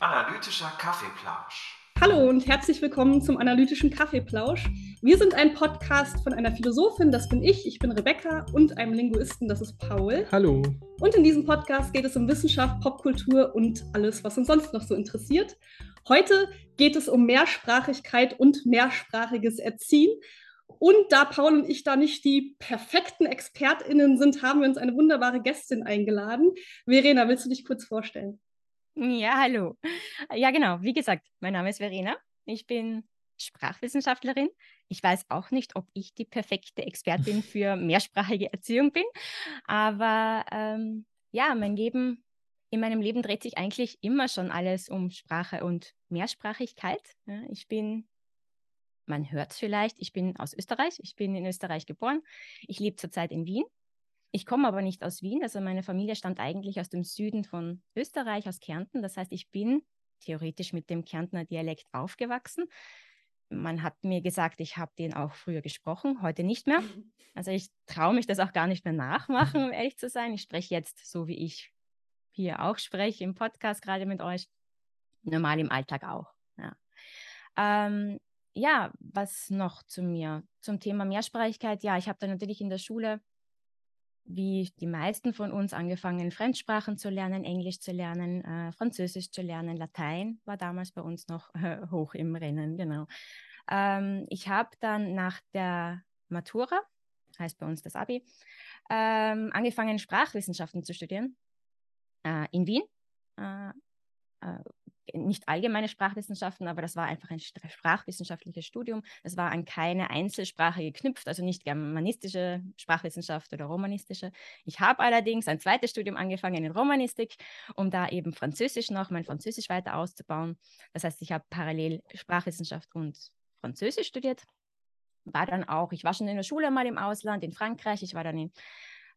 Analytischer Kaffeeplausch. Hallo und herzlich willkommen zum Analytischen Kaffeeplausch. Wir sind ein Podcast von einer Philosophin, das bin ich, ich bin Rebecca, und einem Linguisten, das ist Paul. Hallo. Und in diesem Podcast geht es um Wissenschaft, Popkultur und alles, was uns sonst noch so interessiert. Heute geht es um Mehrsprachigkeit und mehrsprachiges Erziehen. Und da Paul und ich da nicht die perfekten ExpertInnen sind, haben wir uns eine wunderbare Gästin eingeladen. Verena, willst du dich kurz vorstellen? Ja, hallo. Ja, genau. Wie gesagt, mein Name ist Verena. Ich bin Sprachwissenschaftlerin. Ich weiß auch nicht, ob ich die perfekte Expertin für mehrsprachige Erziehung bin, aber ähm, ja, mein Leben, in meinem Leben dreht sich eigentlich immer schon alles um Sprache und Mehrsprachigkeit. Ja, ich bin, man hört es vielleicht, ich bin aus Österreich. Ich bin in Österreich geboren. Ich lebe zurzeit in Wien. Ich komme aber nicht aus Wien. Also meine Familie stammt eigentlich aus dem Süden von Österreich, aus Kärnten. Das heißt, ich bin theoretisch mit dem Kärntner Dialekt aufgewachsen man hat mir gesagt, ich habe den auch früher gesprochen, heute nicht mehr. Also ich traue mich das auch gar nicht mehr nachmachen, um ehrlich zu sein. Ich spreche jetzt so, wie ich hier auch spreche, im Podcast gerade mit euch, normal im Alltag auch. Ja, ähm, ja was noch zu mir? Zum Thema Mehrsprachigkeit. Ja, ich habe da natürlich in der Schule wie die meisten von uns angefangen, Fremdsprachen zu lernen, Englisch zu lernen, äh, Französisch zu lernen, Latein war damals bei uns noch äh, hoch im Rennen, genau. Ähm, ich habe dann nach der Matura, heißt bei uns das Abi, ähm, angefangen, Sprachwissenschaften zu studieren äh, in Wien. Äh, nicht allgemeine Sprachwissenschaften, aber das war einfach ein sprachwissenschaftliches Studium. Es war an keine Einzelsprache geknüpft, also nicht germanistische Sprachwissenschaft oder romanistische. Ich habe allerdings ein zweites Studium angefangen in Romanistik, um da eben Französisch noch, mein Französisch weiter auszubauen. Das heißt, ich habe parallel Sprachwissenschaft und Französisch studiert. War dann auch, ich war schon in der Schule mal im Ausland, in Frankreich. Ich war dann in,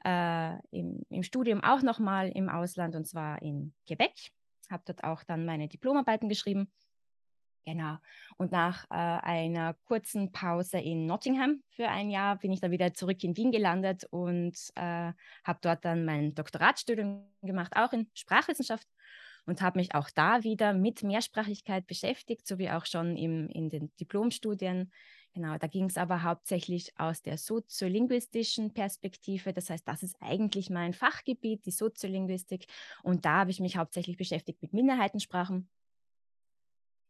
äh, im, im Studium auch noch mal im Ausland und zwar in Quebec habe dort auch dann meine Diplomarbeiten geschrieben. Genau. Und nach äh, einer kurzen Pause in Nottingham für ein Jahr bin ich dann wieder zurück in Wien gelandet und äh, habe dort dann mein Doktoratstudium gemacht, auch in Sprachwissenschaft und habe mich auch da wieder mit Mehrsprachigkeit beschäftigt, so wie auch schon im, in den Diplomstudien. Genau, da ging es aber hauptsächlich aus der soziolinguistischen Perspektive. Das heißt, das ist eigentlich mein Fachgebiet, die Soziolinguistik. Und da habe ich mich hauptsächlich beschäftigt mit Minderheitensprachen.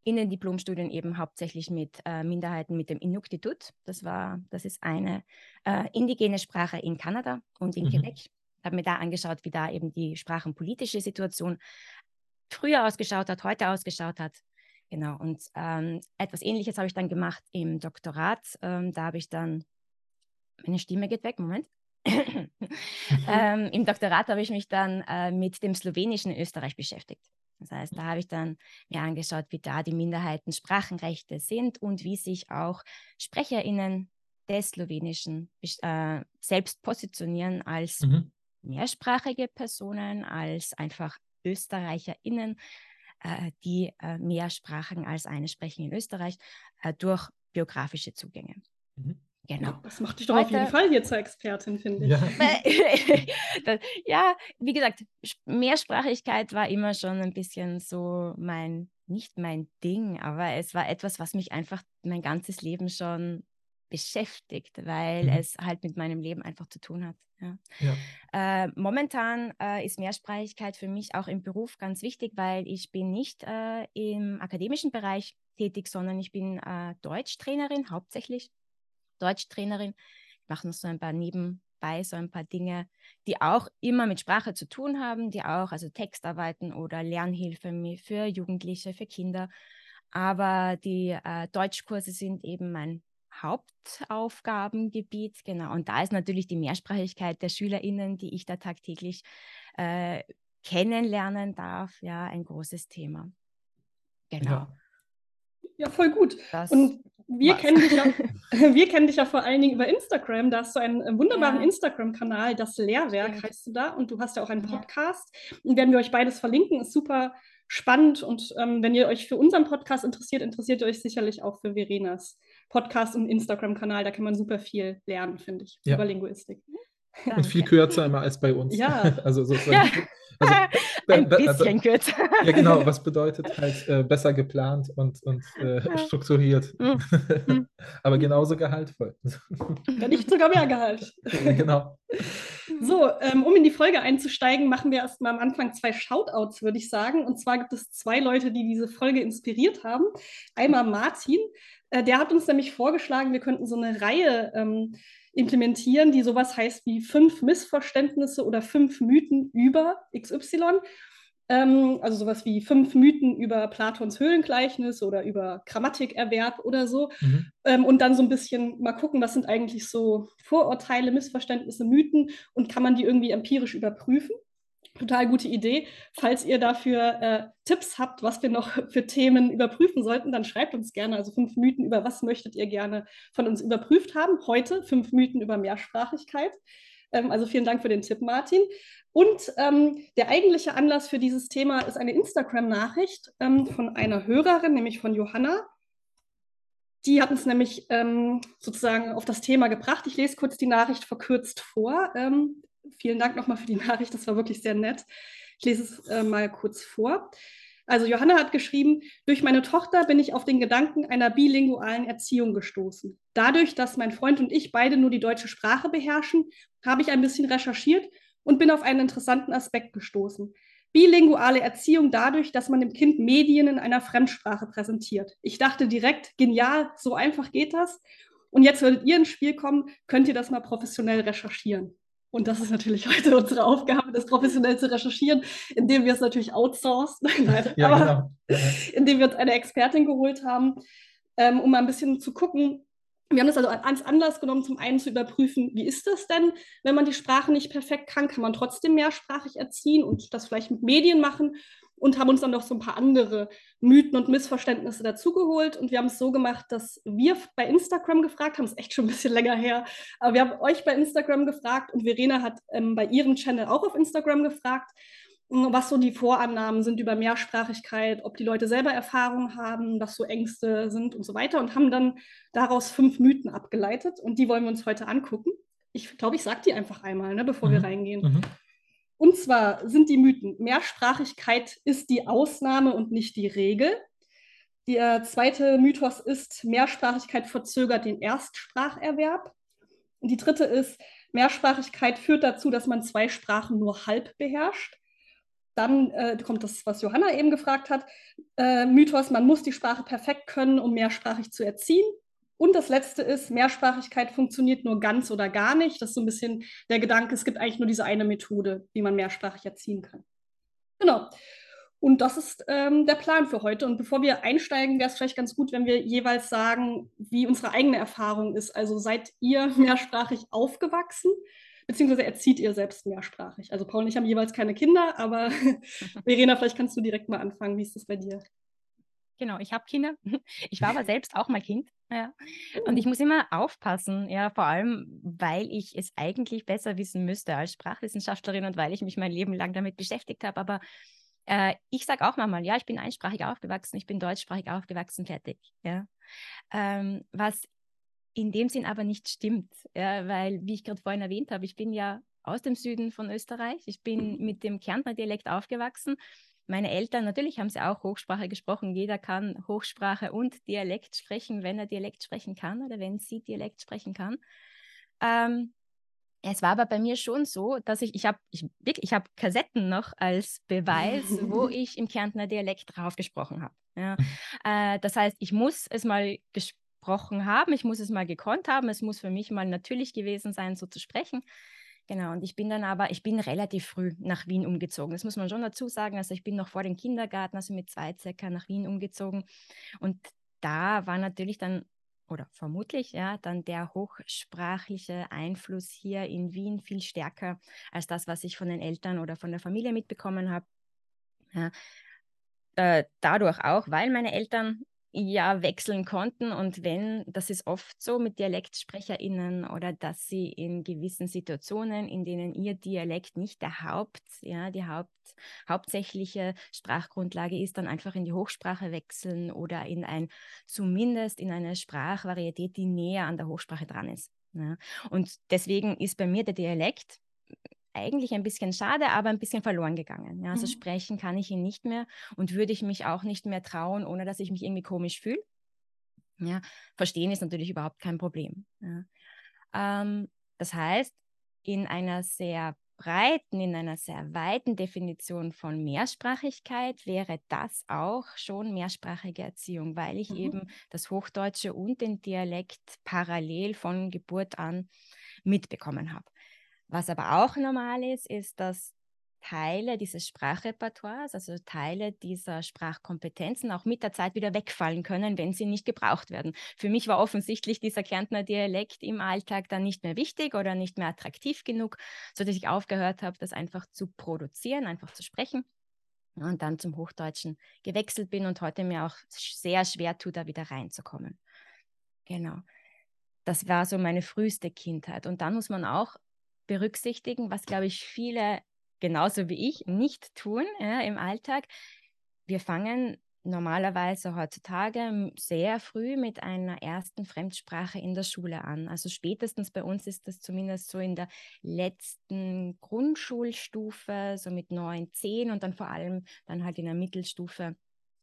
In den Diplomstudien eben hauptsächlich mit äh, Minderheiten mit dem Inuktitut. Das war, das ist eine äh, indigene Sprache in Kanada und in mhm. Quebec. Ich habe mir da angeschaut, wie da eben die sprachenpolitische Situation früher ausgeschaut hat, heute ausgeschaut hat. Genau, und ähm, etwas Ähnliches habe ich dann gemacht im Doktorat. Ähm, da habe ich dann, meine Stimme geht weg, Moment. ähm, Im Doktorat habe ich mich dann äh, mit dem Slowenischen in Österreich beschäftigt. Das heißt, da habe ich dann mir angeschaut, wie da die Minderheiten Sprachenrechte sind und wie sich auch SprecherInnen des Slowenischen äh, selbst positionieren als mhm. mehrsprachige Personen, als einfach ÖsterreicherInnen, die äh, mehr Sprachen als eine sprechen in Österreich, äh, durch biografische Zugänge. Mhm. Genau. Das macht dich doch Heute, auf jeden Fall hier zur Expertin, finde ich. Ja. ja, wie gesagt, Mehrsprachigkeit war immer schon ein bisschen so mein, nicht mein Ding, aber es war etwas, was mich einfach mein ganzes Leben schon beschäftigt, weil mhm. es halt mit meinem Leben einfach zu tun hat. Ja. ja. Äh, momentan äh, ist Mehrsprachigkeit für mich auch im Beruf ganz wichtig, weil ich bin nicht äh, im akademischen Bereich tätig, sondern ich bin äh, Deutschtrainerin, hauptsächlich Deutschtrainerin. Ich mache noch so ein paar nebenbei, so ein paar Dinge, die auch immer mit Sprache zu tun haben, die auch, also Textarbeiten oder Lernhilfe für Jugendliche, für Kinder. Aber die äh, Deutschkurse sind eben mein Hauptaufgabengebiet, genau. Und da ist natürlich die Mehrsprachigkeit der SchülerInnen, die ich da tagtäglich äh, kennenlernen darf, ja, ein großes Thema. Genau. Ja, ja voll gut. Das Und wir kennen, dich ja, wir kennen dich ja vor allen Dingen über Instagram. Da hast du einen wunderbaren ja. Instagram-Kanal, das Lehrwerk heißt du da. Und du hast ja auch einen Podcast. Und werden wir euch beides verlinken. Ist super spannend. Und ähm, wenn ihr euch für unseren Podcast interessiert, interessiert ihr euch sicherlich auch für Verenas Podcast und Instagram-Kanal. Da kann man super viel lernen, finde ich, ja. über Linguistik. Danke. Und viel kürzer immer als bei uns. Ja. Also sozusagen. Also, Ein bisschen kürzer. Ja, genau. Was bedeutet halt äh, besser geplant und, und äh, strukturiert. Mhm. Aber genauso gehaltvoll. Wenn nicht sogar mehr Gehalt. genau. So, ähm, um in die Folge einzusteigen, machen wir erstmal am Anfang zwei Shoutouts, würde ich sagen. Und zwar gibt es zwei Leute, die diese Folge inspiriert haben. Einmal Martin, der hat uns nämlich vorgeschlagen, wir könnten so eine Reihe ähm, implementieren, die sowas heißt wie fünf Missverständnisse oder fünf Mythen über XY. Ähm, also sowas wie fünf Mythen über Platons Höhlengleichnis oder über Grammatikerwerb oder so. Mhm. Ähm, und dann so ein bisschen mal gucken, was sind eigentlich so Vorurteile, Missverständnisse, Mythen und kann man die irgendwie empirisch überprüfen total gute Idee. Falls ihr dafür äh, Tipps habt, was wir noch für Themen überprüfen sollten, dann schreibt uns gerne. Also fünf Mythen über was möchtet ihr gerne von uns überprüft haben. Heute fünf Mythen über Mehrsprachigkeit. Ähm, also vielen Dank für den Tipp, Martin. Und ähm, der eigentliche Anlass für dieses Thema ist eine Instagram-Nachricht ähm, von einer Hörerin, nämlich von Johanna. Die hat uns nämlich ähm, sozusagen auf das Thema gebracht. Ich lese kurz die Nachricht verkürzt vor. Vielen Dank nochmal für die Nachricht, das war wirklich sehr nett. Ich lese es äh, mal kurz vor. Also Johanna hat geschrieben, durch meine Tochter bin ich auf den Gedanken einer bilingualen Erziehung gestoßen. Dadurch, dass mein Freund und ich beide nur die deutsche Sprache beherrschen, habe ich ein bisschen recherchiert und bin auf einen interessanten Aspekt gestoßen. Bilinguale Erziehung dadurch, dass man dem Kind Medien in einer Fremdsprache präsentiert. Ich dachte direkt, genial, so einfach geht das. Und jetzt würdet ihr ins Spiel kommen, könnt ihr das mal professionell recherchieren. Und das ist natürlich heute unsere Aufgabe, das professionell zu recherchieren, indem wir es natürlich outsourcen, ja, aber genau. indem wir uns eine Expertin geholt haben, ähm, um mal ein bisschen zu gucken. Wir haben das also als Anlass genommen, zum einen zu überprüfen, wie ist das denn, wenn man die Sprache nicht perfekt kann, kann man trotzdem mehrsprachig erziehen und das vielleicht mit Medien machen und haben uns dann noch so ein paar andere Mythen und Missverständnisse dazugeholt. Und wir haben es so gemacht, dass wir bei Instagram gefragt haben, ist echt schon ein bisschen länger her, aber wir haben euch bei Instagram gefragt und Verena hat ähm, bei ihrem Channel auch auf Instagram gefragt, hm, was so die Vorannahmen sind über Mehrsprachigkeit, ob die Leute selber Erfahrungen haben, was so Ängste sind und so weiter und haben dann daraus fünf Mythen abgeleitet und die wollen wir uns heute angucken. Ich glaube, ich sage die einfach einmal, ne, bevor mhm. wir reingehen. Mhm. Und zwar sind die Mythen, Mehrsprachigkeit ist die Ausnahme und nicht die Regel. Der zweite Mythos ist, Mehrsprachigkeit verzögert den Erstspracherwerb. Und die dritte ist, Mehrsprachigkeit führt dazu, dass man zwei Sprachen nur halb beherrscht. Dann äh, kommt das, was Johanna eben gefragt hat. Äh, Mythos, man muss die Sprache perfekt können, um mehrsprachig zu erziehen. Und das letzte ist, Mehrsprachigkeit funktioniert nur ganz oder gar nicht. Das ist so ein bisschen der Gedanke, es gibt eigentlich nur diese eine Methode, wie man mehrsprachig erziehen kann. Genau. Und das ist ähm, der Plan für heute. Und bevor wir einsteigen, wäre es vielleicht ganz gut, wenn wir jeweils sagen, wie unsere eigene Erfahrung ist. Also seid ihr mehrsprachig aufgewachsen, beziehungsweise erzieht ihr selbst mehrsprachig? Also Paul und ich haben jeweils keine Kinder, aber Verena, vielleicht kannst du direkt mal anfangen. Wie ist das bei dir? Genau, ich habe Kinder. Ich war aber selbst auch mal Kind. Ja. Und ich oh. muss immer aufpassen, ja, vor allem, weil ich es eigentlich besser wissen müsste als Sprachwissenschaftlerin und weil ich mich mein Leben lang damit beschäftigt habe. Aber äh, ich sage auch manchmal, ja, ich bin einsprachig aufgewachsen, ich bin deutschsprachig aufgewachsen, fertig. Ja. Ähm, was in dem Sinn aber nicht stimmt, ja, weil, wie ich gerade vorhin erwähnt habe, ich bin ja aus dem Süden von Österreich, ich bin mit dem Kärntner Dialekt aufgewachsen meine Eltern, natürlich haben sie auch Hochsprache gesprochen. Jeder kann Hochsprache und Dialekt sprechen, wenn er Dialekt sprechen kann oder wenn sie Dialekt sprechen kann. Ähm, es war aber bei mir schon so, dass ich, ich habe ich, ich hab Kassetten noch als Beweis, wo ich im Kärntner Dialekt drauf gesprochen habe. Ja. Äh, das heißt, ich muss es mal gesprochen haben, ich muss es mal gekonnt haben, es muss für mich mal natürlich gewesen sein, so zu sprechen. Genau, und ich bin dann aber, ich bin relativ früh nach Wien umgezogen. Das muss man schon dazu sagen. Also ich bin noch vor dem Kindergarten, also mit zwei circa nach Wien umgezogen. Und da war natürlich dann, oder vermutlich, ja, dann der hochsprachliche Einfluss hier in Wien viel stärker als das, was ich von den Eltern oder von der Familie mitbekommen habe. Ja, äh, dadurch auch, weil meine Eltern ja wechseln konnten. Und wenn, das ist oft so mit DialektsprecherInnen oder dass sie in gewissen Situationen, in denen ihr Dialekt nicht der Haupt, ja, die Haupt, hauptsächliche Sprachgrundlage ist, dann einfach in die Hochsprache wechseln oder in ein, zumindest in eine Sprachvarietät, die näher an der Hochsprache dran ist. Ja. Und deswegen ist bei mir der Dialekt eigentlich ein bisschen schade, aber ein bisschen verloren gegangen. Ja, also mhm. sprechen kann ich ihn nicht mehr und würde ich mich auch nicht mehr trauen, ohne dass ich mich irgendwie komisch fühle. Ja, verstehen ist natürlich überhaupt kein Problem. Ja. Ähm, das heißt, in einer sehr breiten, in einer sehr weiten Definition von Mehrsprachigkeit wäre das auch schon mehrsprachige Erziehung, weil ich mhm. eben das Hochdeutsche und den Dialekt parallel von Geburt an mitbekommen habe. Was aber auch normal ist, ist, dass Teile dieses Sprachrepertoires, also Teile dieser Sprachkompetenzen auch mit der Zeit wieder wegfallen können, wenn sie nicht gebraucht werden. Für mich war offensichtlich dieser Kärntner Dialekt im Alltag dann nicht mehr wichtig oder nicht mehr attraktiv genug, sodass ich aufgehört habe, das einfach zu produzieren, einfach zu sprechen und dann zum Hochdeutschen gewechselt bin und heute mir auch sehr schwer tut, da wieder reinzukommen. Genau. Das war so meine früheste Kindheit. Und dann muss man auch berücksichtigen, was, glaube ich, viele genauso wie ich nicht tun ja, im Alltag. Wir fangen normalerweise heutzutage sehr früh mit einer ersten Fremdsprache in der Schule an. Also spätestens bei uns ist das zumindest so in der letzten Grundschulstufe, so mit neun, zehn und dann vor allem dann halt in der Mittelstufe,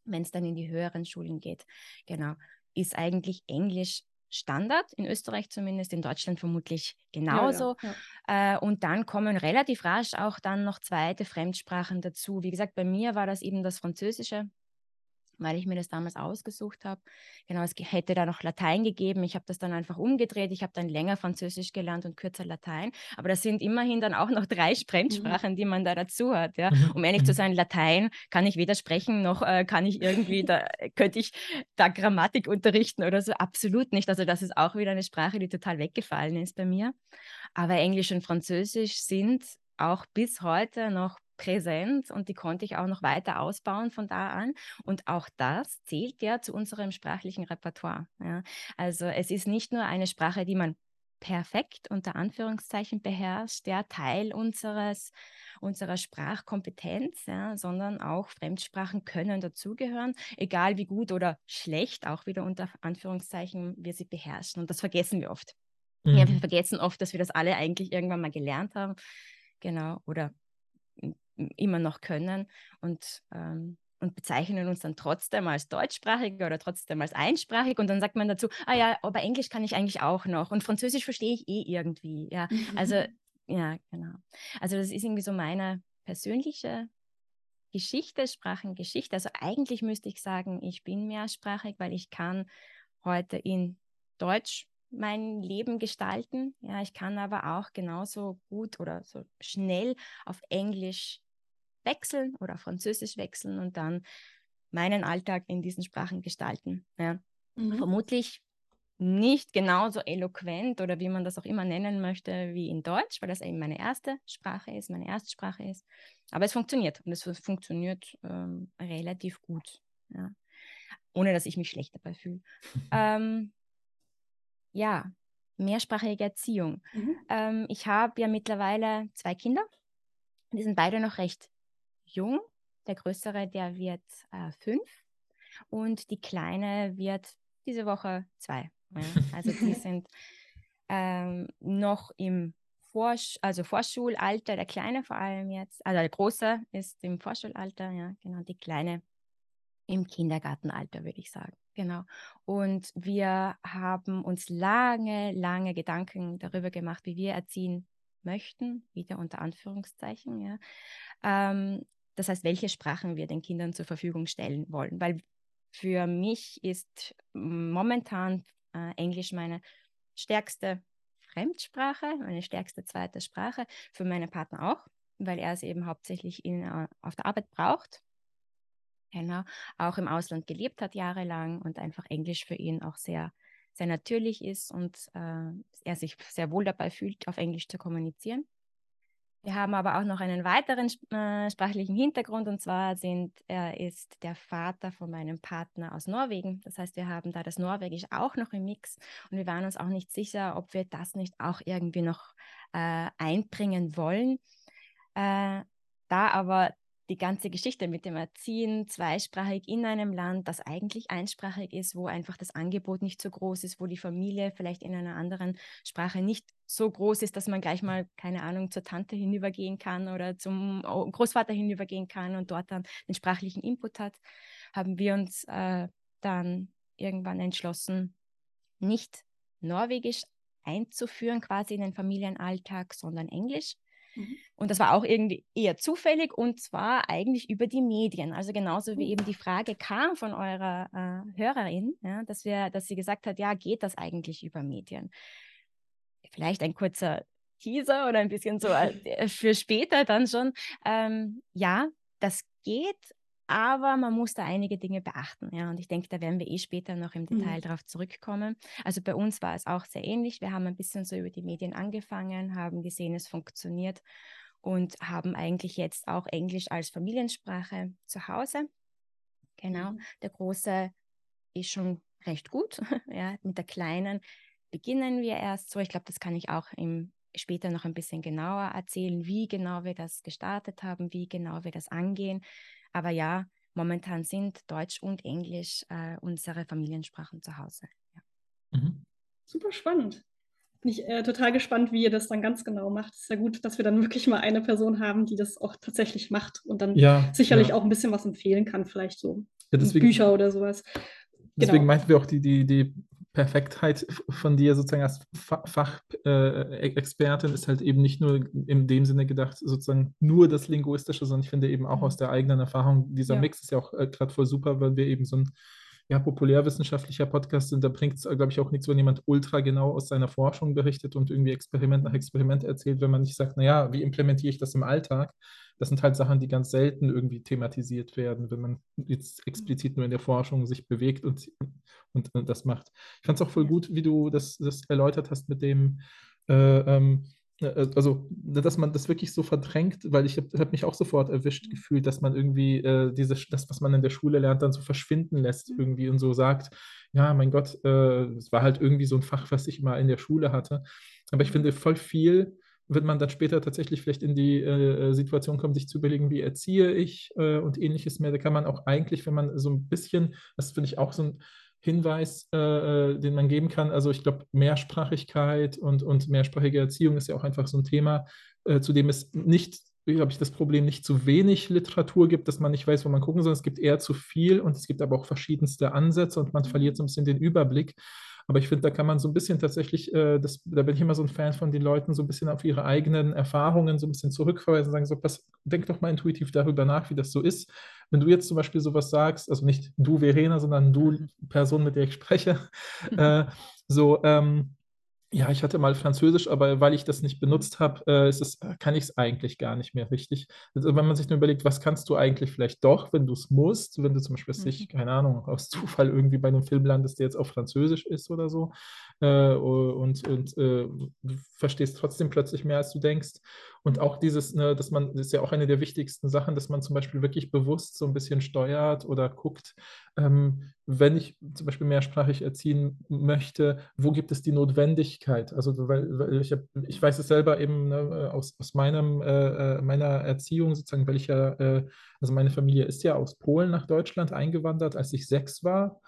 wenn es dann in die höheren Schulen geht. Genau, ist eigentlich Englisch Standard, in Österreich zumindest, in Deutschland vermutlich genauso. Ja, ja, ja. Äh, und dann kommen relativ rasch auch dann noch zweite Fremdsprachen dazu. Wie gesagt, bei mir war das eben das Französische, weil ich mir das damals ausgesucht habe. Genau, es hätte da noch Latein gegeben. Ich habe das dann einfach umgedreht. Ich habe dann länger Französisch gelernt und kürzer Latein. Aber das sind immerhin dann auch noch drei mhm. Fremdsprachen, mhm. die man da dazu hat. Ja. Mhm. Um ehrlich zu sein, Latein kann ich weder sprechen noch äh, kann ich irgendwie, da könnte ich da Grammatik unterrichten oder so. Absolut nicht. Also das ist auch wieder eine Sprache, die total weggefallen ist bei mir. Aber Englisch und Französisch sind auch bis heute noch präsent und die konnte ich auch noch weiter ausbauen von da an. Und auch das zählt ja zu unserem sprachlichen Repertoire. Ja. Also es ist nicht nur eine Sprache, die man perfekt unter Anführungszeichen beherrscht, der Teil unseres, unserer Sprachkompetenz, ja, sondern auch Fremdsprachen können dazugehören, egal wie gut oder schlecht, auch wieder unter Anführungszeichen, wir sie beherrschen. Und das vergessen wir oft. Mhm. Ja, wir vergessen oft, dass wir das alle eigentlich irgendwann mal gelernt haben. Genau, oder immer noch können und, ähm, und bezeichnen uns dann trotzdem als deutschsprachig oder trotzdem als einsprachig und dann sagt man dazu, ah ja, aber Englisch kann ich eigentlich auch noch und Französisch verstehe ich eh irgendwie. Ja, also ja, genau. Also das ist irgendwie so meine persönliche Geschichte, Sprachengeschichte. Also eigentlich müsste ich sagen, ich bin mehrsprachig, weil ich kann heute in Deutsch mein Leben gestalten. Ja, ich kann aber auch genauso gut oder so schnell auf Englisch wechseln oder Französisch wechseln und dann meinen Alltag in diesen Sprachen gestalten. Ja. Mhm. Vermutlich nicht genauso eloquent oder wie man das auch immer nennen möchte wie in Deutsch, weil das eben meine erste Sprache ist, meine Erstsprache ist. Aber es funktioniert und es funktioniert ähm, relativ gut, ja. ohne dass ich mich schlecht dabei fühle. ähm, ja, mehrsprachige Erziehung. Mhm. Ähm, ich habe ja mittlerweile zwei Kinder. Die sind beide noch recht jung. Der größere, der wird äh, fünf und die kleine wird diese Woche zwei. Ja. Also die sind ähm, noch im Vorsch also Vorschulalter, der Kleine vor allem jetzt, also der Große ist im Vorschulalter, ja, genau, die Kleine im Kindergartenalter, würde ich sagen. Genau. Und wir haben uns lange, lange Gedanken darüber gemacht, wie wir erziehen möchten, wieder unter Anführungszeichen, ja. Ähm, das heißt, welche Sprachen wir den Kindern zur Verfügung stellen wollen. Weil für mich ist momentan äh, Englisch meine stärkste Fremdsprache, meine stärkste zweite Sprache, für meinen Partner auch, weil er es eben hauptsächlich in, äh, auf der Arbeit braucht. Genau, auch im Ausland gelebt hat jahrelang und einfach Englisch für ihn auch sehr, sehr natürlich ist und äh, er sich sehr wohl dabei fühlt, auf Englisch zu kommunizieren. Wir haben aber auch noch einen weiteren äh, sprachlichen Hintergrund und zwar sind, er ist der Vater von meinem Partner aus Norwegen. Das heißt, wir haben da das Norwegisch auch noch im Mix und wir waren uns auch nicht sicher, ob wir das nicht auch irgendwie noch äh, einbringen wollen. Äh, da aber die ganze Geschichte mit dem Erziehen zweisprachig in einem Land, das eigentlich einsprachig ist, wo einfach das Angebot nicht so groß ist, wo die Familie vielleicht in einer anderen Sprache nicht so groß ist, dass man gleich mal, keine Ahnung, zur Tante hinübergehen kann oder zum Großvater hinübergehen kann und dort dann den sprachlichen Input hat, haben wir uns äh, dann irgendwann entschlossen, nicht Norwegisch einzuführen quasi in den Familienalltag, sondern Englisch. Mhm. Und das war auch irgendwie eher zufällig und zwar eigentlich über die Medien. Also genauso wie eben die Frage kam von eurer äh, Hörerin, ja, dass, wir, dass sie gesagt hat, ja, geht das eigentlich über Medien? Vielleicht ein kurzer Teaser oder ein bisschen so äh, für später dann schon. Ähm, ja, das geht, aber man muss da einige Dinge beachten. Ja, und ich denke, da werden wir eh später noch im Detail mhm. darauf zurückkommen. Also bei uns war es auch sehr ähnlich. Wir haben ein bisschen so über die Medien angefangen, haben gesehen, es funktioniert und haben eigentlich jetzt auch Englisch als Familiensprache zu Hause. Genau, mhm. der Große ist schon recht gut. ja, mit der Kleinen beginnen wir erst so. Ich glaube, das kann ich auch im später noch ein bisschen genauer erzählen, wie genau wir das gestartet haben, wie genau wir das angehen. Aber ja, momentan sind Deutsch und Englisch äh, unsere Familiensprachen zu Hause. Ja. Mhm. Super spannend. Bin ich äh, total gespannt, wie ihr das dann ganz genau macht. Es ist ja gut, dass wir dann wirklich mal eine Person haben, die das auch tatsächlich macht und dann ja, sicherlich ja. auch ein bisschen was empfehlen kann, vielleicht so ja, deswegen, Bücher oder sowas. Deswegen genau. meinten wir auch die, die, die Perfektheit von dir sozusagen als Fachexpertin äh, ist halt eben nicht nur in dem Sinne gedacht, sozusagen nur das Linguistische, sondern ich finde eben auch mhm. aus der eigenen Erfahrung, dieser ja. Mix ist ja auch äh, gerade voll super, weil wir eben so ein ja, populärwissenschaftlicher Podcast sind. Da bringt es, glaube ich, auch nichts, wenn jemand ultra genau aus seiner Forschung berichtet und irgendwie Experiment nach Experiment erzählt, wenn man nicht sagt, naja, wie implementiere ich das im Alltag? Das sind halt Sachen, die ganz selten irgendwie thematisiert werden, wenn man jetzt explizit nur in der Forschung sich bewegt und, und, und das macht. Ich fand es auch voll gut, wie du das, das erläutert hast mit dem, äh, ähm, äh, also dass man das wirklich so verdrängt, weil ich habe hab mich auch sofort erwischt gefühlt, dass man irgendwie äh, diese, das, was man in der Schule lernt, dann so verschwinden lässt irgendwie und so sagt, ja, mein Gott, äh, es war halt irgendwie so ein Fach, was ich mal in der Schule hatte. Aber ich finde voll viel wird man dann später tatsächlich vielleicht in die äh, äh, Situation kommen, sich zu überlegen, wie erziehe ich äh, und ähnliches mehr. Da kann man auch eigentlich, wenn man so ein bisschen, das finde ich auch so ein Hinweis, äh, äh den man geben kann. Also ich glaube, Mehrsprachigkeit und, und mehrsprachige Erziehung ist ja auch einfach so ein Thema, äh, zu dem es nicht, glaube ich, das Problem nicht zu wenig Literatur gibt, dass man nicht weiß, wo man gucken soll. Es gibt eher zu viel und es gibt aber auch verschiedenste Ansätze und man verliert so ein bisschen den Überblick. Aber ich finde, da kann man so ein bisschen tatsächlich, äh, das, da bin ich immer so ein Fan von den Leuten, so ein bisschen auf ihre eigenen Erfahrungen so ein bisschen zurückverweisen und sagen, so, pass, denk doch mal intuitiv darüber nach, wie das so ist. Wenn du jetzt zum Beispiel sowas sagst, also nicht du, Verena, sondern du, Person, mit der ich spreche, äh, so, ähm, ja, ich hatte mal Französisch, aber weil ich das nicht benutzt habe, äh, es, kann ich es eigentlich gar nicht mehr richtig. Also wenn man sich nur überlegt, was kannst du eigentlich vielleicht doch, wenn du es musst, wenn du zum Beispiel, mhm. sich, keine Ahnung, aus Zufall irgendwie bei einem Film landest, der jetzt auf Französisch ist oder so, äh, und, und äh, du verstehst trotzdem plötzlich mehr, als du denkst. Und auch dieses, ne, dass man, das ist ja auch eine der wichtigsten Sachen, dass man zum Beispiel wirklich bewusst so ein bisschen steuert oder guckt, ähm, wenn ich zum Beispiel mehrsprachig erziehen möchte, wo gibt es die Notwendigkeit? Also, weil, weil ich, hab, ich weiß es selber eben ne, aus, aus meinem, äh, äh, meiner Erziehung sozusagen, weil ich ja, äh, also meine Familie ist ja aus Polen nach Deutschland eingewandert, als ich sechs war.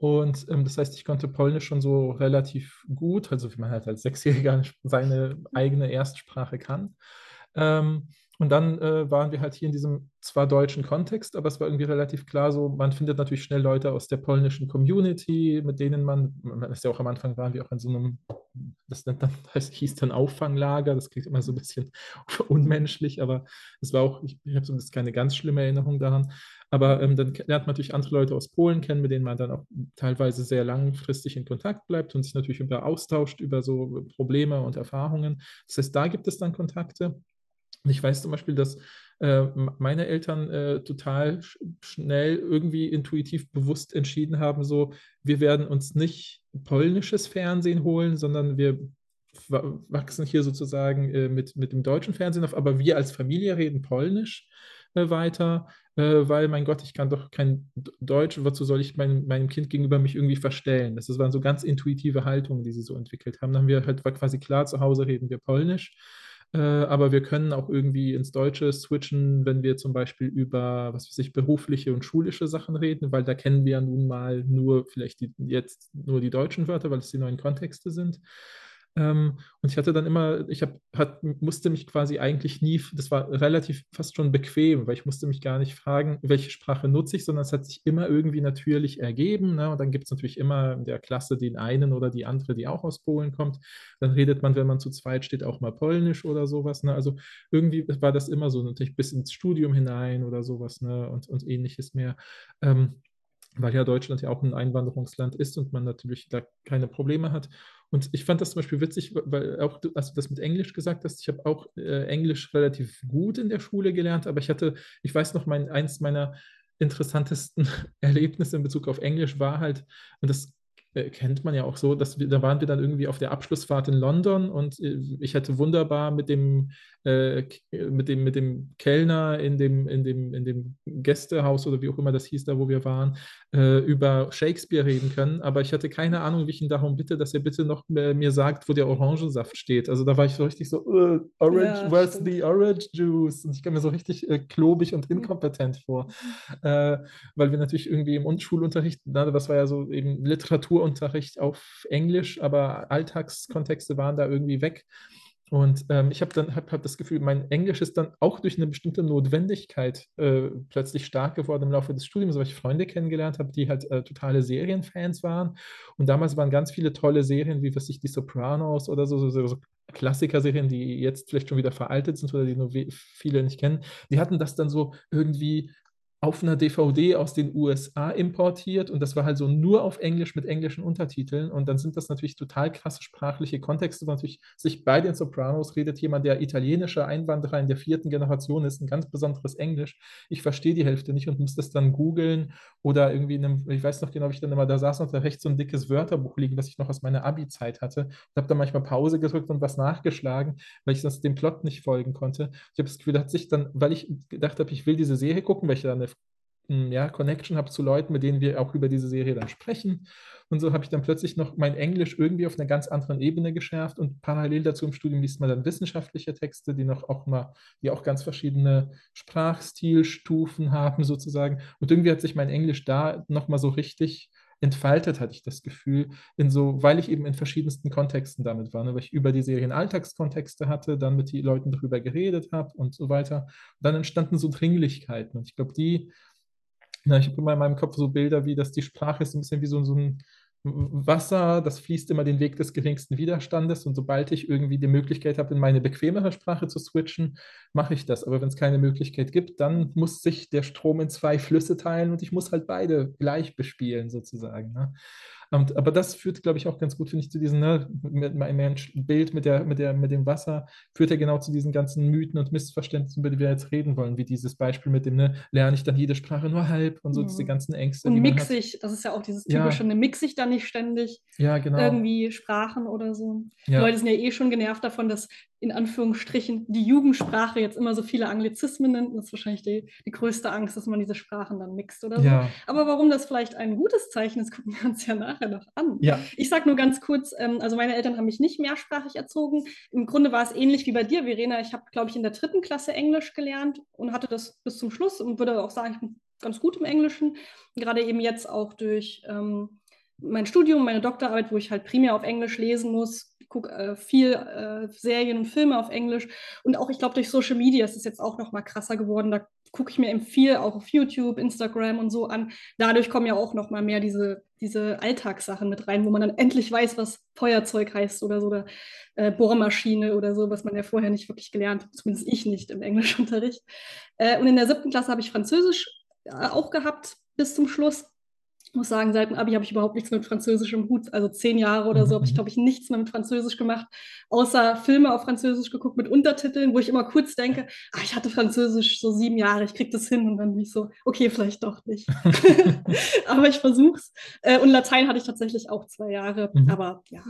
Und ähm, das heißt, ich konnte Polnisch schon so relativ gut, also wie man halt als Sechsjähriger seine eigene Erstsprache kann. Ähm, und dann äh, waren wir halt hier in diesem zwar deutschen Kontext, aber es war irgendwie relativ klar so, man findet natürlich schnell Leute aus der polnischen Community, mit denen man, man ist ja auch am Anfang waren wir auch in so einem, das dann, das hieß dann Auffanglager, das klingt immer so ein bisschen unmenschlich, aber es war auch, ich, ich habe zumindest keine ganz schlimme Erinnerung daran, aber ähm, dann lernt man natürlich andere Leute aus Polen kennen, mit denen man dann auch teilweise sehr langfristig in Kontakt bleibt und sich natürlich über austauscht über so Probleme und Erfahrungen. Das heißt, da gibt es dann Kontakte. Und ich weiß zum Beispiel, dass äh, meine Eltern äh, total sch schnell irgendwie intuitiv bewusst entschieden haben, so, wir werden uns nicht polnisches Fernsehen holen, sondern wir wachsen hier sozusagen äh, mit, mit dem deutschen Fernsehen auf, aber wir als Familie reden polnisch äh, weiter, äh, weil, mein Gott, ich kann doch kein Deutsch, wozu soll ich mein, meinem Kind gegenüber mich irgendwie verstellen? Das, waren so ganz intuitive Haltungen, die sie so entwickelt haben. Dann haben wir halt quasi klar, zu Hause reden wir polnisch. Äh, aber wir können auch irgendwie ins Deutsche switchen, wenn wir zum Beispiel über, was weiß ich, berufliche und schulische Sachen reden, weil da kennen wir ja nun mal nur vielleicht die, jetzt nur die deutschen Wörter, weil es die neuen Kontexte sind. Ähm, und ich hatte dann immer, ich hab, hat, musste mich quasi eigentlich nie, das war relativ fast schon bequem, weil ich musste mich gar nicht fragen, welche Sprache nutze ich, sondern es hat sich immer irgendwie natürlich ergeben. Ne? Und dann gibt es natürlich immer in der Klasse den einen oder die andere, die auch aus Polen kommt. Dann redet man, wenn man zu zweit steht, auch mal Polnisch oder sowas. Ne? Also irgendwie war das immer so, natürlich bis ins Studium hinein oder sowas ne? und, und ähnliches mehr. Ähm, weil ja Deutschland ja auch ein Einwanderungsland ist und man natürlich da keine Probleme hat. Und ich fand das zum Beispiel witzig, weil auch, als du das mit Englisch gesagt hast, ich habe auch äh, Englisch relativ gut in der Schule gelernt, aber ich hatte, ich weiß noch, mein, eins meiner interessantesten Erlebnisse in Bezug auf Englisch war halt, und das äh, kennt man ja auch so, dass wir, da waren wir dann irgendwie auf der Abschlussfahrt in London und äh, ich hätte wunderbar mit dem, äh, mit dem, mit dem Kellner in dem, in, dem, in dem Gästehaus oder wie auch immer das hieß, da wo wir waren, äh, über Shakespeare reden können, aber ich hatte keine Ahnung, wie ich ihn darum bitte, dass er bitte noch äh, mir sagt, wo der Orangensaft steht. Also da war ich so richtig so, uh, Orange, ja, where's the orange juice? Und ich kam mir so richtig äh, klobig und inkompetent vor, weil wir natürlich irgendwie im Schulunterricht, na, das war ja so eben Literatur Literaturunterricht auf Englisch, aber Alltagskontexte waren da irgendwie weg. Und ähm, ich habe dann hab, hab das Gefühl, mein Englisch ist dann auch durch eine bestimmte Notwendigkeit äh, plötzlich stark geworden im Laufe des Studiums, weil ich Freunde kennengelernt habe, die halt äh, totale Serienfans waren. Und damals waren ganz viele tolle Serien, wie was ich die Sopranos oder so, so, so Klassiker-Serien, die jetzt vielleicht schon wieder veraltet sind oder die nur viele nicht kennen. Die hatten das dann so irgendwie auf einer DVD aus den USA importiert und das war halt so nur auf Englisch mit englischen Untertiteln und dann sind das natürlich total krasse sprachliche Kontexte. Natürlich sich bei den Sopranos redet jemand, der italienischer Einwanderer in der vierten Generation ist, ein ganz besonderes Englisch. Ich verstehe die Hälfte nicht und muss das dann googeln oder irgendwie in einem, ich weiß noch genau, wie ich dann immer da saß und da rechts so ein dickes Wörterbuch liegen, was ich noch aus meiner Abi-Zeit hatte und habe dann manchmal Pause gedrückt und was nachgeschlagen, weil ich sonst dem Plot nicht folgen konnte. Ich habe das Gefühl, hat sich dann, weil ich gedacht habe, ich will diese Serie gucken, weil ich da eine ja, Connection habe zu Leuten, mit denen wir auch über diese Serie dann sprechen. Und so habe ich dann plötzlich noch mein Englisch irgendwie auf einer ganz anderen Ebene geschärft und parallel dazu im Studium liest man dann wissenschaftliche Texte, die noch auch mal, die auch ganz verschiedene Sprachstilstufen haben sozusagen. Und irgendwie hat sich mein Englisch da nochmal so richtig entfaltet, hatte ich das Gefühl, in so, weil ich eben in verschiedensten Kontexten damit war, ne? weil ich über die Serien Alltagskontexte hatte, dann mit den Leuten darüber geredet habe und so weiter. Und dann entstanden so Dringlichkeiten. Und ich glaube, die ja, ich habe immer in meinem Kopf so Bilder, wie dass die Sprache ist ein bisschen wie so, so ein Wasser, das fließt immer den Weg des geringsten Widerstandes und sobald ich irgendwie die Möglichkeit habe, in meine bequemere Sprache zu switchen, mache ich das. Aber wenn es keine Möglichkeit gibt, dann muss sich der Strom in zwei Flüsse teilen und ich muss halt beide gleich bespielen sozusagen. Ne? Und, aber das führt, glaube ich, auch ganz gut, finde ich, zu diesem ne, mit Bild mit, der, mit, der, mit dem Wasser, führt ja genau zu diesen ganzen Mythen und Missverständnissen, über die wir jetzt reden wollen, wie dieses Beispiel mit dem, ne, lerne ich dann jede Sprache nur halb und so mhm. diese ganzen Ängste. Und mix ich, das ist ja auch dieses typische, ja. ne, mix ich dann nicht ständig ja, genau. irgendwie Sprachen oder so. Ja. Die Leute sind ja eh schon genervt davon, dass in Anführungsstrichen die Jugendsprache jetzt immer so viele Anglizismen nennt. Das ist wahrscheinlich die, die größte Angst, dass man diese Sprachen dann mixt oder so. Ja. Aber warum das vielleicht ein gutes Zeichen ist, gucken wir uns ja nachher noch an. Ja. Ich sage nur ganz kurz, ähm, also meine Eltern haben mich nicht mehrsprachig erzogen. Im Grunde war es ähnlich wie bei dir, Verena. Ich habe, glaube ich, in der dritten Klasse Englisch gelernt und hatte das bis zum Schluss und würde auch sagen, ich bin ganz gut im Englischen. Gerade eben jetzt auch durch ähm, mein Studium, meine Doktorarbeit, wo ich halt primär auf Englisch lesen muss, gucke äh, viel äh, Serien und Filme auf Englisch. Und auch, ich glaube, durch Social Media ist es jetzt auch noch mal krasser geworden. Da gucke ich mir eben viel auch auf YouTube, Instagram und so an. Dadurch kommen ja auch noch mal mehr diese, diese Alltagssachen mit rein, wo man dann endlich weiß, was Feuerzeug heißt oder so, oder äh, Bohrmaschine oder so, was man ja vorher nicht wirklich gelernt hat, zumindest ich nicht im Englischunterricht. Äh, und in der siebten Klasse habe ich Französisch äh, auch gehabt bis zum Schluss muss sagen, seit dem Abi habe ich überhaupt nichts mit Französisch im Hut. Also zehn Jahre oder so habe ich, mhm. glaube ich, nichts mehr mit Französisch gemacht, außer Filme auf Französisch geguckt mit Untertiteln, wo ich immer kurz denke, ah, ich hatte Französisch so sieben Jahre, ich kriege das hin und dann bin ich so, okay, vielleicht doch nicht. aber ich versuche es. Äh, und Latein hatte ich tatsächlich auch zwei Jahre, mhm. aber ja.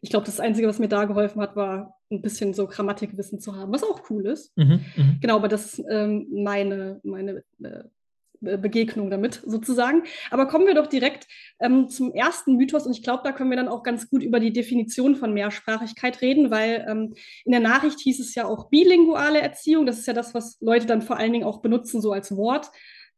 Ich glaube, das Einzige, was mir da geholfen hat, war ein bisschen so Grammatikwissen zu haben, was auch cool ist. Mhm, mhm. genau, aber das ist ähm, meine, meine äh, Begegnung damit sozusagen. Aber kommen wir doch direkt ähm, zum ersten Mythos und ich glaube, da können wir dann auch ganz gut über die Definition von Mehrsprachigkeit reden, weil ähm, in der Nachricht hieß es ja auch bilinguale Erziehung. Das ist ja das, was Leute dann vor allen Dingen auch benutzen, so als Wort.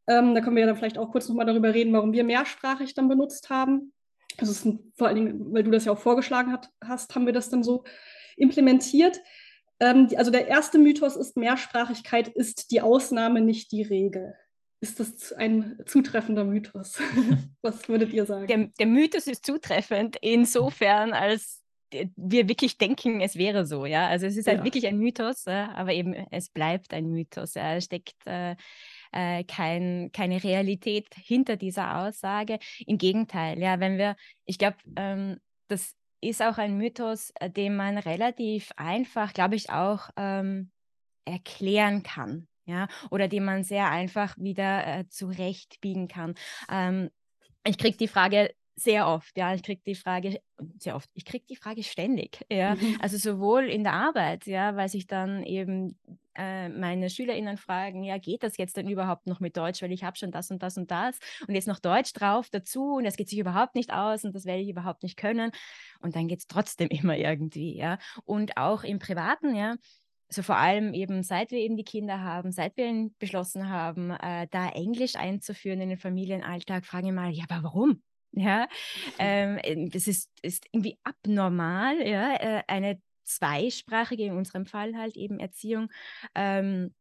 Ähm, da können wir dann vielleicht auch kurz nochmal darüber reden, warum wir mehrsprachig dann benutzt haben. Also ist vor allen Dingen, weil du das ja auch vorgeschlagen hat, hast, haben wir das dann so implementiert. Ähm, also der erste Mythos ist, Mehrsprachigkeit ist die Ausnahme, nicht die Regel. Ist das ein zutreffender Mythos? Was würdet ihr sagen? Der, der Mythos ist zutreffend insofern, als wir wirklich denken, es wäre so, ja. Also es ist halt ja. wirklich ein Mythos, aber eben es bleibt ein Mythos. Ja. Es steckt äh, äh, kein, keine Realität hinter dieser Aussage. Im Gegenteil, ja, wenn wir, ich glaube, ähm, das ist auch ein Mythos, äh, den man relativ einfach, glaube ich, auch ähm, erklären kann. Ja, oder den man sehr einfach wieder äh, zurechtbiegen kann. Ähm, ich kriege die Frage sehr oft, ja, ich kriege die Frage sehr oft, ich kriege die Frage ständig, ja, mhm. also sowohl in der Arbeit, ja, weil sich dann eben äh, meine SchülerInnen fragen, ja, geht das jetzt denn überhaupt noch mit Deutsch, weil ich habe schon das und das und das und jetzt noch Deutsch drauf dazu und das geht sich überhaupt nicht aus und das werde ich überhaupt nicht können und dann geht es trotzdem immer irgendwie, ja, und auch im Privaten, ja, also vor allem eben, seit wir eben die Kinder haben, seit wir beschlossen haben, äh, da Englisch einzuführen in den Familienalltag, frage ich mal, ja, aber warum? Ja, ähm, äh, das ist, ist irgendwie abnormal, ja, äh, eine zweisprachige, in unserem Fall halt eben Erziehung, ähm,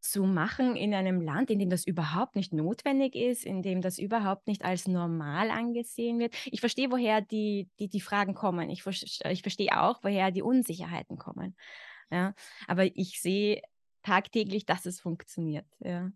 zu machen in einem Land, in dem das überhaupt nicht notwendig ist, in dem das überhaupt nicht als normal angesehen wird. Ich verstehe, woher die, die, die Fragen kommen. Ich, ich verstehe auch, woher die Unsicherheiten kommen. Ja? Aber ich sehe tagtäglich, dass es funktioniert. Ja?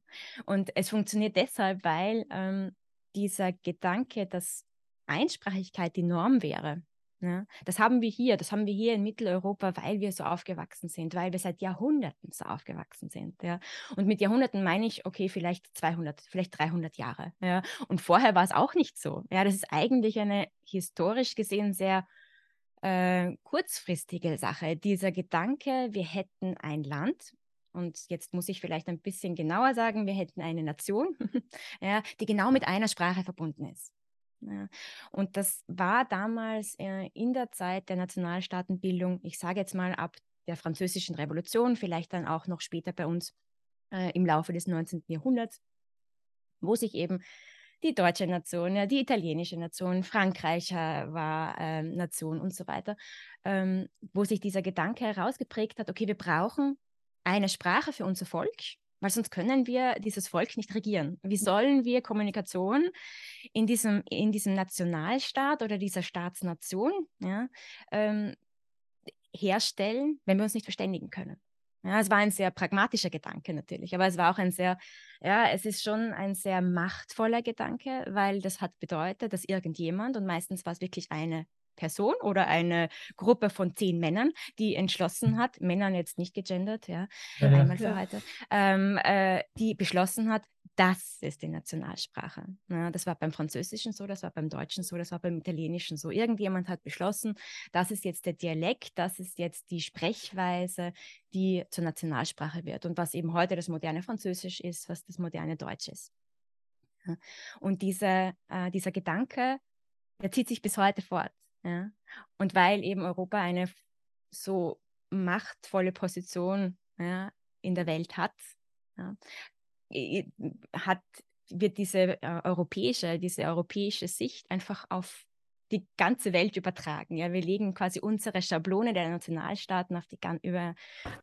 Und es funktioniert deshalb, weil ähm, dieser Gedanke, dass Einsprachigkeit die Norm wäre, ja, das haben wir hier, das haben wir hier in Mitteleuropa, weil wir so aufgewachsen sind, weil wir seit Jahrhunderten so aufgewachsen sind. Ja. Und mit Jahrhunderten meine ich, okay, vielleicht 200, vielleicht 300 Jahre. Ja. Und vorher war es auch nicht so. Ja, das ist eigentlich eine historisch gesehen sehr äh, kurzfristige Sache. Dieser Gedanke, wir hätten ein Land, und jetzt muss ich vielleicht ein bisschen genauer sagen, wir hätten eine Nation, ja, die genau mit einer Sprache verbunden ist. Ja. Und das war damals äh, in der Zeit der Nationalstaatenbildung, ich sage jetzt mal ab der Französischen Revolution, vielleicht dann auch noch später bei uns äh, im Laufe des 19. Jahrhunderts, wo sich eben die deutsche Nation, ja, die italienische Nation, Frankreich war äh, Nation und so weiter, ähm, wo sich dieser Gedanke herausgeprägt hat, okay, wir brauchen eine Sprache für unser Volk, weil sonst können wir dieses Volk nicht regieren. Wie sollen wir Kommunikation in diesem, in diesem Nationalstaat oder dieser Staatsnation ja, ähm, herstellen, wenn wir uns nicht verständigen können? Ja, es war ein sehr pragmatischer Gedanke natürlich, aber es war auch ein sehr, ja, es ist schon ein sehr machtvoller Gedanke, weil das hat bedeutet, dass irgendjemand, und meistens war es wirklich eine Person oder eine Gruppe von zehn Männern, die entschlossen hat, Männern jetzt nicht gegendert, ja, ja einmal für ja. heute, ähm, äh, die beschlossen hat, das ist die Nationalsprache. Ja, das war beim Französischen so, das war beim Deutschen so, das war beim Italienischen so. Irgendjemand hat beschlossen, das ist jetzt der Dialekt, das ist jetzt die Sprechweise, die zur Nationalsprache wird und was eben heute das moderne Französisch ist, was das moderne Deutsch ist. Und diese, äh, dieser Gedanke, der zieht sich bis heute fort. Ja? Und weil eben Europa eine so machtvolle Position ja, in der Welt hat, ja, hat wird diese äh, europäische, diese europäische Sicht einfach auf die ganze Welt übertragen. Ja, wir legen quasi unsere Schablone der Nationalstaaten auf die, über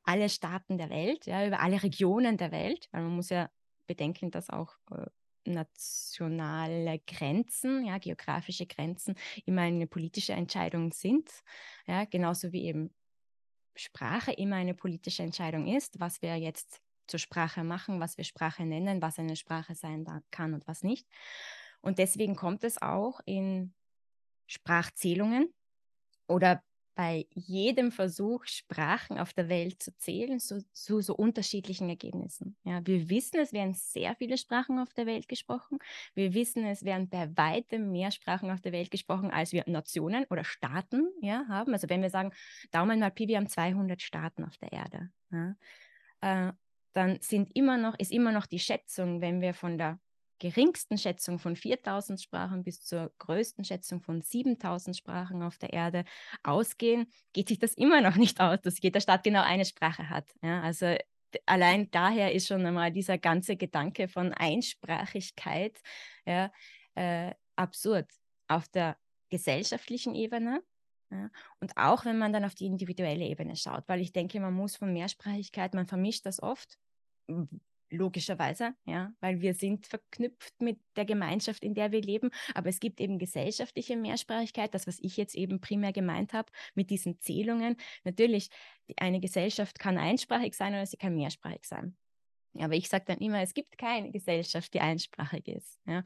alle Staaten der Welt, ja, über alle Regionen der Welt, weil man muss ja bedenken, dass auch äh, nationale Grenzen, ja, geografische Grenzen immer eine politische Entscheidung sind, ja, genauso wie eben Sprache immer eine politische Entscheidung ist, was wir jetzt zur Sprache machen, was wir Sprache nennen, was eine Sprache sein kann und was nicht. Und deswegen kommt es auch in Sprachzählungen oder bei jedem Versuch, Sprachen auf der Welt zu zählen, zu so, so, unterschiedlichen Ergebnissen. Ja, wir wissen, es werden sehr viele Sprachen auf der Welt gesprochen. Wir wissen, es werden bei weitem mehr Sprachen auf der Welt gesprochen, als wir Nationen oder Staaten ja, haben. Also wenn wir sagen, Daumen mal Pi, wir haben 200 Staaten auf der Erde. Ja. Dann sind immer noch, ist immer noch die Schätzung, wenn wir von der geringsten Schätzung von 4000 Sprachen bis zur größten Schätzung von 7000 Sprachen auf der Erde ausgehen, geht sich das immer noch nicht aus, dass jeder Staat genau eine Sprache hat. Ja, also allein daher ist schon einmal dieser ganze Gedanke von Einsprachigkeit ja, äh, absurd auf der gesellschaftlichen Ebene. Ja, und auch wenn man dann auf die individuelle Ebene schaut, weil ich denke, man muss von Mehrsprachigkeit, man vermischt das oft, logischerweise, ja, weil wir sind verknüpft mit der Gemeinschaft, in der wir leben. Aber es gibt eben gesellschaftliche Mehrsprachigkeit, das, was ich jetzt eben primär gemeint habe, mit diesen Zählungen. Natürlich, eine Gesellschaft kann einsprachig sein oder sie kann mehrsprachig sein. Aber ich sage dann immer, es gibt keine Gesellschaft, die einsprachig ist. Ja.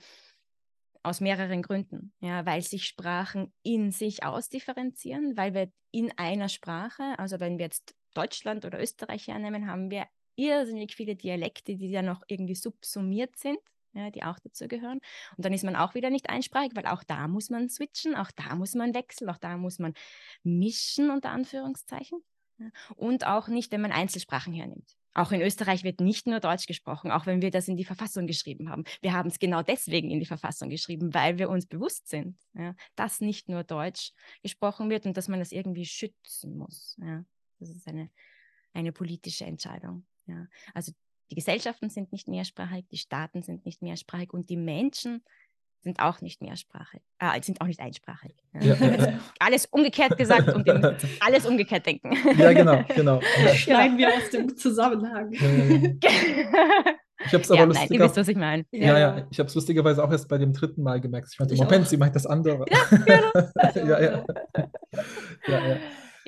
Aus mehreren Gründen. Ja, weil sich Sprachen in sich ausdifferenzieren, weil wir in einer Sprache, also wenn wir jetzt Deutschland oder Österreich hernehmen, haben wir irrsinnig viele Dialekte, die ja noch irgendwie subsumiert sind, ja, die auch dazu gehören. Und dann ist man auch wieder nicht einsprachig, weil auch da muss man switchen, auch da muss man wechseln, auch da muss man mischen, unter Anführungszeichen. Ja. Und auch nicht, wenn man Einzelsprachen hernimmt. Auch in Österreich wird nicht nur Deutsch gesprochen, auch wenn wir das in die Verfassung geschrieben haben. Wir haben es genau deswegen in die Verfassung geschrieben, weil wir uns bewusst sind, ja, dass nicht nur Deutsch gesprochen wird und dass man das irgendwie schützen muss. Ja. Das ist eine, eine politische Entscheidung. Ja. Also die Gesellschaften sind nicht mehrsprachig, die Staaten sind nicht mehrsprachig und die Menschen sind auch nicht mehrsprachig, äh, sind auch nicht einsprachig. Ja. Ja. Alles umgekehrt gesagt und alles umgekehrt denken. Ja, genau, genau. Schneiden wir aus dem Zusammenhang. Ich habe es aber ja, lustiger, nein, ihr wisst, was ich meine. Ja, ja, ich habe es lustigerweise auch erst bei dem dritten Mal gemerkt. Ich meinte, Moment, sie meint das andere. Ja, genau. ja, ja. ja, ja.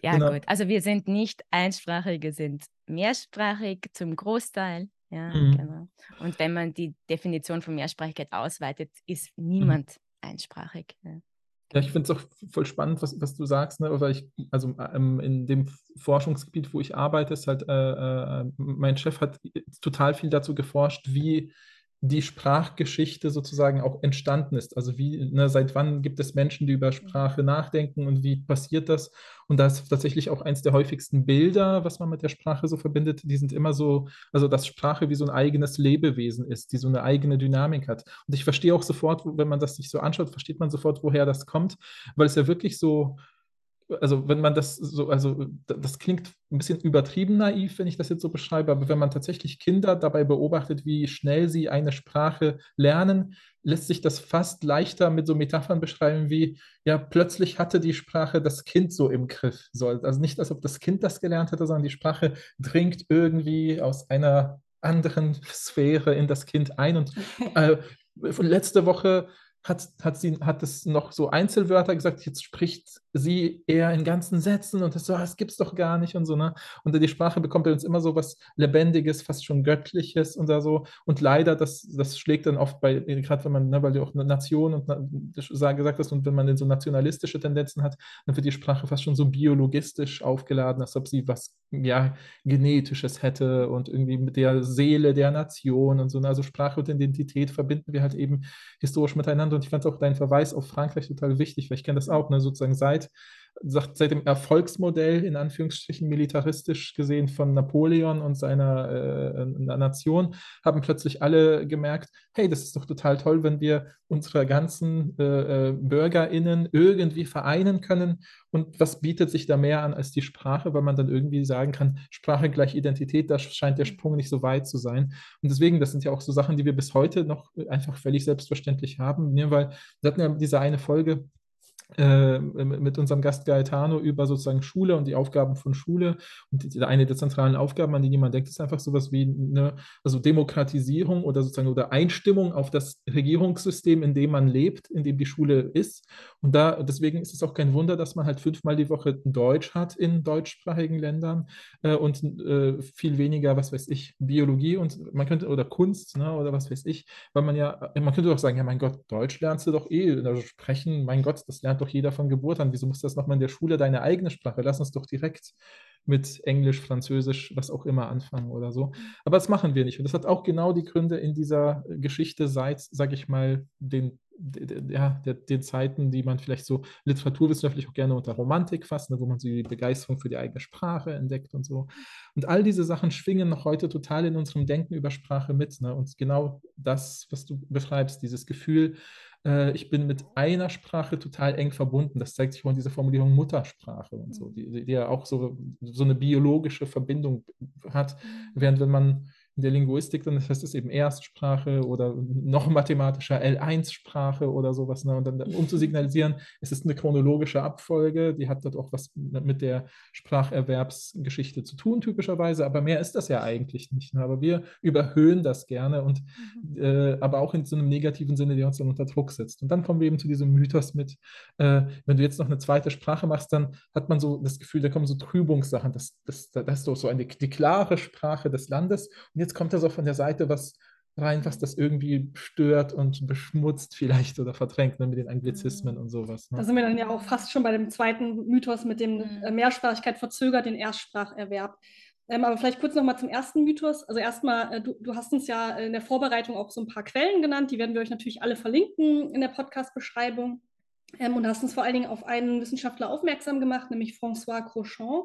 Ja, genau. gut. Also wir sind nicht einsprachig, wir sind mehrsprachig zum Großteil. Ja, mhm. genau. Und wenn man die Definition von Mehrsprachigkeit ausweitet, ist mhm. niemand mhm. einsprachig. Ja. Ja, ich finde es auch voll spannend, was, was du sagst, ne? weil ich, also ähm, in dem Forschungsgebiet, wo ich arbeite, ist halt, äh, äh, mein Chef hat total viel dazu geforscht, wie die Sprachgeschichte sozusagen auch entstanden ist. Also wie, ne, seit wann gibt es Menschen, die über Sprache nachdenken und wie passiert das? Und da ist tatsächlich auch eins der häufigsten Bilder, was man mit der Sprache so verbindet, die sind immer so, also dass Sprache wie so ein eigenes Lebewesen ist, die so eine eigene Dynamik hat. Und ich verstehe auch sofort, wenn man das sich so anschaut, versteht man sofort, woher das kommt, weil es ja wirklich so, also wenn man das so, also das klingt ein bisschen übertrieben naiv, wenn ich das jetzt so beschreibe, aber wenn man tatsächlich Kinder dabei beobachtet, wie schnell sie eine Sprache lernen, lässt sich das fast leichter mit so Metaphern beschreiben wie, ja, plötzlich hatte die Sprache das Kind so im Griff. So, also nicht, als ob das Kind das gelernt hätte, sondern die Sprache dringt irgendwie aus einer anderen Sphäre in das Kind ein. Und äh, letzte Woche hat, hat sie hat es noch so Einzelwörter gesagt, jetzt spricht sie eher in ganzen Sätzen und das so, das gibt's doch gar nicht und so, ne? Und die Sprache bekommt bei uns immer so was Lebendiges, fast schon Göttliches und da so. Und leider, das, das schlägt dann oft bei, gerade wenn man, ne, weil du auch eine Nation und gesagt hast, und wenn man so nationalistische Tendenzen hat, dann wird die Sprache fast schon so biologistisch aufgeladen, als ob sie was ja, Genetisches hätte und irgendwie mit der Seele der Nation und so. Ne? Also Sprache und Identität verbinden wir halt eben historisch miteinander. Und ich fand auch deinen Verweis auf Frankreich total wichtig, weil ich kenne das auch, ne? sozusagen seit sagt, seit dem Erfolgsmodell, in Anführungsstrichen militaristisch gesehen, von Napoleon und seiner äh, Nation, haben plötzlich alle gemerkt, hey, das ist doch total toll, wenn wir unsere ganzen äh, äh BürgerInnen irgendwie vereinen können. Und was bietet sich da mehr an als die Sprache, weil man dann irgendwie sagen kann, Sprache gleich Identität, da scheint der Sprung nicht so weit zu sein. Und deswegen, das sind ja auch so Sachen, die wir bis heute noch einfach völlig selbstverständlich haben, ne? weil wir hatten ja diese eine Folge, äh, mit unserem Gast Gaetano über sozusagen Schule und die Aufgaben von Schule. Und eine der zentralen Aufgaben, an die niemand denkt, ist einfach sowas wie eine also Demokratisierung oder sozusagen oder Einstimmung auf das Regierungssystem, in dem man lebt, in dem die Schule ist. Und da deswegen ist es auch kein Wunder, dass man halt fünfmal die Woche Deutsch hat in deutschsprachigen Ländern äh, und äh, viel weniger, was weiß ich, Biologie und man könnte oder Kunst ne, oder was weiß ich, weil man ja, man könnte auch sagen, ja mein Gott, Deutsch lernst du doch eh, also sprechen, mein Gott, das lernt doch jeder von Geburt an. Wieso muss das nochmal in der Schule deine eigene Sprache? Lass uns doch direkt mit Englisch, Französisch, was auch immer anfangen oder so. Aber das machen wir nicht. Und das hat auch genau die Gründe in dieser Geschichte seit, sage ich mal, den ja, der, den Zeiten, die man vielleicht so literaturwissenschaftlich auch gerne unter Romantik fasst, ne, wo man so die Begeisterung für die eigene Sprache entdeckt und so. Und all diese Sachen schwingen noch heute total in unserem Denken über Sprache mit. Ne? Und genau das, was du beschreibst, dieses Gefühl, äh, ich bin mit einer Sprache total eng verbunden. Das zeigt sich auch in dieser Formulierung Muttersprache und so, die, die ja auch so, so eine biologische Verbindung hat. Während wenn man in der Linguistik, dann heißt es eben Erstsprache oder noch mathematischer L1-Sprache oder sowas. Ne? Und dann, um zu signalisieren, es ist eine chronologische Abfolge, die hat dort auch was mit der Spracherwerbsgeschichte zu tun, typischerweise, aber mehr ist das ja eigentlich nicht. Ne? Aber wir überhöhen das gerne und mhm. äh, aber auch in so einem negativen Sinne, der uns dann unter Druck setzt. Und dann kommen wir eben zu diesem Mythos mit, äh, wenn du jetzt noch eine zweite Sprache machst, dann hat man so das Gefühl, da kommen so Trübungssachen. Das, das, das ist doch so eine, die klare Sprache des Landes. Und jetzt jetzt kommt da so von der Seite was rein, was das irgendwie stört und beschmutzt vielleicht oder verdrängt ne, mit den Anglizismen mhm. und sowas. Ne? Da sind wir dann ja auch fast schon bei dem zweiten Mythos mit dem mhm. äh, Mehrsprachigkeit verzögert den Erstspracherwerb. Ähm, aber vielleicht kurz nochmal zum ersten Mythos. Also erstmal, äh, du, du, hast uns ja in der Vorbereitung auch so ein paar Quellen genannt, die werden wir euch natürlich alle verlinken in der Podcast-Beschreibung. Ähm, und hast uns vor allen Dingen auf einen Wissenschaftler aufmerksam gemacht, nämlich François Crochon.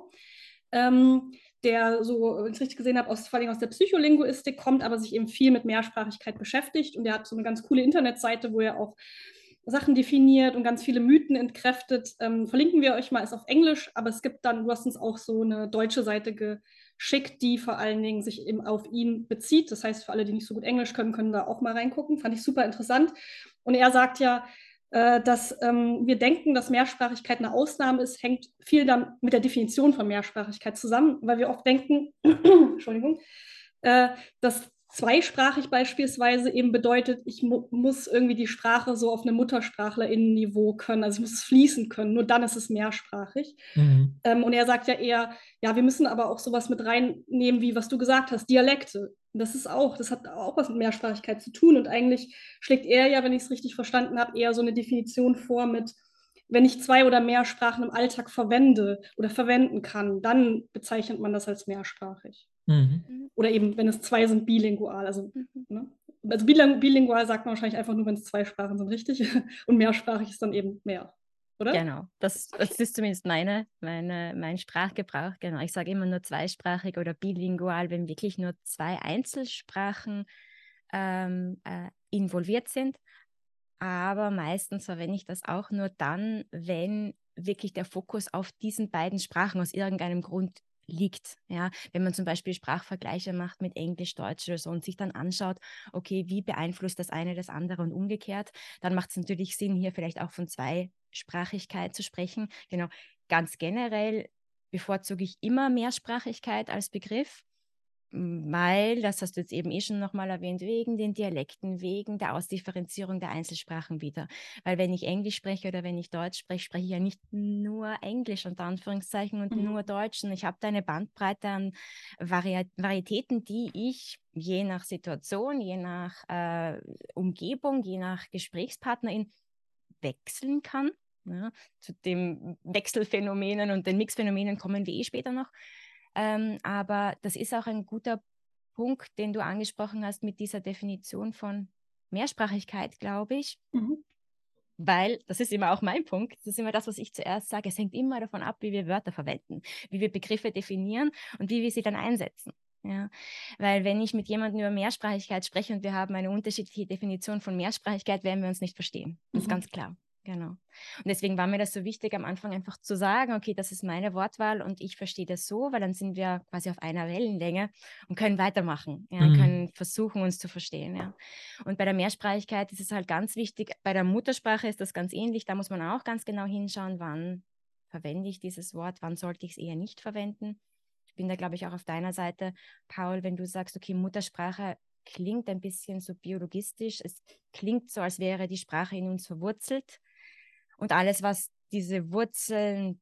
Ähm, der so, wenn ich richtig gesehen habe, aus, vor allem aus der Psycholinguistik kommt, aber sich eben viel mit Mehrsprachigkeit beschäftigt. Und der hat so eine ganz coole Internetseite, wo er auch Sachen definiert und ganz viele Mythen entkräftet. Ähm, verlinken wir euch mal, ist auf Englisch, aber es gibt dann, du hast uns auch so eine deutsche Seite geschickt, die vor allen Dingen sich eben auf ihn bezieht. Das heißt, für alle, die nicht so gut Englisch können, können da auch mal reingucken. Fand ich super interessant. Und er sagt ja, dass ähm, wir denken, dass Mehrsprachigkeit eine Ausnahme ist, hängt viel dann mit der Definition von Mehrsprachigkeit zusammen, weil wir oft denken, Entschuldigung, äh, dass zweisprachig beispielsweise eben bedeutet, ich mu muss irgendwie die Sprache so auf einem Muttersprachlerinnenniveau können, also ich muss es fließen können, nur dann ist es mehrsprachig. Mhm. Ähm, und er sagt ja eher, ja, wir müssen aber auch sowas mit reinnehmen, wie was du gesagt hast, Dialekte. Das ist auch, das hat auch was mit Mehrsprachigkeit zu tun. Und eigentlich schlägt er ja, wenn ich es richtig verstanden habe, eher so eine Definition vor mit, wenn ich zwei oder mehr Sprachen im Alltag verwende oder verwenden kann, dann bezeichnet man das als mehrsprachig. Mhm. Oder eben, wenn es zwei sind, bilingual. Also, mhm. ne? also bilingual sagt man wahrscheinlich einfach nur, wenn es zwei Sprachen sind, richtig. Und mehrsprachig ist dann eben mehr. Oder? Genau, das, das ist zumindest meine, meine, mein Sprachgebrauch. Genau, ich sage immer nur zweisprachig oder bilingual, wenn wirklich nur zwei Einzelsprachen ähm, äh, involviert sind. Aber meistens verwende ich das auch nur dann, wenn wirklich der Fokus auf diesen beiden Sprachen aus irgendeinem Grund liegt. Ja, wenn man zum Beispiel Sprachvergleiche macht mit Englisch, Deutsch oder so und sich dann anschaut, okay, wie beeinflusst das eine das andere und umgekehrt, dann macht es natürlich Sinn, hier vielleicht auch von Zweisprachigkeit zu sprechen. Genau, ganz generell bevorzuge ich immer Mehrsprachigkeit als Begriff weil, das hast du jetzt eben eh schon nochmal erwähnt, wegen den Dialekten, wegen der Ausdifferenzierung der Einzelsprachen wieder. Weil wenn ich Englisch spreche oder wenn ich Deutsch spreche, spreche ich ja nicht nur Englisch unter Anführungszeichen und mhm. nur Deutsch. Und ich habe da eine Bandbreite an Vari Varietäten, die ich je nach Situation, je nach äh, Umgebung, je nach Gesprächspartnerin wechseln kann. Ja, zu den Wechselphänomenen und den Mixphänomenen kommen wir eh später noch. Ähm, aber das ist auch ein guter Punkt, den du angesprochen hast mit dieser Definition von Mehrsprachigkeit, glaube ich. Mhm. Weil, das ist immer auch mein Punkt, das ist immer das, was ich zuerst sage, es hängt immer davon ab, wie wir Wörter verwenden, wie wir Begriffe definieren und wie wir sie dann einsetzen. Ja, weil wenn ich mit jemandem über Mehrsprachigkeit spreche und wir haben eine unterschiedliche Definition von Mehrsprachigkeit, werden wir uns nicht verstehen. Das ist mhm. ganz klar. Genau. Und deswegen war mir das so wichtig, am Anfang einfach zu sagen, okay, das ist meine Wortwahl und ich verstehe das so, weil dann sind wir quasi auf einer Wellenlänge und können weitermachen, ja, mhm. können versuchen, uns zu verstehen. Ja. Und bei der Mehrsprachigkeit ist es halt ganz wichtig, bei der Muttersprache ist das ganz ähnlich, da muss man auch ganz genau hinschauen, wann verwende ich dieses Wort, wann sollte ich es eher nicht verwenden. Ich bin da, glaube ich, auch auf deiner Seite, Paul, wenn du sagst, okay, Muttersprache klingt ein bisschen so biologistisch, es klingt so, als wäre die Sprache in uns verwurzelt und alles, was diese Wurzeln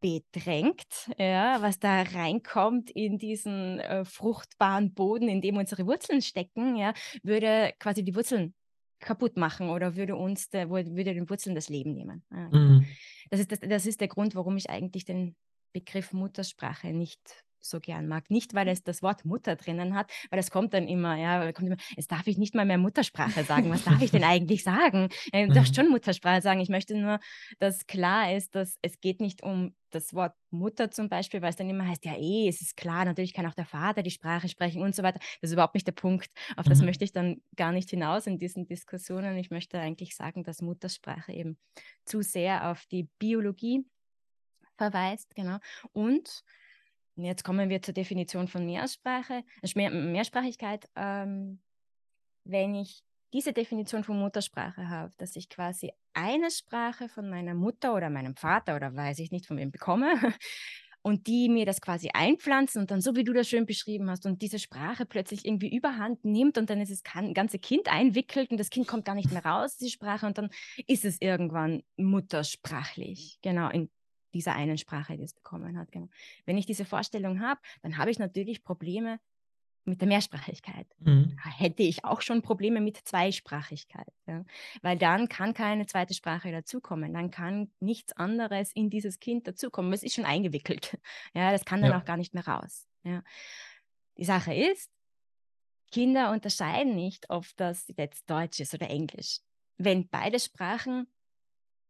bedrängt, ja, was da reinkommt in diesen äh, fruchtbaren Boden, in dem unsere Wurzeln stecken, ja, würde quasi die Wurzeln kaputt machen oder würde uns der, würde den Wurzeln das Leben nehmen. Ja. Mhm. Das, ist, das, das ist der Grund, warum ich eigentlich den Begriff Muttersprache nicht so gern mag. Nicht, weil es das Wort Mutter drinnen hat, weil es kommt dann immer, ja, kommt immer, jetzt darf ich nicht mal mehr Muttersprache sagen. Was darf ich denn eigentlich sagen? Ja, du darfst mhm. schon Muttersprache sagen. Ich möchte nur, dass klar ist, dass es geht nicht um das Wort Mutter zum Beispiel, weil es dann immer heißt, ja eh, es ist klar, natürlich kann auch der Vater die Sprache sprechen und so weiter. Das ist überhaupt nicht der Punkt. Auf das mhm. möchte ich dann gar nicht hinaus in diesen Diskussionen. Ich möchte eigentlich sagen, dass Muttersprache eben zu sehr auf die Biologie verweist, genau. Und jetzt kommen wir zur Definition von Mehrsprache, Mehr, Mehrsprachigkeit. Ähm, wenn ich diese Definition von Muttersprache habe, dass ich quasi eine Sprache von meiner Mutter oder meinem Vater oder weiß ich nicht von wem bekomme und die mir das quasi einpflanzen und dann so wie du das schön beschrieben hast und diese Sprache plötzlich irgendwie überhand nimmt und dann ist das ganze Kind einwickelt und das Kind kommt gar nicht mehr raus, die Sprache und dann ist es irgendwann muttersprachlich, genau in dieser einen Sprache, die es bekommen hat. Genau. Wenn ich diese Vorstellung habe, dann habe ich natürlich Probleme mit der Mehrsprachigkeit. Mhm. Hätte ich auch schon Probleme mit Zweisprachigkeit, ja? weil dann kann keine zweite Sprache dazukommen, dann kann nichts anderes in dieses Kind dazukommen. Es ist schon eingewickelt. Ja, das kann dann ja. auch gar nicht mehr raus. Ja? Die Sache ist, Kinder unterscheiden nicht, ob das jetzt Deutsch ist oder Englisch. Wenn beide Sprachen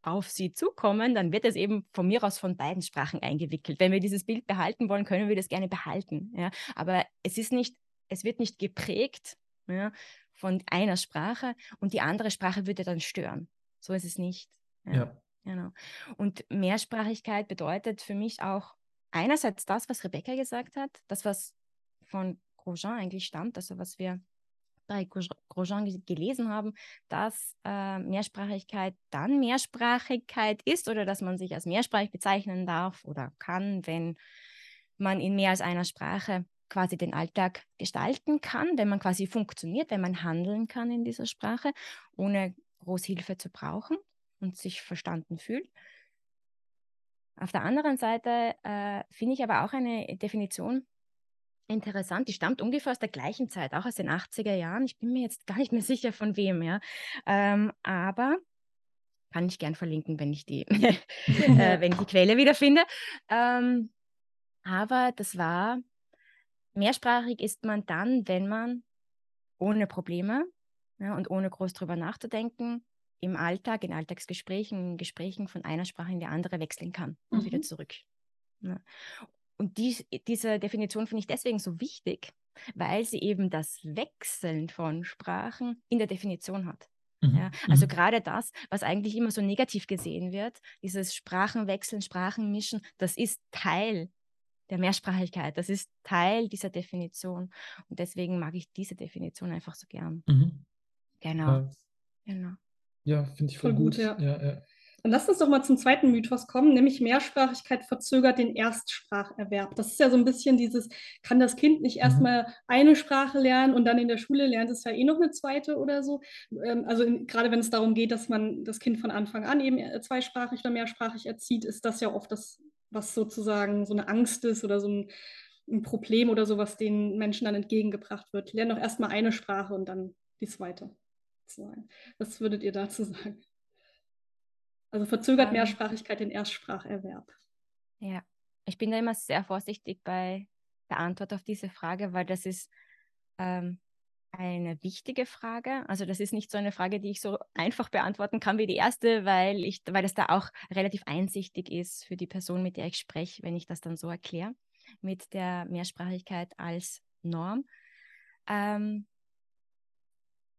auf sie zukommen, dann wird es eben von mir aus von beiden Sprachen eingewickelt. Wenn wir dieses Bild behalten wollen, können wir das gerne behalten. Ja? Aber es ist nicht, es wird nicht geprägt ja, von einer Sprache und die andere Sprache würde dann stören. So ist es nicht. Ja. ja. Genau. Und Mehrsprachigkeit bedeutet für mich auch einerseits das, was Rebecca gesagt hat, das, was von Grosjean eigentlich stammt, also was wir bei Grosjean gelesen haben, dass äh, Mehrsprachigkeit dann Mehrsprachigkeit ist oder dass man sich als mehrsprachig bezeichnen darf oder kann, wenn man in mehr als einer Sprache quasi den Alltag gestalten kann, wenn man quasi funktioniert, wenn man handeln kann in dieser Sprache, ohne Großhilfe zu brauchen und sich verstanden fühlt. Auf der anderen Seite äh, finde ich aber auch eine Definition Interessant, die stammt ungefähr aus der gleichen Zeit, auch aus den 80er Jahren. Ich bin mir jetzt gar nicht mehr sicher von wem, ja. Ähm, aber kann ich gern verlinken, wenn ich die, äh, wenn ich die Quelle wiederfinde. Ähm, aber das war, mehrsprachig ist man dann, wenn man ohne Probleme ja, und ohne groß drüber nachzudenken im Alltag, in Alltagsgesprächen, in Gesprächen von einer Sprache in die andere wechseln kann und mhm. wieder zurück. Ja. Und die, diese Definition finde ich deswegen so wichtig, weil sie eben das Wechseln von Sprachen in der Definition hat. Mhm. Ja, also mhm. gerade das, was eigentlich immer so negativ gesehen wird, dieses Sprachenwechseln, Sprachenmischen, das ist Teil der Mehrsprachigkeit, das ist Teil dieser Definition. Und deswegen mag ich diese Definition einfach so gern. Mhm. Genau. Ja, genau. ja finde ich voll, voll gut. gut. Ja. Ja, dann lass uns doch mal zum zweiten Mythos kommen, nämlich Mehrsprachigkeit verzögert den Erstspracherwerb. Das ist ja so ein bisschen dieses, kann das Kind nicht mhm. erstmal eine Sprache lernen und dann in der Schule lernt es ja eh noch eine zweite oder so. Ähm, also in, gerade wenn es darum geht, dass man das Kind von Anfang an eben zweisprachig oder mehrsprachig erzieht, ist das ja oft das, was sozusagen so eine Angst ist oder so ein, ein Problem oder so, was den Menschen dann entgegengebracht wird. Lern doch erstmal eine Sprache und dann die zweite. Was würdet ihr dazu sagen? Also verzögert ähm, Mehrsprachigkeit den Erstspracherwerb. Ja, ich bin da immer sehr vorsichtig bei der Antwort auf diese Frage, weil das ist ähm, eine wichtige Frage. Also das ist nicht so eine Frage, die ich so einfach beantworten kann wie die erste, weil ich, weil das da auch relativ einsichtig ist für die Person, mit der ich spreche, wenn ich das dann so erkläre, mit der Mehrsprachigkeit als Norm. Ähm,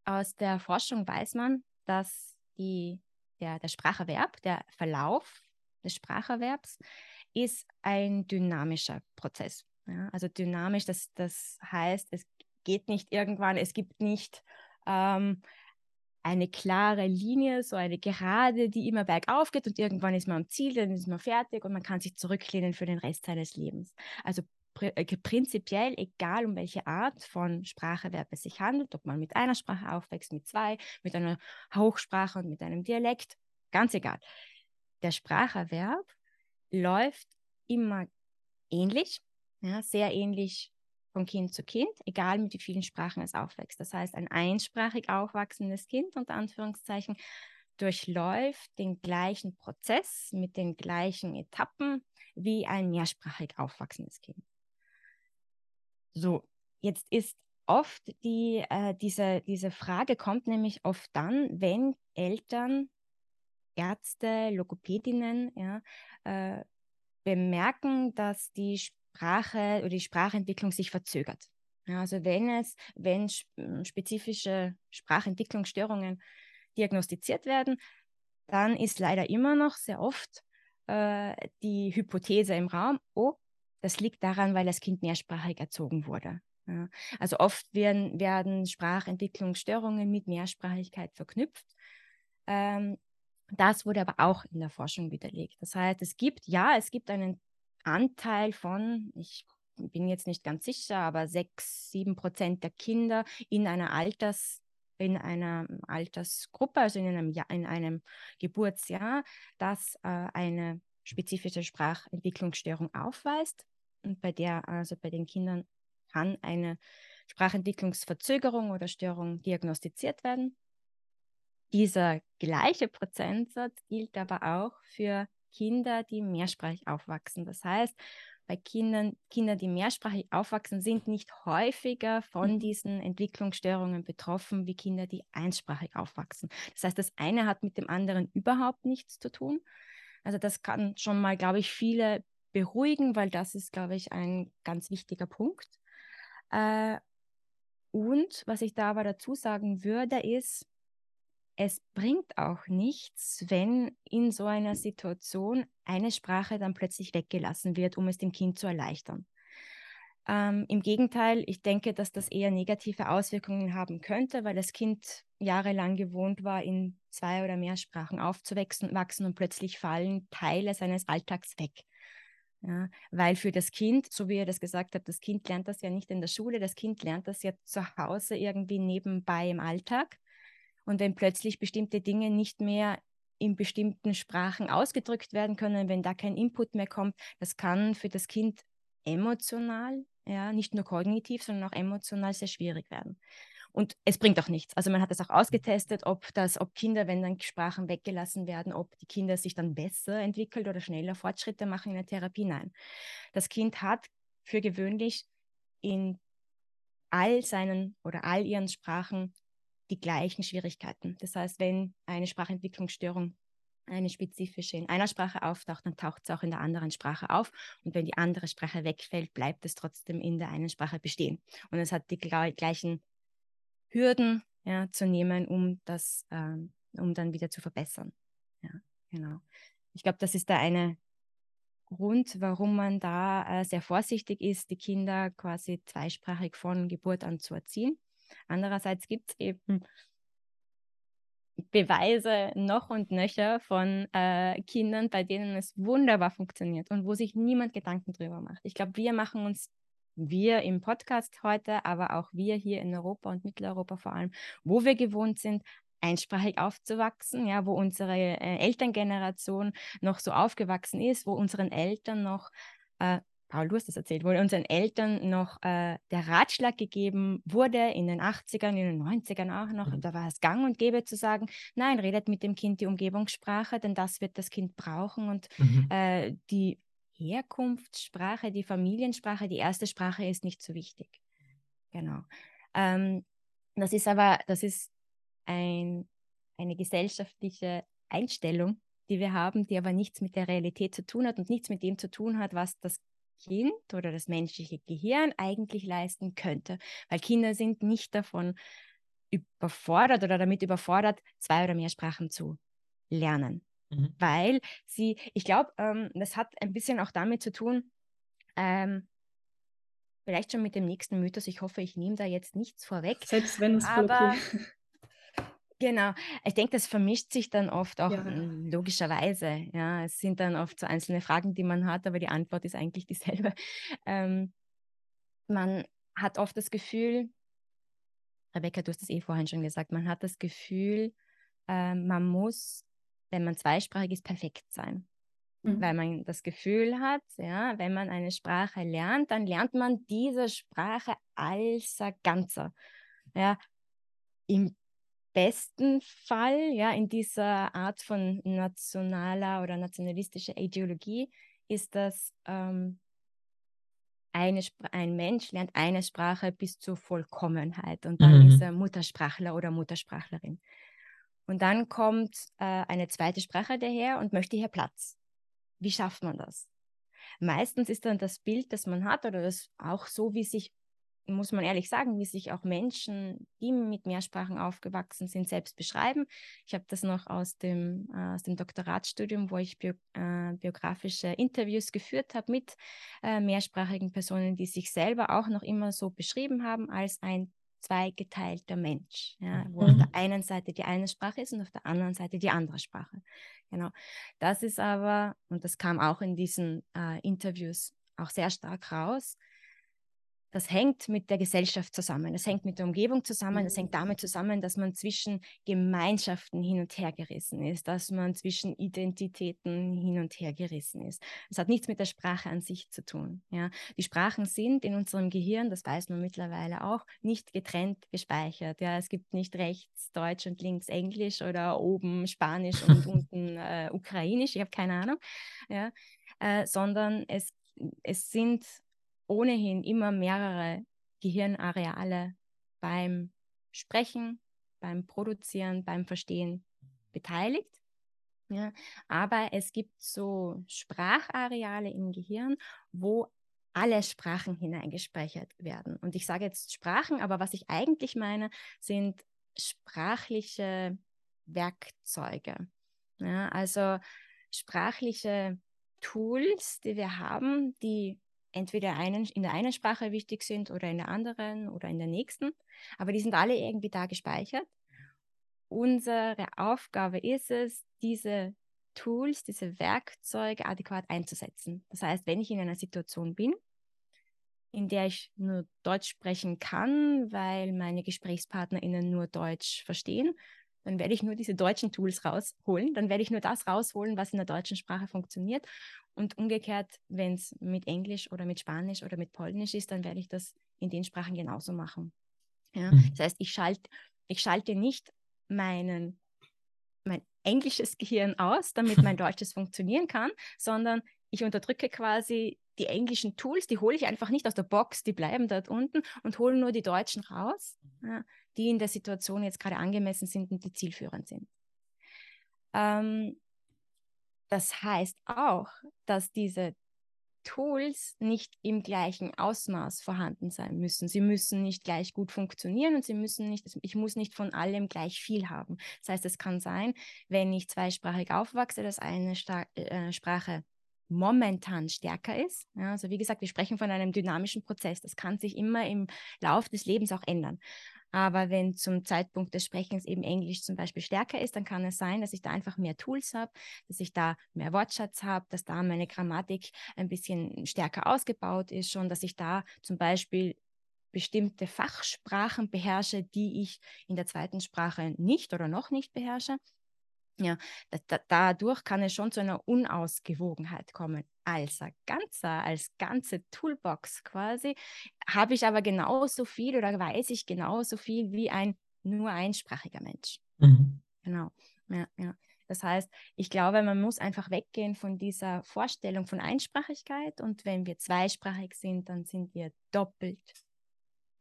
aus der Forschung weiß man, dass die der, der Spracherwerb, der Verlauf des Spracherwerbs ist ein dynamischer Prozess. Ja, also dynamisch, das, das heißt, es geht nicht irgendwann, es gibt nicht ähm, eine klare Linie, so eine Gerade, die immer bergauf geht und irgendwann ist man am Ziel, dann ist man fertig und man kann sich zurücklehnen für den Rest seines Lebens. Also prinzipiell, egal um welche Art von Spracherwerb es sich handelt, ob man mit einer Sprache aufwächst, mit zwei, mit einer Hochsprache und mit einem Dialekt, ganz egal. Der Spracherwerb läuft immer ähnlich, ja, sehr ähnlich von Kind zu Kind, egal mit wie vielen Sprachen es aufwächst. Das heißt, ein einsprachig aufwachsendes Kind, unter Anführungszeichen, durchläuft den gleichen Prozess mit den gleichen Etappen wie ein mehrsprachig aufwachsendes Kind. So, jetzt ist oft die, äh, diese, diese Frage kommt nämlich oft dann, wenn Eltern, Ärzte, Logopädinnen ja, äh, bemerken, dass die Sprache oder die Sprachentwicklung sich verzögert. Ja, also wenn es, wenn spezifische Sprachentwicklungsstörungen diagnostiziert werden, dann ist leider immer noch sehr oft äh, die Hypothese im Raum, oh, das liegt daran, weil das Kind mehrsprachig erzogen wurde. Ja. Also oft werden, werden Sprachentwicklungsstörungen mit Mehrsprachigkeit verknüpft. Ähm, das wurde aber auch in der Forschung widerlegt. Das heißt, es gibt, ja, es gibt einen Anteil von, ich bin jetzt nicht ganz sicher, aber sechs, sieben Prozent der Kinder in einer Alters in einer Altersgruppe, also in einem, in einem Geburtsjahr, das äh, eine spezifische Sprachentwicklungsstörung aufweist. Und bei der, also bei den Kindern kann eine Sprachentwicklungsverzögerung oder Störung diagnostiziert werden. Dieser gleiche Prozentsatz gilt aber auch für Kinder, die mehrsprachig aufwachsen. Das heißt, bei Kindern, Kinder, die mehrsprachig aufwachsen, sind nicht häufiger von mhm. diesen Entwicklungsstörungen betroffen wie Kinder, die einsprachig aufwachsen. Das heißt, das eine hat mit dem anderen überhaupt nichts zu tun. Also das kann schon mal, glaube ich, viele beruhigen, weil das ist, glaube ich, ein ganz wichtiger Punkt. Äh, und was ich da aber dazu sagen würde, ist, es bringt auch nichts, wenn in so einer Situation eine Sprache dann plötzlich weggelassen wird, um es dem Kind zu erleichtern. Ähm, Im Gegenteil, ich denke, dass das eher negative Auswirkungen haben könnte, weil das Kind jahrelang gewohnt war, in zwei oder mehr Sprachen aufzuwachsen wachsen, und plötzlich fallen Teile seines Alltags weg. Ja, weil für das Kind, so wie ihr das gesagt habt, das Kind lernt das ja nicht in der Schule, das Kind lernt das ja zu Hause irgendwie nebenbei im Alltag. Und wenn plötzlich bestimmte Dinge nicht mehr in bestimmten Sprachen ausgedrückt werden können, wenn da kein Input mehr kommt, das kann für das Kind emotional, ja, nicht nur kognitiv, sondern auch emotional sehr schwierig werden. Und es bringt auch nichts. Also man hat das auch ausgetestet, ob das, ob Kinder, wenn dann Sprachen weggelassen werden, ob die Kinder sich dann besser entwickelt oder schneller Fortschritte machen in der Therapie. Nein. Das Kind hat für gewöhnlich in all seinen oder all ihren Sprachen die gleichen Schwierigkeiten. Das heißt, wenn eine Sprachentwicklungsstörung eine spezifische in einer Sprache auftaucht, dann taucht es auch in der anderen Sprache auf. Und wenn die andere Sprache wegfällt, bleibt es trotzdem in der einen Sprache bestehen. Und es hat die gleichen Hürden ja, zu nehmen, um das, ähm, um dann wieder zu verbessern. Ja, genau. Ich glaube, das ist der eine Grund, warum man da äh, sehr vorsichtig ist, die Kinder quasi zweisprachig von Geburt an zu erziehen. Andererseits gibt es eben Beweise noch und nöcher von äh, Kindern, bei denen es wunderbar funktioniert und wo sich niemand Gedanken drüber macht. Ich glaube, wir machen uns, wir im Podcast heute, aber auch wir hier in Europa und Mitteleuropa vor allem, wo wir gewohnt sind, einsprachig aufzuwachsen, ja, wo unsere äh, Elterngeneration noch so aufgewachsen ist, wo unseren Eltern noch äh, Paul, du hast das erzählt, wo unseren Eltern noch äh, der Ratschlag gegeben wurde, in den 80ern, in den 90ern auch noch, mhm. da war es gang und gäbe zu sagen, nein, redet mit dem Kind die Umgebungssprache, denn das wird das Kind brauchen und mhm. äh, die Herkunftssprache, die Familiensprache, die erste Sprache ist nicht so wichtig. Genau. Ähm, das ist aber, das ist ein, eine gesellschaftliche Einstellung, die wir haben, die aber nichts mit der Realität zu tun hat und nichts mit dem zu tun hat, was das Kind oder das menschliche Gehirn eigentlich leisten könnte. Weil Kinder sind nicht davon überfordert oder damit überfordert, zwei oder mehr Sprachen zu lernen. Mhm. Weil sie, ich glaube, ähm, das hat ein bisschen auch damit zu tun, ähm, vielleicht schon mit dem nächsten Mythos. Ich hoffe, ich nehme da jetzt nichts vorweg. Selbst wenn es aber. Genau. Ich denke, das vermischt sich dann oft auch ja. logischerweise. Ja, es sind dann oft so einzelne Fragen, die man hat, aber die Antwort ist eigentlich dieselbe. Ähm, man hat oft das Gefühl, Rebecca, du hast es eh vorhin schon gesagt, man hat das Gefühl, äh, man muss, wenn man zweisprachig ist, perfekt sein. Mhm. Weil man das Gefühl hat, ja, wenn man eine Sprache lernt, dann lernt man diese Sprache als Ganzer. Ja, im besten Fall, ja, in dieser Art von nationaler oder nationalistischer Ideologie, ist das ähm, eine ein Mensch lernt eine Sprache bis zur Vollkommenheit und dann mhm. ist er Muttersprachler oder Muttersprachlerin. Und dann kommt äh, eine zweite Sprache daher und möchte hier Platz. Wie schafft man das? Meistens ist dann das Bild, das man hat, oder das auch so, wie sich muss man ehrlich sagen, wie sich auch Menschen, die mit Mehrsprachen aufgewachsen sind, selbst beschreiben. Ich habe das noch aus dem, äh, aus dem Doktoratsstudium, wo ich bio, äh, biografische Interviews geführt habe mit äh, mehrsprachigen Personen, die sich selber auch noch immer so beschrieben haben als ein zweigeteilter Mensch, ja, wo mhm. auf der einen Seite die eine Sprache ist und auf der anderen Seite die andere Sprache. Genau. Das ist aber, und das kam auch in diesen äh, Interviews auch sehr stark raus, das hängt mit der Gesellschaft zusammen, das hängt mit der Umgebung zusammen, das hängt damit zusammen, dass man zwischen Gemeinschaften hin und her gerissen ist, dass man zwischen Identitäten hin und her gerissen ist. Das hat nichts mit der Sprache an sich zu tun. Ja. Die Sprachen sind in unserem Gehirn, das weiß man mittlerweile auch, nicht getrennt gespeichert. Ja. Es gibt nicht rechts Deutsch und links Englisch oder oben Spanisch und unten äh, Ukrainisch, ich habe keine Ahnung, ja. Äh, sondern es, es sind ohnehin immer mehrere Gehirnareale beim Sprechen, beim Produzieren, beim Verstehen beteiligt. Ja, aber es gibt so Sprachareale im Gehirn, wo alle Sprachen hineingespeichert werden. Und ich sage jetzt Sprachen, aber was ich eigentlich meine, sind sprachliche Werkzeuge. Ja, also sprachliche Tools, die wir haben, die entweder einen, in der einen Sprache wichtig sind oder in der anderen oder in der nächsten, aber die sind alle irgendwie da gespeichert. Unsere Aufgabe ist es, diese Tools, diese Werkzeuge adäquat einzusetzen. Das heißt, wenn ich in einer Situation bin, in der ich nur Deutsch sprechen kann, weil meine GesprächspartnerInnen nur Deutsch verstehen, dann werde ich nur diese deutschen Tools rausholen. Dann werde ich nur das rausholen, was in der deutschen Sprache funktioniert. Und umgekehrt, wenn es mit Englisch oder mit Spanisch oder mit Polnisch ist, dann werde ich das in den Sprachen genauso machen. Ja? Mhm. Das heißt, ich, schalt, ich schalte nicht meinen, mein englisches Gehirn aus, damit mein deutsches funktionieren kann, sondern ich unterdrücke quasi die englischen Tools, die hole ich einfach nicht aus der Box, die bleiben dort unten und hole nur die deutschen raus, ja, die in der Situation jetzt gerade angemessen sind und die zielführend sind. Ähm, das heißt auch, dass diese Tools nicht im gleichen Ausmaß vorhanden sein müssen. Sie müssen nicht gleich gut funktionieren und sie müssen nicht, ich muss nicht von allem gleich viel haben. Das heißt, es kann sein, wenn ich zweisprachig aufwachse, dass eine Sta äh, Sprache momentan stärker ist. Ja, also wie gesagt, wir sprechen von einem dynamischen Prozess. Das kann sich immer im Lauf des Lebens auch ändern. Aber wenn zum Zeitpunkt des Sprechens eben Englisch zum Beispiel stärker ist, dann kann es sein, dass ich da einfach mehr Tools habe, dass ich da mehr Wortschatz habe, dass da meine Grammatik ein bisschen stärker ausgebaut ist schon, dass ich da zum Beispiel bestimmte Fachsprachen beherrsche, die ich in der zweiten Sprache nicht oder noch nicht beherrsche. Ja, da, da, dadurch kann es schon zu einer Unausgewogenheit kommen. Als Ganzer, als ganze Toolbox quasi, habe ich aber genauso viel oder weiß ich genauso viel wie ein nur einsprachiger Mensch. Mhm. Genau. Ja, ja. Das heißt, ich glaube, man muss einfach weggehen von dieser Vorstellung von Einsprachigkeit und wenn wir zweisprachig sind, dann sind wir doppelt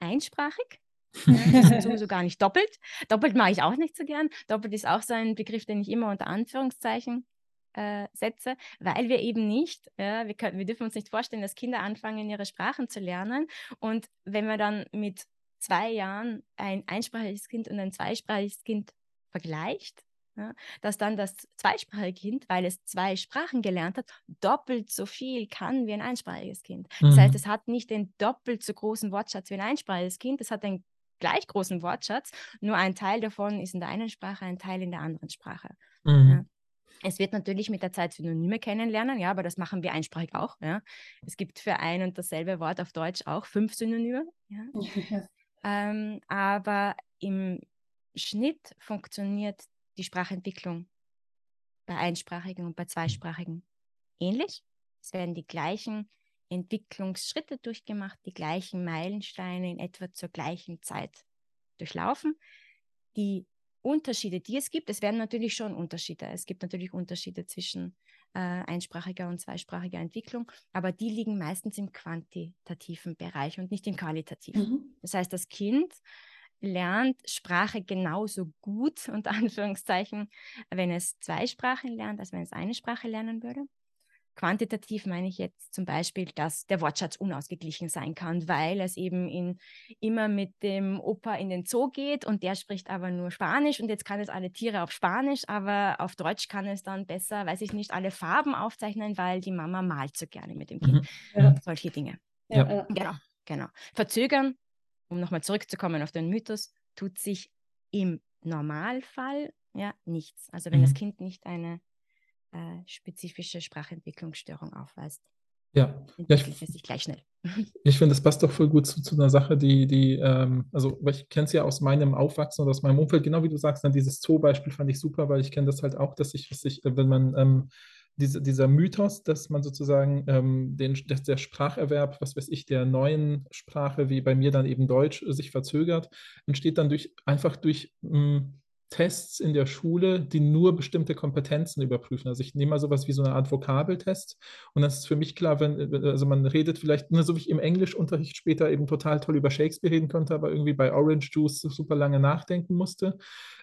einsprachig. Das ist sowieso gar nicht doppelt. Doppelt mache ich auch nicht so gern. Doppelt ist auch so ein Begriff, den ich immer unter Anführungszeichen äh, setze, weil wir eben nicht, äh, wir, können, wir dürfen uns nicht vorstellen, dass Kinder anfangen, ihre Sprachen zu lernen. Und wenn man dann mit zwei Jahren ein einsprachiges Kind und ein zweisprachiges Kind vergleicht, ja, dass dann das zweisprachige Kind, weil es zwei Sprachen gelernt hat, doppelt so viel kann wie ein einsprachiges Kind. Das mhm. heißt, es hat nicht den doppelt so großen Wortschatz wie ein einsprachiges Kind, es hat einen gleich großen Wortschatz, nur ein Teil davon ist in der einen Sprache, ein Teil in der anderen Sprache. Mhm. Ja. Es wird natürlich mit der Zeit Synonyme kennenlernen, ja, aber das machen wir einsprachig auch. Ja. Es gibt für ein und dasselbe Wort auf Deutsch auch fünf Synonyme. Ja. ähm, aber im Schnitt funktioniert die Sprachentwicklung bei einsprachigen und bei zweisprachigen ähnlich. Es werden die gleichen Entwicklungsschritte durchgemacht, die gleichen Meilensteine in etwa zur gleichen Zeit durchlaufen. Die Unterschiede, die es gibt, es werden natürlich schon Unterschiede. Es gibt natürlich Unterschiede zwischen äh, einsprachiger und zweisprachiger Entwicklung, aber die liegen meistens im quantitativen Bereich und nicht im qualitativen. Mhm. Das heißt, das Kind lernt Sprache genauso gut, unter Anführungszeichen, wenn es zwei Sprachen lernt, als wenn es eine Sprache lernen würde. Quantitativ meine ich jetzt zum Beispiel, dass der Wortschatz unausgeglichen sein kann, weil es eben in, immer mit dem Opa in den Zoo geht und der spricht aber nur Spanisch und jetzt kann es alle Tiere auf Spanisch, aber auf Deutsch kann es dann besser, weiß ich nicht, alle Farben aufzeichnen, weil die Mama malt so gerne mit dem Kind. Mhm. Ja. Solche Dinge. Ja. Genau, genau. Verzögern, um nochmal zurückzukommen auf den Mythos, tut sich im Normalfall ja nichts. Also wenn mhm. das Kind nicht eine äh, spezifische Sprachentwicklungsstörung aufweist. Ja, ja ich, sich gleich schnell. Ich finde, das passt doch voll gut zu, zu einer Sache, die, die ähm, also ich kenne es ja aus meinem Aufwachsen oder aus meinem Umfeld, genau wie du sagst, dann dieses Zoo-Beispiel fand ich super, weil ich kenne das halt auch, dass ich, dass ich, wenn man ähm, diese, dieser Mythos, dass man sozusagen ähm, den, dass der Spracherwerb, was weiß ich, der neuen Sprache, wie bei mir dann eben Deutsch, sich verzögert, entsteht dann durch einfach durch mh, hm, Tests in der Schule, die nur bestimmte Kompetenzen überprüfen. Also ich nehme mal sowas wie so eine Art Vokabeltest und das ist für mich klar, wenn, also man redet vielleicht, ne, so wie ich im Englischunterricht später eben total toll über Shakespeare reden konnte, aber irgendwie bei Orange Juice super lange nachdenken musste,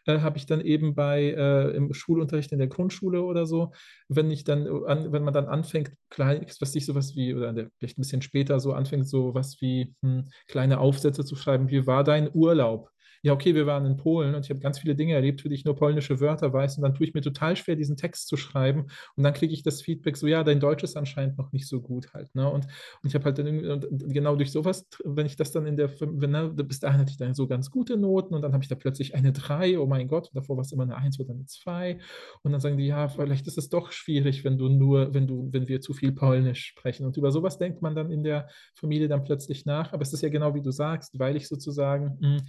äh, habe ich dann eben bei äh, im Schulunterricht in der Grundschule oder so, wenn ich dann an, wenn man dann anfängt, klein, was ich sowas wie, oder der, vielleicht ein bisschen später so anfängt, so was wie hm, kleine Aufsätze zu schreiben, wie war dein Urlaub? Ja, okay, wir waren in Polen und ich habe ganz viele Dinge erlebt, für die ich nur polnische Wörter weiß. Und dann tue ich mir total schwer, diesen Text zu schreiben. Und dann kriege ich das Feedback so, ja, dein Deutsch ist anscheinend noch nicht so gut halt, ne? Und, und ich habe halt dann genau durch sowas, wenn ich das dann in der, wenn, ne, bis dahin hatte ich dann so ganz gute Noten und dann habe ich da plötzlich eine 3, oh mein Gott, und davor war es immer eine 1 oder eine 2 und dann sagen die, ja, vielleicht ist es doch schwierig, wenn du nur, wenn du, wenn wir zu viel Polnisch sprechen. Und über sowas denkt man dann in der Familie dann plötzlich nach, aber es ist ja genau wie du sagst, weil ich sozusagen mh, hm,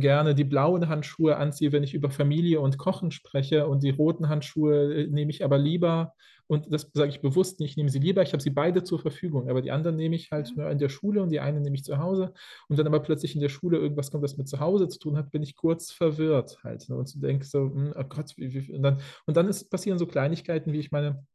gerne die blauen Handschuhe anziehe, wenn ich über Familie und Kochen spreche. Und die roten Handschuhe äh, nehme ich aber lieber. Und das sage ich bewusst nicht, ich nehme sie lieber, ich habe sie beide zur Verfügung, aber die anderen nehme ich halt nur in der Schule und die eine nehme ich zu Hause. Und dann aber plötzlich in der Schule irgendwas kommt, was mit zu Hause zu tun hat, bin ich kurz verwirrt halt ne? und du denkst so, hm, oh Gott, wie, wie, und dann, und dann ist, passieren so Kleinigkeiten, wie ich meine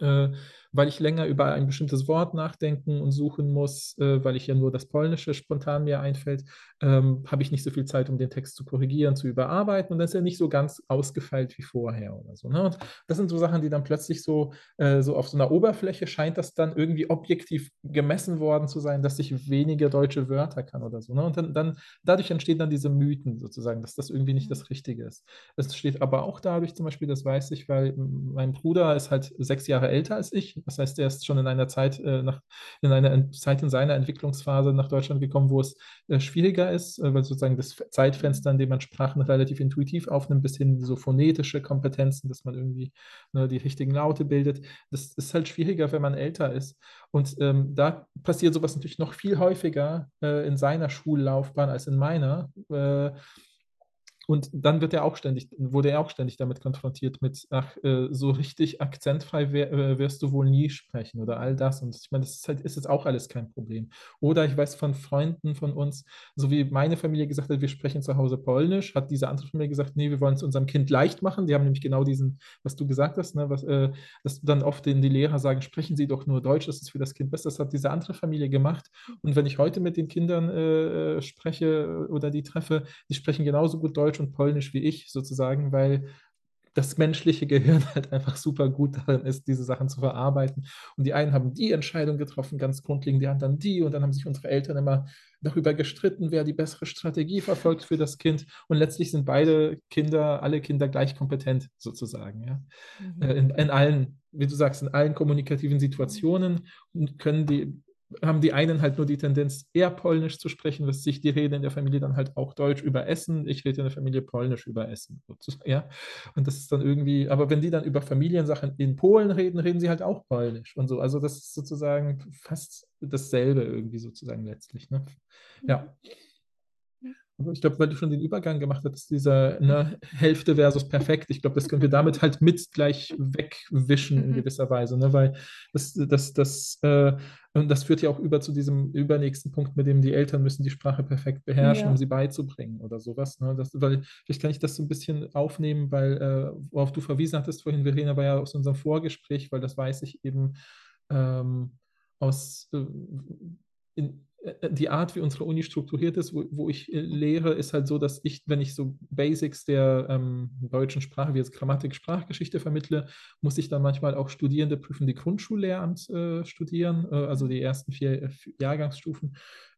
äh, weil ich länger über ein bestimmtes Wort nachdenken und suchen muss, äh, weil ich ja nur das Polnische spontan mir einfällt, ähm, habe ich nicht so viel Zeit, um den Text zu korrigieren, zu überarbeiten und dann ist er nicht so ganz ausgefeilt wie vorher oder so. Ne? Und das sind so Sachen, die dann plötzlich so, äh, so auf so einer Oberfläche scheint das dann irgendwie objektiv gemessen worden zu sein, dass ich weniger deutsche Wörter kann oder so. Ne? Und dann, dann dadurch entstehen dann diese Mythen sozusagen, dass das irgendwie nicht das Richtige ist. Es steht aber auch dadurch zum Beispiel, das weiß ich, weil mein Bruder ist halt sechs Jahre älter als ich. Das heißt, er ist schon in einer Zeit, äh, nach, in einer Zeit in seiner Entwicklungsphase nach Deutschland gekommen, wo es äh, schwieriger ist, äh, weil sozusagen das Zeitfenster, in dem man Sprachen relativ intuitiv aufnimmt, bis hin so phonetische Kompetenzen, dass man irgendwie ne, die richtigen Laute bildet. Das ist halt schwieriger, wenn man älter ist. Und ähm, da passiert sowas natürlich noch viel häufiger äh, in seiner Schullaufbahn als in meiner. Äh, und dann wird er auch ständig, wurde er auch ständig damit konfrontiert mit, ach, äh, so richtig akzentfrei wär, äh, wirst du wohl nie sprechen oder all das. Und ich meine, das ist, halt, ist jetzt auch alles kein Problem. Oder ich weiß von Freunden von uns, so wie meine Familie gesagt hat, wir sprechen zu Hause Polnisch, hat diese andere Familie gesagt, nee, wir wollen es unserem Kind leicht machen. Die haben nämlich genau diesen, was du gesagt hast, ne, was, äh, dass dann oft die Lehrer sagen, sprechen Sie doch nur Deutsch, das ist für das Kind besser. Das hat diese andere Familie gemacht. Und wenn ich heute mit den Kindern äh, spreche oder die treffe, die sprechen genauso gut Deutsch Deutsch und Polnisch wie ich sozusagen, weil das menschliche Gehirn halt einfach super gut darin ist, diese Sachen zu verarbeiten. Und die einen haben die Entscheidung getroffen, ganz grundlegend, die anderen die. Und dann haben sich unsere Eltern immer darüber gestritten, wer die bessere Strategie verfolgt für das Kind. Und letztlich sind beide Kinder, alle Kinder gleich kompetent sozusagen. Ja? Mhm. Äh, in, in allen, wie du sagst, in allen kommunikativen Situationen und können die haben die einen halt nur die Tendenz, eher Polnisch zu sprechen, was sich die reden in der Familie dann halt auch Deutsch über Essen. Ich rede in der Familie Polnisch über Essen. Ja? Und das ist dann irgendwie, aber wenn die dann über Familiensachen in Polen reden, reden sie halt auch Polnisch und so. Also das ist sozusagen fast dasselbe irgendwie sozusagen letztlich. Ne? Ja. Ich glaube, weil du schon den Übergang gemacht hast, dieser ne, Hälfte versus perfekt, ich glaube, das können wir damit halt mit gleich wegwischen in mhm. gewisser Weise, ne? weil das, das, das, äh, und das führt ja auch über zu diesem übernächsten Punkt, mit dem die Eltern müssen die Sprache perfekt beherrschen, ja. um sie beizubringen oder sowas. Ne? Das, weil vielleicht kann ich das so ein bisschen aufnehmen, weil äh, worauf du verwiesen hattest vorhin, Verena, war ja aus unserem Vorgespräch, weil das weiß ich eben ähm, aus äh, in, die Art, wie unsere Uni strukturiert ist, wo, wo, ich äh, lehre, ist halt so, dass ich, wenn ich so Basics der ähm, deutschen Sprache, wie jetzt Grammatik, Sprachgeschichte vermittle, muss ich dann manchmal auch Studierende prüfen, die Grundschullehramt äh, studieren, äh, also die ersten vier, äh, Jahrgangsstufen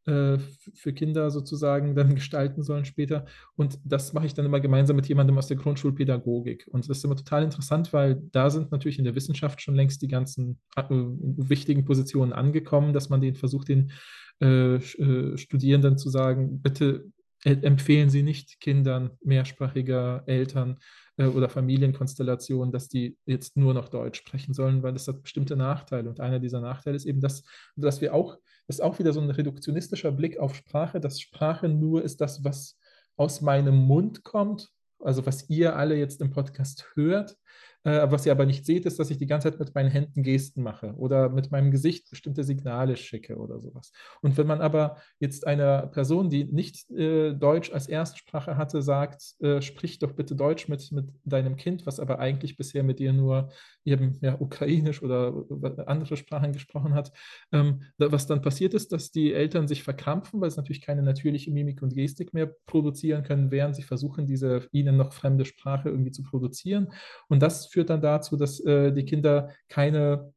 äh, für Kinder sozusagen dann gestalten sollen später. Und das mache ich dann immer gemeinsam mit jemandem aus der Grundschulpädagogik. Und das ist immer total interessant, weil da sind natürlich in der Wissenschaft schon längst die ganzen wichtigen Positionen angekommen, dass man den versucht, den äh, äh, Studierenden zu sagen, bitte empfehlen Sie nicht Kindern mehrsprachiger Eltern äh, oder Familienkonstellationen, dass die jetzt nur noch Deutsch sprechen sollen, weil das hat bestimmte Nachteile. Und einer dieser Nachteile ist eben, dass, dass wir auch, das ist auch wieder so ein reduktionistischer Blick auf Sprache, dass Sprache nur ist das, was aus meinem Mund kommt, also was ihr alle jetzt im Podcast hört äh, was ihr aber nicht seht, ist, dass ich die ganze Zeit mit meinen Händen Gesten mache oder mit meinem Gesicht bestimmte Signale schicke oder sowas. Und wenn man aber jetzt einer Person, die nicht äh, Deutsch als Erstsprache hatte, sagt, äh, sprich doch bitte Deutsch mit, mit deinem Kind, was aber eigentlich bisher mit dir nur eben ja, Ukrainisch oder andere Sprachen gesprochen hat, ähm, was dann passiert ist, dass die Eltern sich verkrampfen, weil sie natürlich keine natürliche Mimik und Gestik mehr produzieren können, während sie versuchen, diese ihnen noch fremde Sprache irgendwie zu produzieren. Und das führt dann dazu, dass äh, die Kinder keine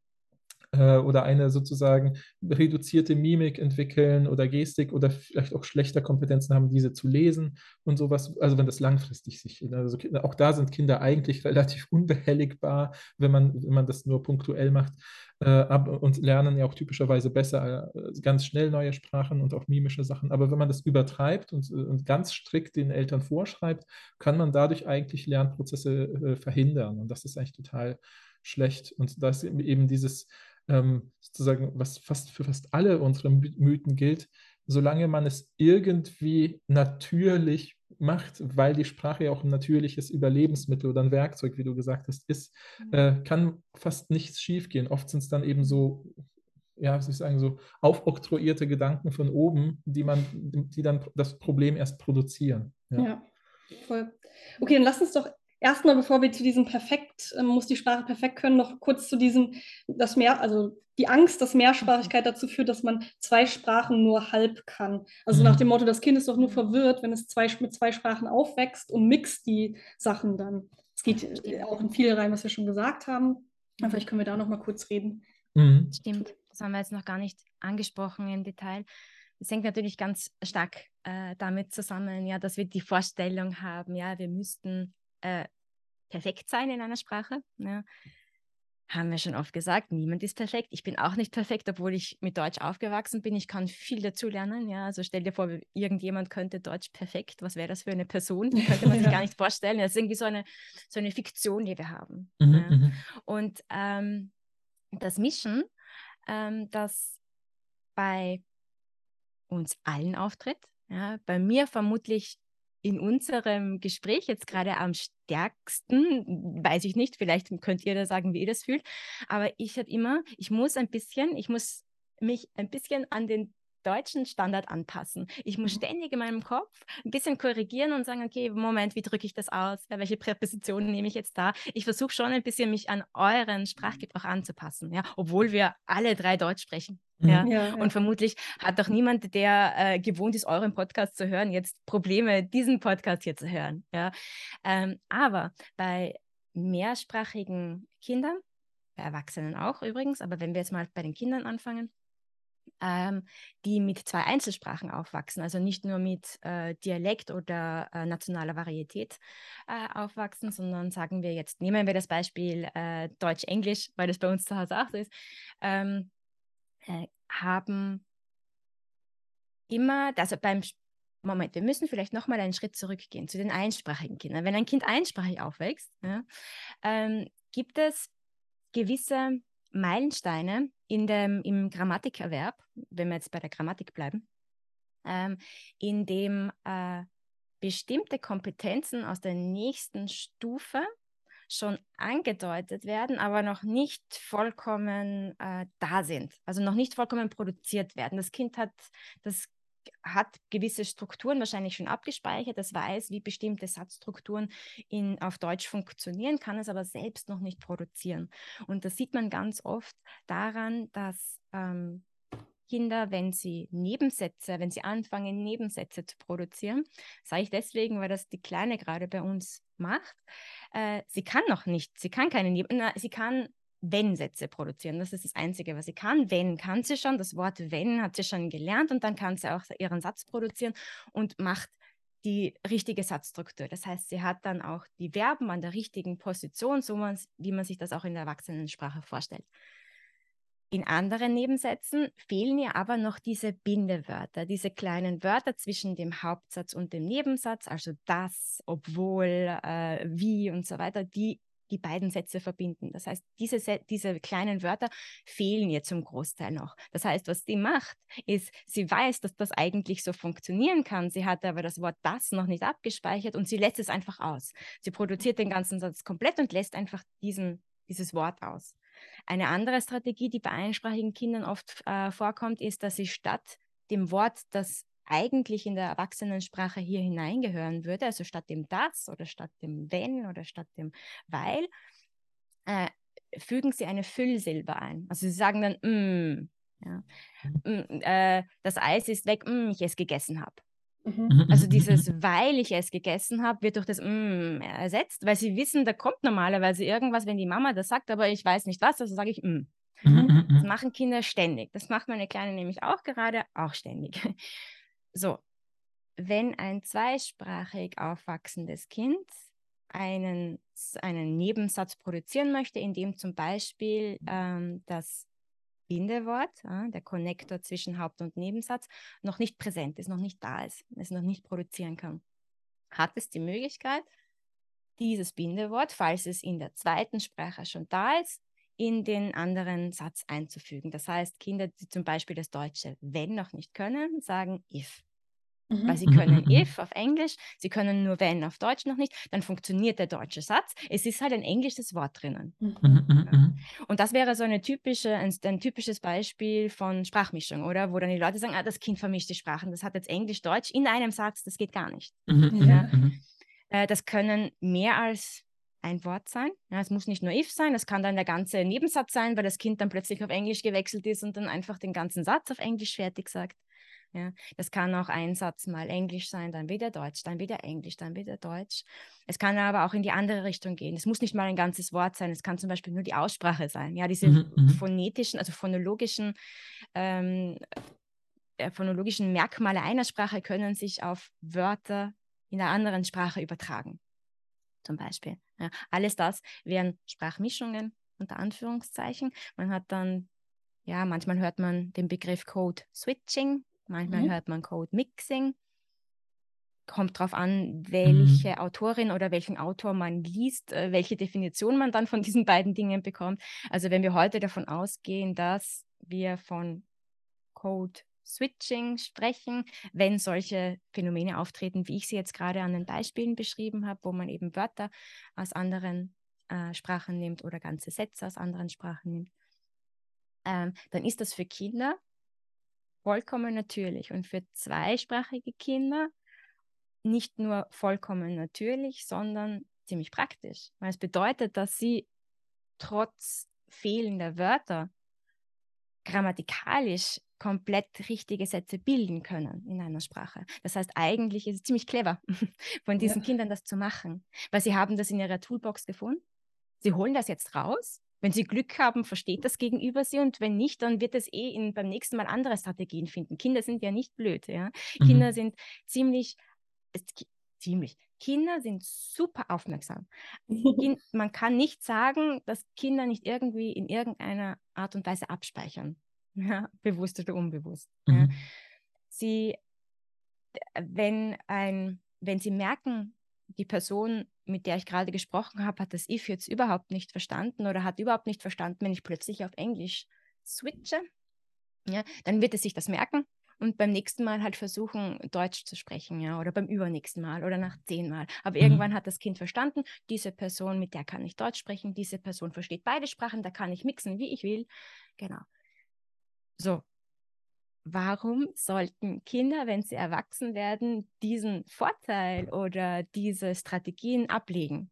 äh, oder eine sozusagen reduzierte Mimik entwickeln oder Gestik oder vielleicht auch schlechter Kompetenzen haben, diese zu lesen und sowas. Also wenn das langfristig sich, also auch da sind Kinder eigentlich relativ unbehelligbar, wenn man, wenn man das nur punktuell macht und lernen ja auch typischerweise besser äh, ganz schnell neue Sprachen und auch mimische Sachen. Aber wenn man das übertreibt und, und ganz strikt den Eltern vorschreibt, kann man dadurch eigentlich Lernprozesse äh, verhindern. Und das ist eigentlich total schlecht. Und da ist eben dieses, ähm, sozusagen, was fast für fast alle unsere Mythen gilt, solange man es irgendwie natürlich macht, weil die Sprache ja auch ein natürliches Überlebensmittel oder ein Werkzeug, wie du gesagt hast, ist, mhm. äh, kann fast nichts schiefgehen. Oft sind es dann eben so, ja, wie soll ich sagen, so aufoktroyierte Gedanken von oben, die man, die dann das Problem erst produzieren. Ja, ja voll. Okay, dann lass uns doch erstmal, bevor wir zu diesem perfekt, äh, muss die Sprache perfekt können, noch kurz zu diesem, das mehr, also die Angst, dass Mehrsprachigkeit dazu führt, dass man zwei Sprachen nur halb kann. Also mhm. nach dem Motto, das Kind ist doch nur verwirrt, wenn es zwei, mit zwei Sprachen aufwächst und mixt die Sachen dann. Es geht Stimmt. auch in viele rein, was wir schon gesagt haben. Aber vielleicht können wir da noch mal kurz reden. Mhm. Stimmt, das haben wir jetzt noch gar nicht angesprochen im Detail. Das hängt natürlich ganz stark äh, damit zusammen, ja, dass wir die Vorstellung haben, ja, wir müssten äh, perfekt sein in einer Sprache. Ja. Haben wir schon oft gesagt, niemand ist perfekt. Ich bin auch nicht perfekt, obwohl ich mit Deutsch aufgewachsen bin. Ich kann viel dazu lernen. Ja. Also stell dir vor, irgendjemand könnte Deutsch perfekt. Was wäre das für eine Person? Die könnte man sich gar nicht vorstellen. Das ist irgendwie so eine, so eine Fiktion, die wir haben. Mhm, ja. Mhm. Und ähm, das Mischen, ähm, das bei uns allen auftritt, ja, bei mir vermutlich in unserem Gespräch jetzt gerade am stärksten, weiß ich nicht, vielleicht könnt ihr da sagen, wie ihr das fühlt, aber ich habe immer, ich muss ein bisschen, ich muss mich ein bisschen an den deutschen Standard anpassen. Ich muss mhm. ständig in meinem Kopf ein bisschen korrigieren und sagen, okay, Moment, wie drücke ich das aus? Ja, welche Präpositionen nehme ich jetzt da? Ich versuche schon ein bisschen mich an euren Sprachgebrauch anzupassen, ja, obwohl wir alle drei Deutsch sprechen. Ja? Mhm. ja, ja. Und vermutlich hat doch niemand, der äh, gewohnt ist, euren Podcast zu hören, jetzt Probleme, diesen Podcast hier zu hören. Ja? Ähm, aber bei mehrsprachigen Kindern, bei Erwachsenen auch übrigens, aber wenn wir jetzt mal bei den Kindern anfangen, ähm, die mit zwei Einzelsprachen aufwachsen, also nicht nur mit äh, Dialekt oder äh, nationaler Varietät äh, aufwachsen, sondern sagen wir jetzt, nehmen wir das Beispiel äh, Deutsch-Englisch, weil das bei uns zu Hause auch so ist. Ähm, äh, haben immer, also beim Moment, wir müssen vielleicht nochmal einen Schritt zurückgehen zu den einsprachigen Kindern. Wenn ein Kind einsprachig aufwächst, ja, ähm, gibt es gewisse Meilensteine in dem, im Grammatikerwerb, wenn wir jetzt bei der Grammatik bleiben, ähm, in dem äh, bestimmte Kompetenzen aus der nächsten Stufe schon angedeutet werden, aber noch nicht vollkommen äh, da sind, also noch nicht vollkommen produziert werden. Das Kind hat das hat gewisse Strukturen wahrscheinlich schon abgespeichert, das weiß, wie bestimmte Satzstrukturen in, auf Deutsch funktionieren, kann es aber selbst noch nicht produzieren. Und das sieht man ganz oft daran, dass ähm, Kinder, wenn sie Nebensätze, wenn sie anfangen, Nebensätze zu produzieren, sage ich deswegen, weil das die Kleine gerade bei uns macht, äh, sie kann noch nicht, sie kann keine Neben, sie kann wenn-Sätze produzieren. Das ist das Einzige, was sie kann. Wenn kann sie schon. Das Wort wenn hat sie schon gelernt und dann kann sie auch ihren Satz produzieren und macht die richtige Satzstruktur. Das heißt, sie hat dann auch die Verben an der richtigen Position, so wie man sich das auch in der Erwachsenensprache vorstellt. In anderen Nebensätzen fehlen ihr aber noch diese Bindewörter, diese kleinen Wörter zwischen dem Hauptsatz und dem Nebensatz, also das, obwohl, äh, wie und so weiter, die die beiden Sätze verbinden. Das heißt, diese, diese kleinen Wörter fehlen ihr zum Großteil noch. Das heißt, was sie macht, ist, sie weiß, dass das eigentlich so funktionieren kann. Sie hat aber das Wort das noch nicht abgespeichert und sie lässt es einfach aus. Sie produziert den ganzen Satz komplett und lässt einfach diesen, dieses Wort aus. Eine andere Strategie, die bei einsprachigen Kindern oft äh, vorkommt, ist, dass sie statt dem Wort, das eigentlich in der Erwachsenensprache hier hineingehören würde, also statt dem das oder statt dem wenn oder statt dem weil, äh, fügen sie eine Füllsilbe ein. Also sie sagen dann, mm, ja, mm, äh, das Eis ist weg, mm, ich es gegessen habe. Mhm. Also dieses, weil ich es gegessen habe, wird durch das mm ersetzt, weil sie wissen, da kommt normalerweise irgendwas, wenn die Mama das sagt, aber ich weiß nicht was, also sage ich mm. Mhm. Das machen Kinder ständig. Das macht meine Kleine nämlich auch gerade, auch ständig. So, wenn ein zweisprachig aufwachsendes Kind einen, einen Nebensatz produzieren möchte, in dem zum Beispiel ähm, das Bindewort, der Konnektor zwischen Haupt- und Nebensatz, noch nicht präsent ist, noch nicht da ist, es noch nicht produzieren kann, hat es die Möglichkeit, dieses Bindewort, falls es in der zweiten Sprache schon da ist, in den anderen Satz einzufügen. Das heißt, Kinder, die zum Beispiel das deutsche wenn noch nicht können, sagen if. Mhm. Weil sie können mhm. if auf Englisch, sie können nur wenn auf Deutsch noch nicht, dann funktioniert der deutsche Satz. Es ist halt ein englisches Wort drinnen. Mhm. mhm ja. Und das wäre so eine typische, ein, ein, typisches Beispiel von Sprachmischung, oder? Wo dann die Leute sagen, ah, das Kind vermischt die Sprachen, das hat jetzt Englisch, Deutsch in einem Satz, das geht gar nicht. Mhm. Ja? Äh, das können mehr als ein Wort sein. Ja, es muss nicht nur if sein, es kann dann der ganze Nebensatz sein, weil das Kind dann plötzlich auf Englisch gewechselt ist und dann einfach den ganzen Satz auf Englisch fertig sagt. Ja, das kann auch ein Satz mal Englisch sein, dann wieder Deutsch, dann wieder Englisch, dann wieder Deutsch. Es kann aber auch in die andere Richtung gehen. Es muss nicht mal ein ganzes Wort sein, es kann zum Beispiel nur die Aussprache sein. Ja, diese mhm, mhm. phonetischen, also phonologischen, ähm, äh, phonologischen Merkmale einer Sprache können sich auf Wörter in einer anderen Sprache übertragen zum Beispiel. Ja, alles das wären Sprachmischungen unter Anführungszeichen. Man hat dann, ja, manchmal hört man den Begriff Code Switching, manchmal mhm. hört man Code Mixing. Kommt darauf an, welche mhm. Autorin oder welchen Autor man liest, äh, welche Definition man dann von diesen beiden Dingen bekommt. Also wenn wir heute davon ausgehen, dass wir von Code Switching sprechen, wenn solche Phänomene auftreten, wie ich sie jetzt gerade an den Beispielen beschrieben habe, wo man eben Wörter aus anderen äh, Sprachen nimmt oder ganze Sätze aus anderen Sprachen nimmt, ähm, dann ist das für Kinder vollkommen natürlich und für zweisprachige Kinder nicht nur vollkommen natürlich, sondern ziemlich praktisch, weil es bedeutet, dass sie trotz fehlender Wörter grammatikalisch komplett richtige Sätze bilden können in einer Sprache. Das heißt, eigentlich ist es ziemlich clever von diesen ja. Kindern das zu machen, weil sie haben das in ihrer Toolbox gefunden. Sie holen das jetzt raus. Wenn sie Glück haben, versteht das gegenüber sie und wenn nicht, dann wird es eh in, beim nächsten Mal andere Strategien finden. Kinder sind ja nicht blöd. Ja? Mhm. Kinder sind ziemlich, ziemlich, Kinder sind super aufmerksam. man kann nicht sagen, dass Kinder nicht irgendwie in irgendeiner Art und Weise abspeichern ja, bewusst oder unbewusst. Mhm. Ja. Sie, wenn, ein, wenn Sie merken, die Person, mit der ich gerade gesprochen habe, hat das If jetzt überhaupt nicht verstanden oder hat überhaupt nicht verstanden, wenn ich plötzlich auf Englisch switche, ja, dann wird es sich das merken und beim nächsten Mal halt versuchen, Deutsch zu sprechen, ja, oder beim übernächsten Mal oder nach zehn Mal. Aber mhm. irgendwann hat das Kind verstanden, diese Person, mit der kann ich Deutsch sprechen, diese Person versteht beide Sprachen, da kann ich mixen, wie ich will. Genau. So. Warum sollten Kinder, wenn sie erwachsen werden, diesen Vorteil oder diese Strategien ablegen?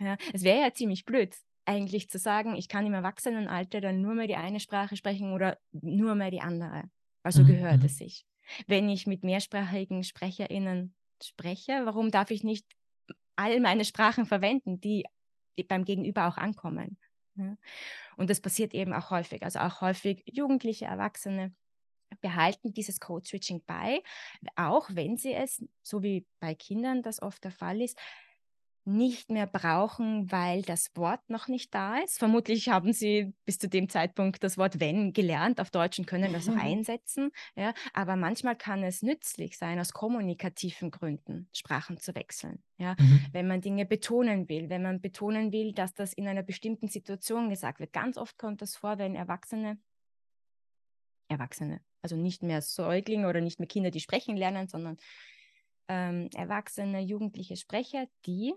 Ja, es wäre ja ziemlich blöd, eigentlich zu sagen, ich kann im Erwachsenenalter dann nur mehr die eine Sprache sprechen oder nur mehr die andere. Also mhm. gehört mhm. es sich. Wenn ich mit mehrsprachigen SprecherInnen spreche, warum darf ich nicht all meine Sprachen verwenden, die, die beim Gegenüber auch ankommen? Ja? Und das passiert eben auch häufig. Also auch häufig Jugendliche, Erwachsene behalten dieses Code-Switching bei, auch wenn sie es, so wie bei Kindern das oft der Fall ist, nicht mehr brauchen, weil das Wort noch nicht da ist. Vermutlich haben sie bis zu dem Zeitpunkt das Wort wenn gelernt auf Deutsch und können das auch einsetzen. Ja? Aber manchmal kann es nützlich sein, aus kommunikativen Gründen Sprachen zu wechseln. Ja? Mhm. Wenn man Dinge betonen will, wenn man betonen will, dass das in einer bestimmten Situation gesagt wird. Ganz oft kommt das vor, wenn Erwachsene, Erwachsene, also nicht mehr Säuglinge oder nicht mehr Kinder, die sprechen lernen, sondern ähm, erwachsene, jugendliche Sprecher, die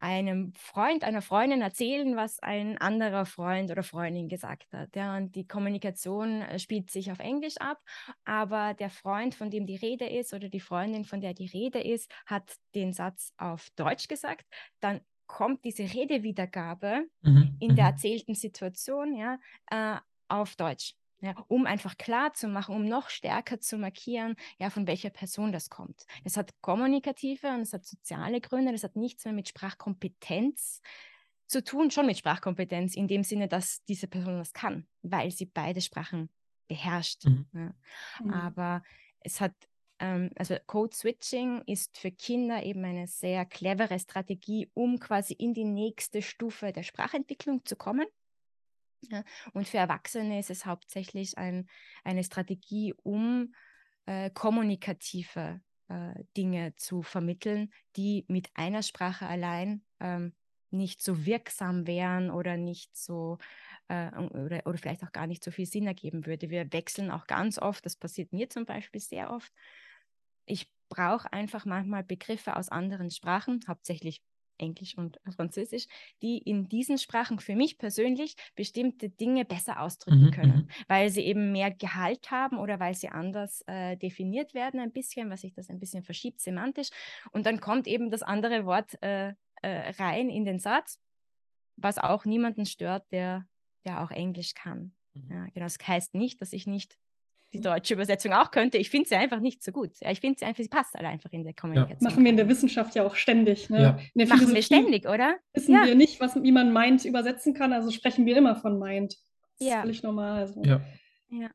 einem Freund, einer Freundin erzählen, was ein anderer Freund oder Freundin gesagt hat. Ja, und die Kommunikation äh, spielt sich auf Englisch ab, aber der Freund, von dem die Rede ist oder die Freundin, von der die Rede ist, hat den Satz auf Deutsch gesagt. Dann kommt diese Redewiedergabe mhm. in der mhm. erzählten Situation ja, äh, auf Deutsch. Ja, um einfach klar zu machen, um noch stärker zu markieren, ja, von welcher Person das kommt. Es hat kommunikative und es hat soziale Gründe, das hat nichts mehr mit Sprachkompetenz zu tun, schon mit Sprachkompetenz, in dem Sinne, dass diese Person das kann, weil sie beide Sprachen beherrscht. Mhm. Ja. Mhm. Aber es hat, ähm, also Code Switching ist für Kinder eben eine sehr clevere Strategie, um quasi in die nächste Stufe der Sprachentwicklung zu kommen. Ja, und für Erwachsene ist es hauptsächlich ein, eine Strategie, um äh, kommunikative äh, Dinge zu vermitteln, die mit einer Sprache allein ähm, nicht so wirksam wären oder nicht so äh, oder, oder vielleicht auch gar nicht so viel Sinn ergeben würde. Wir wechseln auch ganz oft, das passiert mir zum Beispiel sehr oft. Ich brauche einfach manchmal Begriffe aus anderen Sprachen, hauptsächlich Englisch und Französisch, die in diesen Sprachen für mich persönlich bestimmte Dinge besser ausdrücken mhm, können, mhm. weil sie eben mehr Gehalt haben oder weil sie anders äh, definiert werden ein bisschen, was sich das ein bisschen verschiebt semantisch. Und dann kommt eben das andere Wort äh, äh, rein in den Satz, was auch niemanden stört, der, der auch Englisch kann. Mhm. Ja, genau, das heißt nicht, dass ich nicht die deutsche Übersetzung auch könnte. Ich finde sie einfach nicht so gut. Ja, ich finde sie einfach, sie passt halt einfach in der Kommunikation. Ja. Machen wir in der Wissenschaft ja auch ständig. Ne? Ja. In der Machen wir ständig, oder? Wissen wir nicht, was, wie man meint übersetzen kann, also sprechen wir immer von meint. Das ist völlig normal. Also. Ja. ja.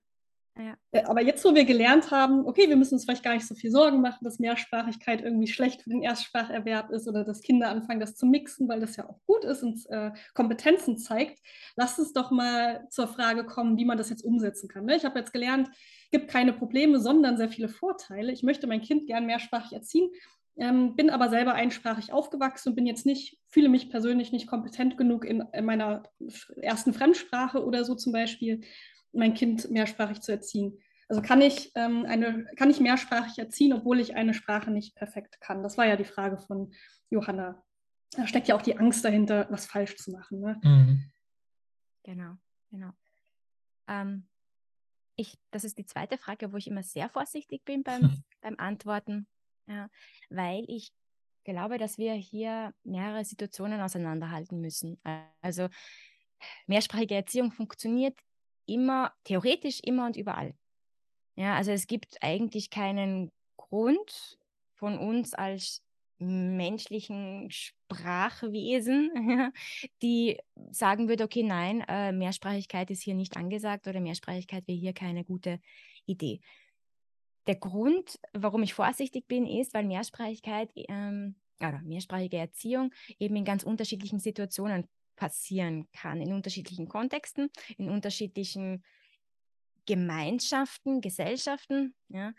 Ja. Äh, aber jetzt, wo wir gelernt haben, okay, wir müssen uns vielleicht gar nicht so viel Sorgen machen, dass Mehrsprachigkeit irgendwie schlecht für den Erstspracherwerb ist oder dass Kinder anfangen, das zu mixen, weil das ja auch gut ist und äh, Kompetenzen zeigt. Lasst uns doch mal zur Frage kommen, wie man das jetzt umsetzen kann. Ne? Ich habe jetzt gelernt, es gibt keine Probleme, sondern sehr viele Vorteile. Ich möchte mein Kind gern mehrsprachig erziehen, ähm, bin aber selber einsprachig aufgewachsen und bin jetzt nicht, fühle mich persönlich nicht kompetent genug in, in meiner ersten Fremdsprache oder so zum Beispiel mein Kind mehrsprachig zu erziehen. Also kann ich, ähm, eine, kann ich mehrsprachig erziehen, obwohl ich eine Sprache nicht perfekt kann? Das war ja die Frage von Johanna. Da steckt ja auch die Angst dahinter, was falsch zu machen. Ne? Mhm. Genau, genau. Ähm, ich, das ist die zweite Frage, wo ich immer sehr vorsichtig bin beim, beim Antworten, ja, weil ich glaube, dass wir hier mehrere Situationen auseinanderhalten müssen. Also mehrsprachige Erziehung funktioniert immer, theoretisch immer und überall. Ja, also es gibt eigentlich keinen Grund von uns als menschlichen Sprachwesen, die sagen würde, okay, nein, äh, Mehrsprachigkeit ist hier nicht angesagt oder Mehrsprachigkeit wäre hier keine gute Idee. Der Grund, warum ich vorsichtig bin, ist, weil Mehrsprachigkeit ähm, oder mehrsprachige Erziehung eben in ganz unterschiedlichen Situationen passieren kann, in unterschiedlichen Kontexten, in unterschiedlichen Gemeinschaften, Gesellschaften, ja,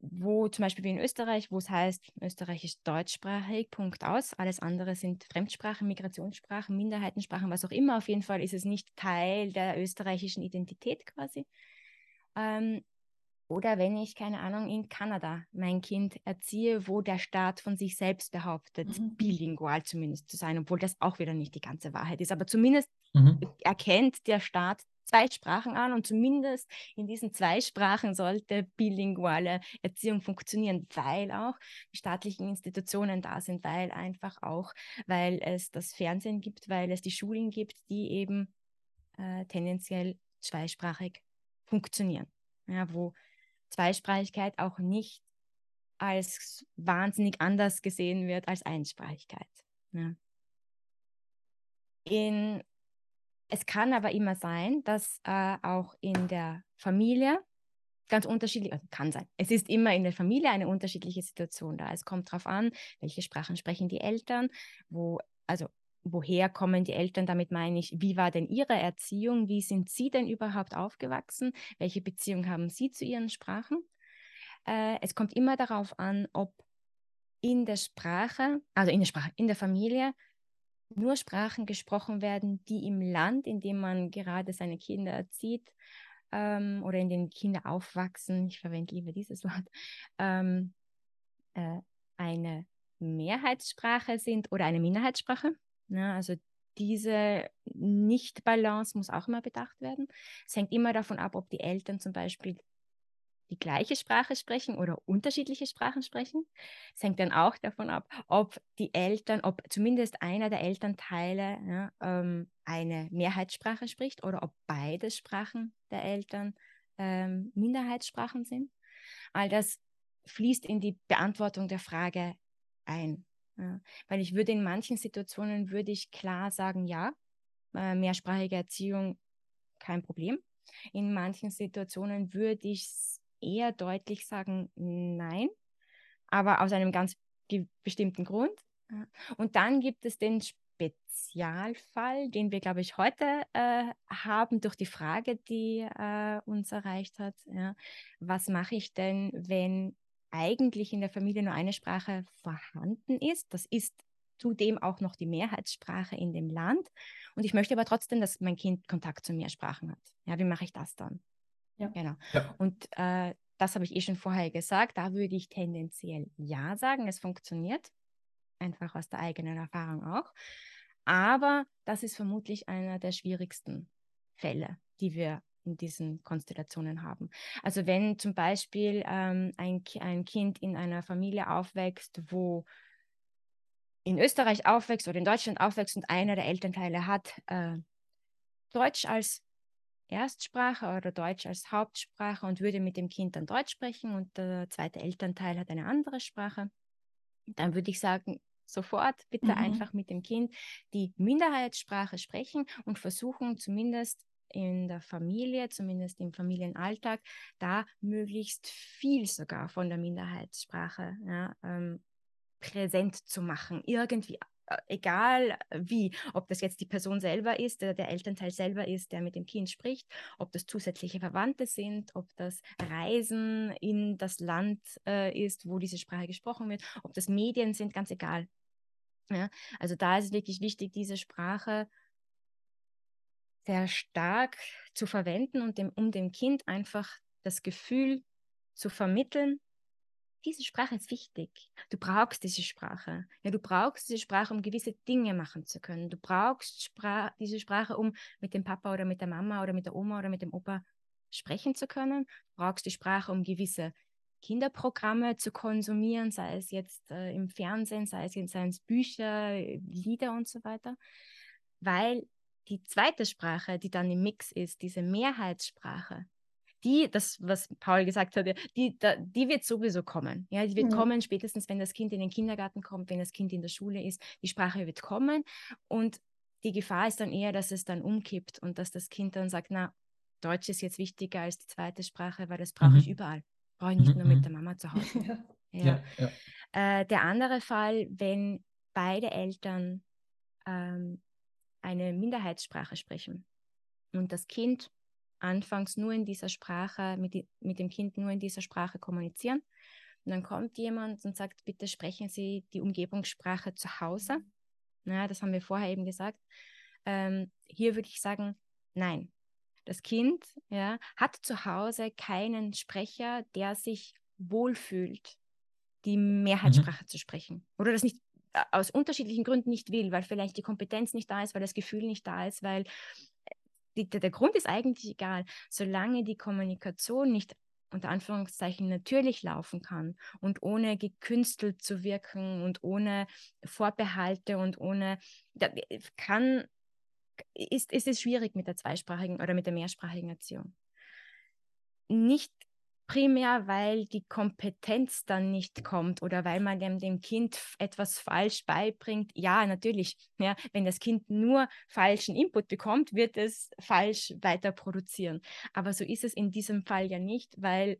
wo zum Beispiel wie in Österreich, wo es heißt, Österreich ist deutschsprachig, Punkt aus, alles andere sind Fremdsprachen, Migrationssprachen, Minderheitensprachen, was auch immer, auf jeden Fall ist es nicht Teil der österreichischen Identität quasi. Ähm, Oder wenn ich, keine Ahnung, in Kanada mein Kind erziehe, wo der Staat von sich selbst behauptet, mhm. bilingual zumindest zu sein, obwohl das auch wieder nicht die ganze Wahrheit ist. Aber zumindest mhm. erkennt der Staat zwei Sprachen an und zumindest in diesen zwei Sprachen sollte bilinguale Erziehung funktionieren, weil auch die staatlichen Institutionen da sind, weil einfach auch, weil es das Fernsehen gibt, weil es die Schulen gibt, die eben äh, tendenziell zweisprachig funktionieren. Ja, wo Zweisprachigkeit auch nicht als wahnsinnig anders gesehen wird als Einsprachigkeit. Ja. In, es kann aber immer sein, dass äh, auch in der Familie ganz unterschiedlich, also kann sein. Es ist immer in der Familie eine unterschiedliche Situation da. Es kommt darauf an, welche Sprachen sprechen die Eltern, wo, also woher kommen die Eltern, damit meine ich, wie war denn ihre Erziehung, wie sind sie denn überhaupt aufgewachsen, welche Beziehung haben sie zu ihren Sprachen. Äh, es kommt immer darauf an, ob in der Sprache, also in der Sprache, in der Familie nur Sprachen gesprochen werden, die im Land, in dem man gerade seine Kinder erzieht ähm, oder in dem Kinder aufwachsen, ich verwende lieber dieses Wort, ähm, äh, eine Mehrheitssprache sind oder eine Minderheitssprache. Ne? Also diese Nicht-Balance muss auch immer bedacht werden. Es hängt immer davon ab, ob die Eltern zum Beispiel die gleiche Sprache sprechen oder unterschiedliche Sprachen sprechen. Es hängt dann auch davon ab, ob die Eltern, ob zumindest einer der Elternteile ja, ähm, eine Mehrheitssprache spricht oder ob beide Sprachen der Eltern ähm, Minderheitssprachen sind. All das fließt in die Beantwortung der Frage ein. Ja, weil ich würde in manchen Situationen würde ich klar sagen, ja, äh, mehrsprachige Erziehung kein Problem. In manchen Situationen würde ich eher deutlich sagen, nein, aber aus einem ganz bestimmten Grund. Und dann gibt es den Spezialfall, den wir, glaube ich, heute äh, haben durch die Frage, die äh, uns erreicht hat. Ja. Was mache ich denn, wenn eigentlich in der Familie nur eine Sprache vorhanden ist. Das ist zudem auch noch die Mehrheitssprache in dem Land. Und ich möchte aber trotzdem, dass mein Kind Kontakt zu Mehrsprachen hat. Ja, wie mache ich das dann? Ja. Genau. Ja. Und äh, das habe ich eh schon vorher gesagt. Da würde ich tendenziell ja sagen. Es funktioniert. Einfach aus der eigenen Erfahrung auch. Aber das ist vermutlich einer der schwierigsten Fälle, die wir in diesen Konstellationen haben. Also wenn zum Beispiel ähm, ein, ein Kind in einer Familie aufwächst, wo in Österreich aufwächst oder in Deutschland aufwächst und einer der Elternteile hat äh, Deutsch als Erstsprache oder Deutsch als Hauptsprache und würde mit dem Kind dann Deutsch sprechen und der zweite Elternteil hat eine andere Sprache, dann würde ich sagen, sofort bitte mhm. einfach mit dem Kind die Minderheitssprache sprechen und versuchen zumindest in der Familie, zumindest im Familienalltag, da möglichst viel sogar von der Minderheitssprache ja, ähm, präsent zu machen. Irgendwie, äh, egal wie, ob das jetzt die Person selber ist, der, der Elternteil selber ist, der mit dem Kind spricht, ob das zusätzliche Verwandte sind, ob das Reisen in das Land äh, ist, wo diese Sprache gesprochen wird, ob das Medien sind, ganz egal. Ja, also da ist es wirklich wichtig, diese Sprache sehr stark zu verwenden und dem, um dem Kind einfach das Gefühl zu vermitteln, diese Sprache ist wichtig. Du brauchst diese Sprache. Ja, du brauchst diese Sprache, um gewisse Dinge machen zu können. Du brauchst Spra diese Sprache, um mit dem Papa oder mit der Mama oder mit der Oma oder mit dem Opa sprechen zu können. Du brauchst die Sprache, um gewisse Kinderprogramme zu konsumieren, sei es jetzt äh, im Fernsehen, sei es, sei es Bücher, Lieder und so weiter. Weil die zweite Sprache, die dann im Mix ist, diese Mehrheitssprache, die, das, was Paul gesagt hat, die, die wird sowieso kommen. Ja, die wird mhm. kommen, spätestens wenn das Kind in den Kindergarten kommt, wenn das Kind in der Schule ist. Die Sprache wird kommen und die Gefahr ist dann eher, dass es dann umkippt und dass das Kind dann sagt, na, Deutsch ist jetzt wichtiger als die zweite Sprache, weil das brauche mhm. ich überall. Brauche ich nicht mhm. nur mit mhm. der Mama zu Hause. ja. Ja. Ja, äh, der andere Fall, wenn beide Eltern ähm, eine Minderheitssprache sprechen und das Kind anfangs nur in dieser Sprache, mit, mit dem Kind nur in dieser Sprache kommunizieren. Und dann kommt jemand und sagt, bitte sprechen Sie die Umgebungssprache zu Hause. Na, das haben wir vorher eben gesagt. Ähm, hier würde ich sagen, nein. Das Kind ja, hat zu Hause keinen Sprecher, der sich wohlfühlt, die Mehrheitssprache mhm. zu sprechen. Oder das nicht aus unterschiedlichen Gründen nicht will, weil vielleicht die Kompetenz nicht da ist, weil das Gefühl nicht da ist, weil äh, die, der Grund ist eigentlich egal, solange die Kommunikation nicht unter Anführungszeichen natürlich laufen kann und ohne gekünstelt zu wirken und ohne Vorbehalte und ohne kann ist, ist es schwierig mit der zweisprachigen oder mit der mehrsprachigen Erziehung. Nicht primär, weil die Kompetenz dann nicht kommt oder weil man dem, dem Kind etwas falsch beibringt. Ja, natürlich. Ja, wenn das Kind nur falschen Input bekommt, wird es falsch weiter produzieren. Aber so ist es in diesem Fall ja nicht, weil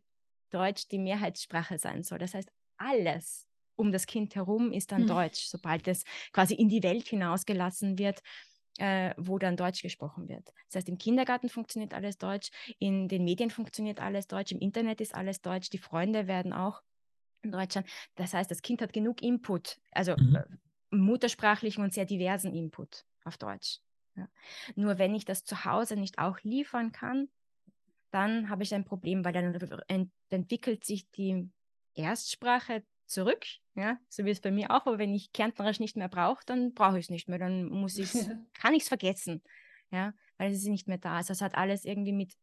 Deutsch die Mehrheitssprache sein soll. Das heißt, alles um das Kind herum ist dann hm. Deutsch, sobald es quasi in die Welt hinausgelassen wird äh, wo dann Deutsch gesprochen wird. Das heißt, im Kindergarten funktioniert alles Deutsch, in den Medien funktioniert alles Deutsch, im Internet ist alles Deutsch, die Freunde werden auch in Deutschland. Das heißt, das Kind hat genug Input, also mhm. äh, muttersprachlichen und sehr diversen Input auf Deutsch. Ja. Nur wenn ich das zu Hause nicht auch liefern kann, dann habe ich ein Problem, weil dann ent entwickelt sich die Erstsprache zurück, ja, so wie es bei mir auch, aber wenn ich Kärntnerisch nicht mehr brauche, dann brauche ich es nicht mehr, dann muss ich kann ich es vergessen, ja, weil es ist nicht mehr da. Also es hat alles irgendwie mit,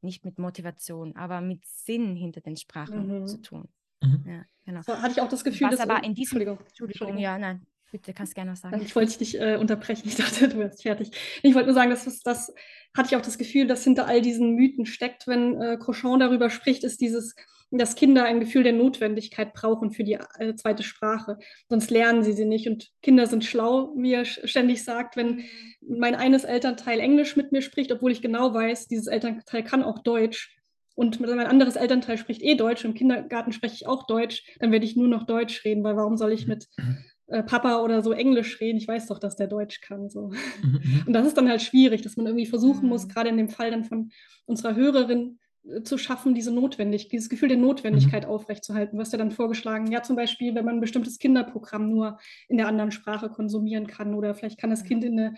nicht mit Motivation, aber mit Sinn hinter den Sprachen mhm. zu tun. Mhm. Ja, genau. So, hatte ich auch das Gefühl, Was dass aber in diesem, Entschuldigung, Entschuldigung, ja, nein, Bitte, kannst gerne noch sagen. Ich wollte dich nicht äh, unterbrechen. Ich dachte, du wärst fertig. Ich wollte nur sagen, dass das, das hatte ich auch das Gefühl, dass hinter all diesen Mythen steckt, wenn äh, Crochon darüber spricht, ist dieses, dass Kinder ein Gefühl der Notwendigkeit brauchen für die äh, zweite Sprache. Sonst lernen sie sie nicht. Und Kinder sind schlau, wie er ständig sagt, wenn mein eines Elternteil Englisch mit mir spricht, obwohl ich genau weiß, dieses Elternteil kann auch Deutsch. Und mein anderes Elternteil spricht eh Deutsch, im Kindergarten spreche ich auch Deutsch, dann werde ich nur noch Deutsch reden, weil warum soll ich mit äh, Papa oder so Englisch reden? Ich weiß doch, dass der Deutsch kann. So. Mhm. Und das ist dann halt schwierig, dass man irgendwie versuchen muss, mhm. gerade in dem Fall dann von unserer Hörerin, zu schaffen, diese Notwendigkeit, dieses Gefühl der Notwendigkeit mhm. aufrechtzuerhalten. Was ja dann vorgeschlagen, ja zum Beispiel, wenn man ein bestimmtes Kinderprogramm nur in der anderen Sprache konsumieren kann oder vielleicht kann das Kind in eine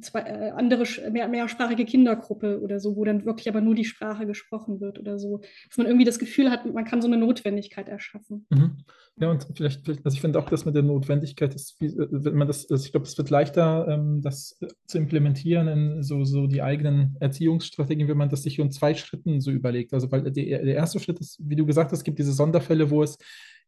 zwei, äh, andere, mehr, mehrsprachige Kindergruppe oder so, wo dann wirklich aber nur die Sprache gesprochen wird oder so. Dass man irgendwie das Gefühl hat, man kann so eine Notwendigkeit erschaffen. Mhm. Ja, und vielleicht, also ich finde auch, dass mit der Notwendigkeit ist, äh, wenn man das, also ich glaube, es wird leichter, ähm, das zu implementieren in so, so die eigenen Erziehungsstrategien, wenn man das sich in zwei Schritten so überlegt. Also, weil der, der erste Schritt ist, wie du gesagt hast, es gibt diese Sonderfälle, wo es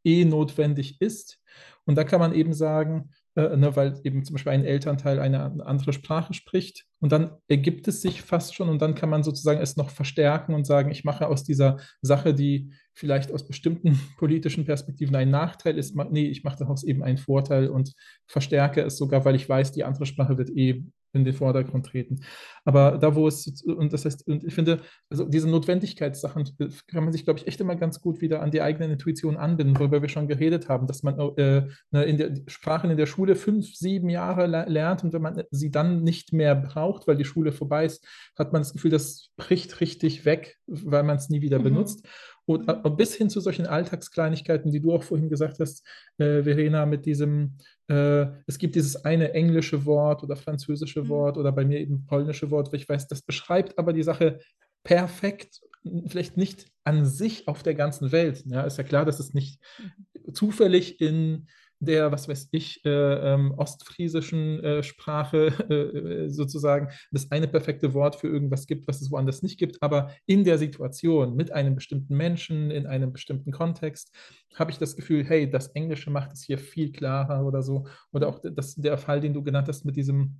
eh notwendig ist. Und da kann man eben sagen, äh, ne, weil eben zum Beispiel ein Elternteil eine andere Sprache spricht. Und dann ergibt es sich fast schon und dann kann man sozusagen es noch verstärken und sagen, ich mache aus dieser Sache, die vielleicht aus bestimmten politischen Perspektiven ein Nachteil ist, nee, ich mache daraus eben einen Vorteil und verstärke es sogar, weil ich weiß, die andere Sprache wird eh in den Vordergrund treten. Aber da, wo es, und das heißt, und ich finde, also diese Notwendigkeitssachen kann man sich, glaube ich, echt immer ganz gut wieder an die eigene Intuition anbinden, worüber wir schon geredet haben, dass man äh, ne, in der Sprachen in der Schule fünf, sieben Jahre lernt und wenn man sie dann nicht mehr braucht, weil die Schule vorbei ist, hat man das Gefühl, das bricht richtig weg, weil man es nie wieder mhm. benutzt. Und, äh, bis hin zu solchen Alltagskleinigkeiten, die du auch vorhin gesagt hast, äh, Verena, mit diesem, äh, es gibt dieses eine englische Wort oder französische mhm. Wort oder bei mir eben polnische Wort, wo ich weiß, das beschreibt aber die Sache perfekt, vielleicht nicht an sich auf der ganzen Welt. Ja, ist ja klar, dass es nicht mhm. zufällig in der, was weiß ich, äh, ähm, ostfriesischen äh, Sprache äh, sozusagen das eine perfekte Wort für irgendwas gibt, was es woanders nicht gibt. Aber in der Situation mit einem bestimmten Menschen, in einem bestimmten Kontext, habe ich das Gefühl, hey, das Englische macht es hier viel klarer oder so. Oder auch das, der Fall, den du genannt hast mit diesem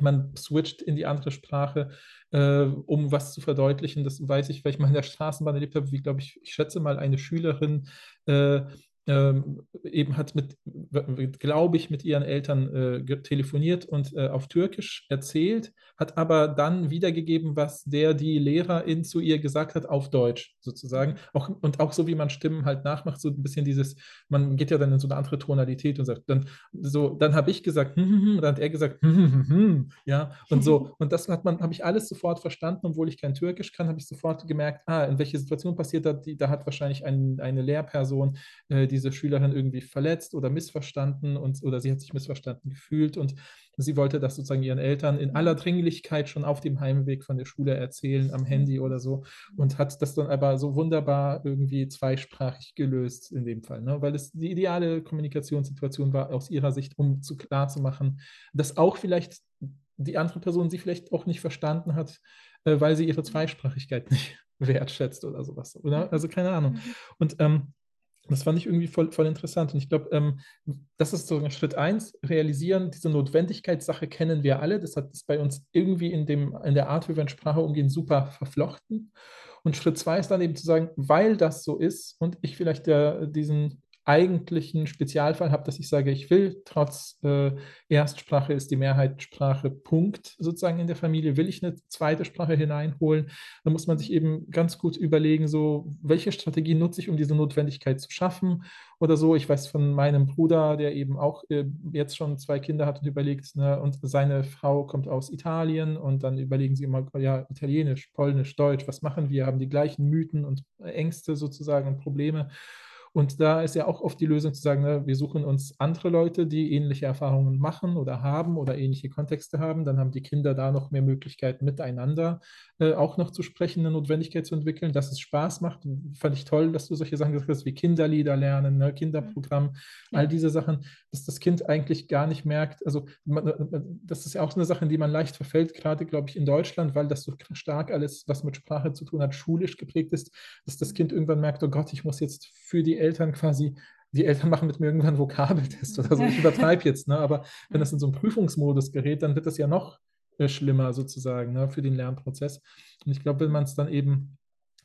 man switcht in die andere Sprache, äh, um was zu verdeutlichen. Das weiß ich, weil ich mal in der Straßenbahn erlebt habe, wie, glaube ich, ich schätze mal, eine Schülerin äh, ähm, eben hat mit, glaube ich, mit ihren Eltern äh, telefoniert und äh, auf Türkisch erzählt, hat aber dann wiedergegeben, was der die Lehrerin zu ihr gesagt hat, auf Deutsch sozusagen. Auch, und auch so, wie man Stimmen halt nachmacht, so ein bisschen dieses, man geht ja dann in so eine andere Tonalität und sagt dann so, dann habe ich gesagt, hm, hm, hm, dann hat er gesagt, hm, hm, hm, hm, ja, und so. Und das hat man, habe ich alles sofort verstanden, obwohl ich kein Türkisch kann, habe ich sofort gemerkt, ah, in welche Situation passiert das, die, da hat wahrscheinlich ein, eine Lehrperson äh, diese Schülerin irgendwie verletzt oder missverstanden und oder sie hat sich missverstanden gefühlt und sie wollte das sozusagen ihren Eltern in aller Dringlichkeit schon auf dem Heimweg von der Schule erzählen, am Handy oder so und hat das dann aber so wunderbar irgendwie zweisprachig gelöst in dem Fall, ne? weil es die ideale Kommunikationssituation war aus ihrer Sicht, um zu klar zu machen, dass auch vielleicht die andere Person sie vielleicht auch nicht verstanden hat, äh, weil sie ihre Zweisprachigkeit nicht wertschätzt oder sowas. Oder? Also keine Ahnung. Und ähm, das fand ich irgendwie voll, voll interessant. Und ich glaube, ähm, das ist so Schritt eins, realisieren, diese Notwendigkeitssache kennen wir alle. Das hat es bei uns irgendwie in, dem, in der Art, wie wir in Sprache umgehen, super verflochten. Und Schritt zwei ist dann eben zu sagen, weil das so ist und ich vielleicht ja diesen eigentlichen Spezialfall habe, dass ich sage, ich will trotz äh, Erstsprache ist die Mehrheitssprache Punkt sozusagen in der Familie, will ich eine zweite Sprache hineinholen, dann muss man sich eben ganz gut überlegen, so welche Strategie nutze ich, um diese Notwendigkeit zu schaffen oder so. Ich weiß von meinem Bruder, der eben auch äh, jetzt schon zwei Kinder hat und überlegt, ne, und seine Frau kommt aus Italien und dann überlegen sie immer, ja, Italienisch, Polnisch, Deutsch, was machen wir, haben die gleichen Mythen und Ängste sozusagen und Probleme. Und da ist ja auch oft die Lösung zu sagen, ne, wir suchen uns andere Leute, die ähnliche Erfahrungen machen oder haben oder ähnliche Kontexte haben. Dann haben die Kinder da noch mehr Möglichkeiten miteinander äh, auch noch zu sprechen, eine Notwendigkeit zu entwickeln, dass es Spaß macht. Fand ich toll, dass du solche Sachen gesagt hast, wie Kinderlieder lernen, ne, Kinderprogramm, ja. all diese Sachen, dass das Kind eigentlich gar nicht merkt. Also man, das ist ja auch eine Sache, in die man leicht verfällt, gerade glaube ich in Deutschland, weil das so stark alles, was mit Sprache zu tun hat, schulisch geprägt ist, dass das Kind irgendwann merkt, oh Gott, ich muss jetzt für die Eltern quasi die Eltern machen mit mir irgendwann Vokabeltest oder so. Ich übertreibe jetzt, ne? aber wenn das in so einen Prüfungsmodus gerät, dann wird das ja noch äh, schlimmer sozusagen ne? für den Lernprozess. Und ich glaube, wenn man es dann eben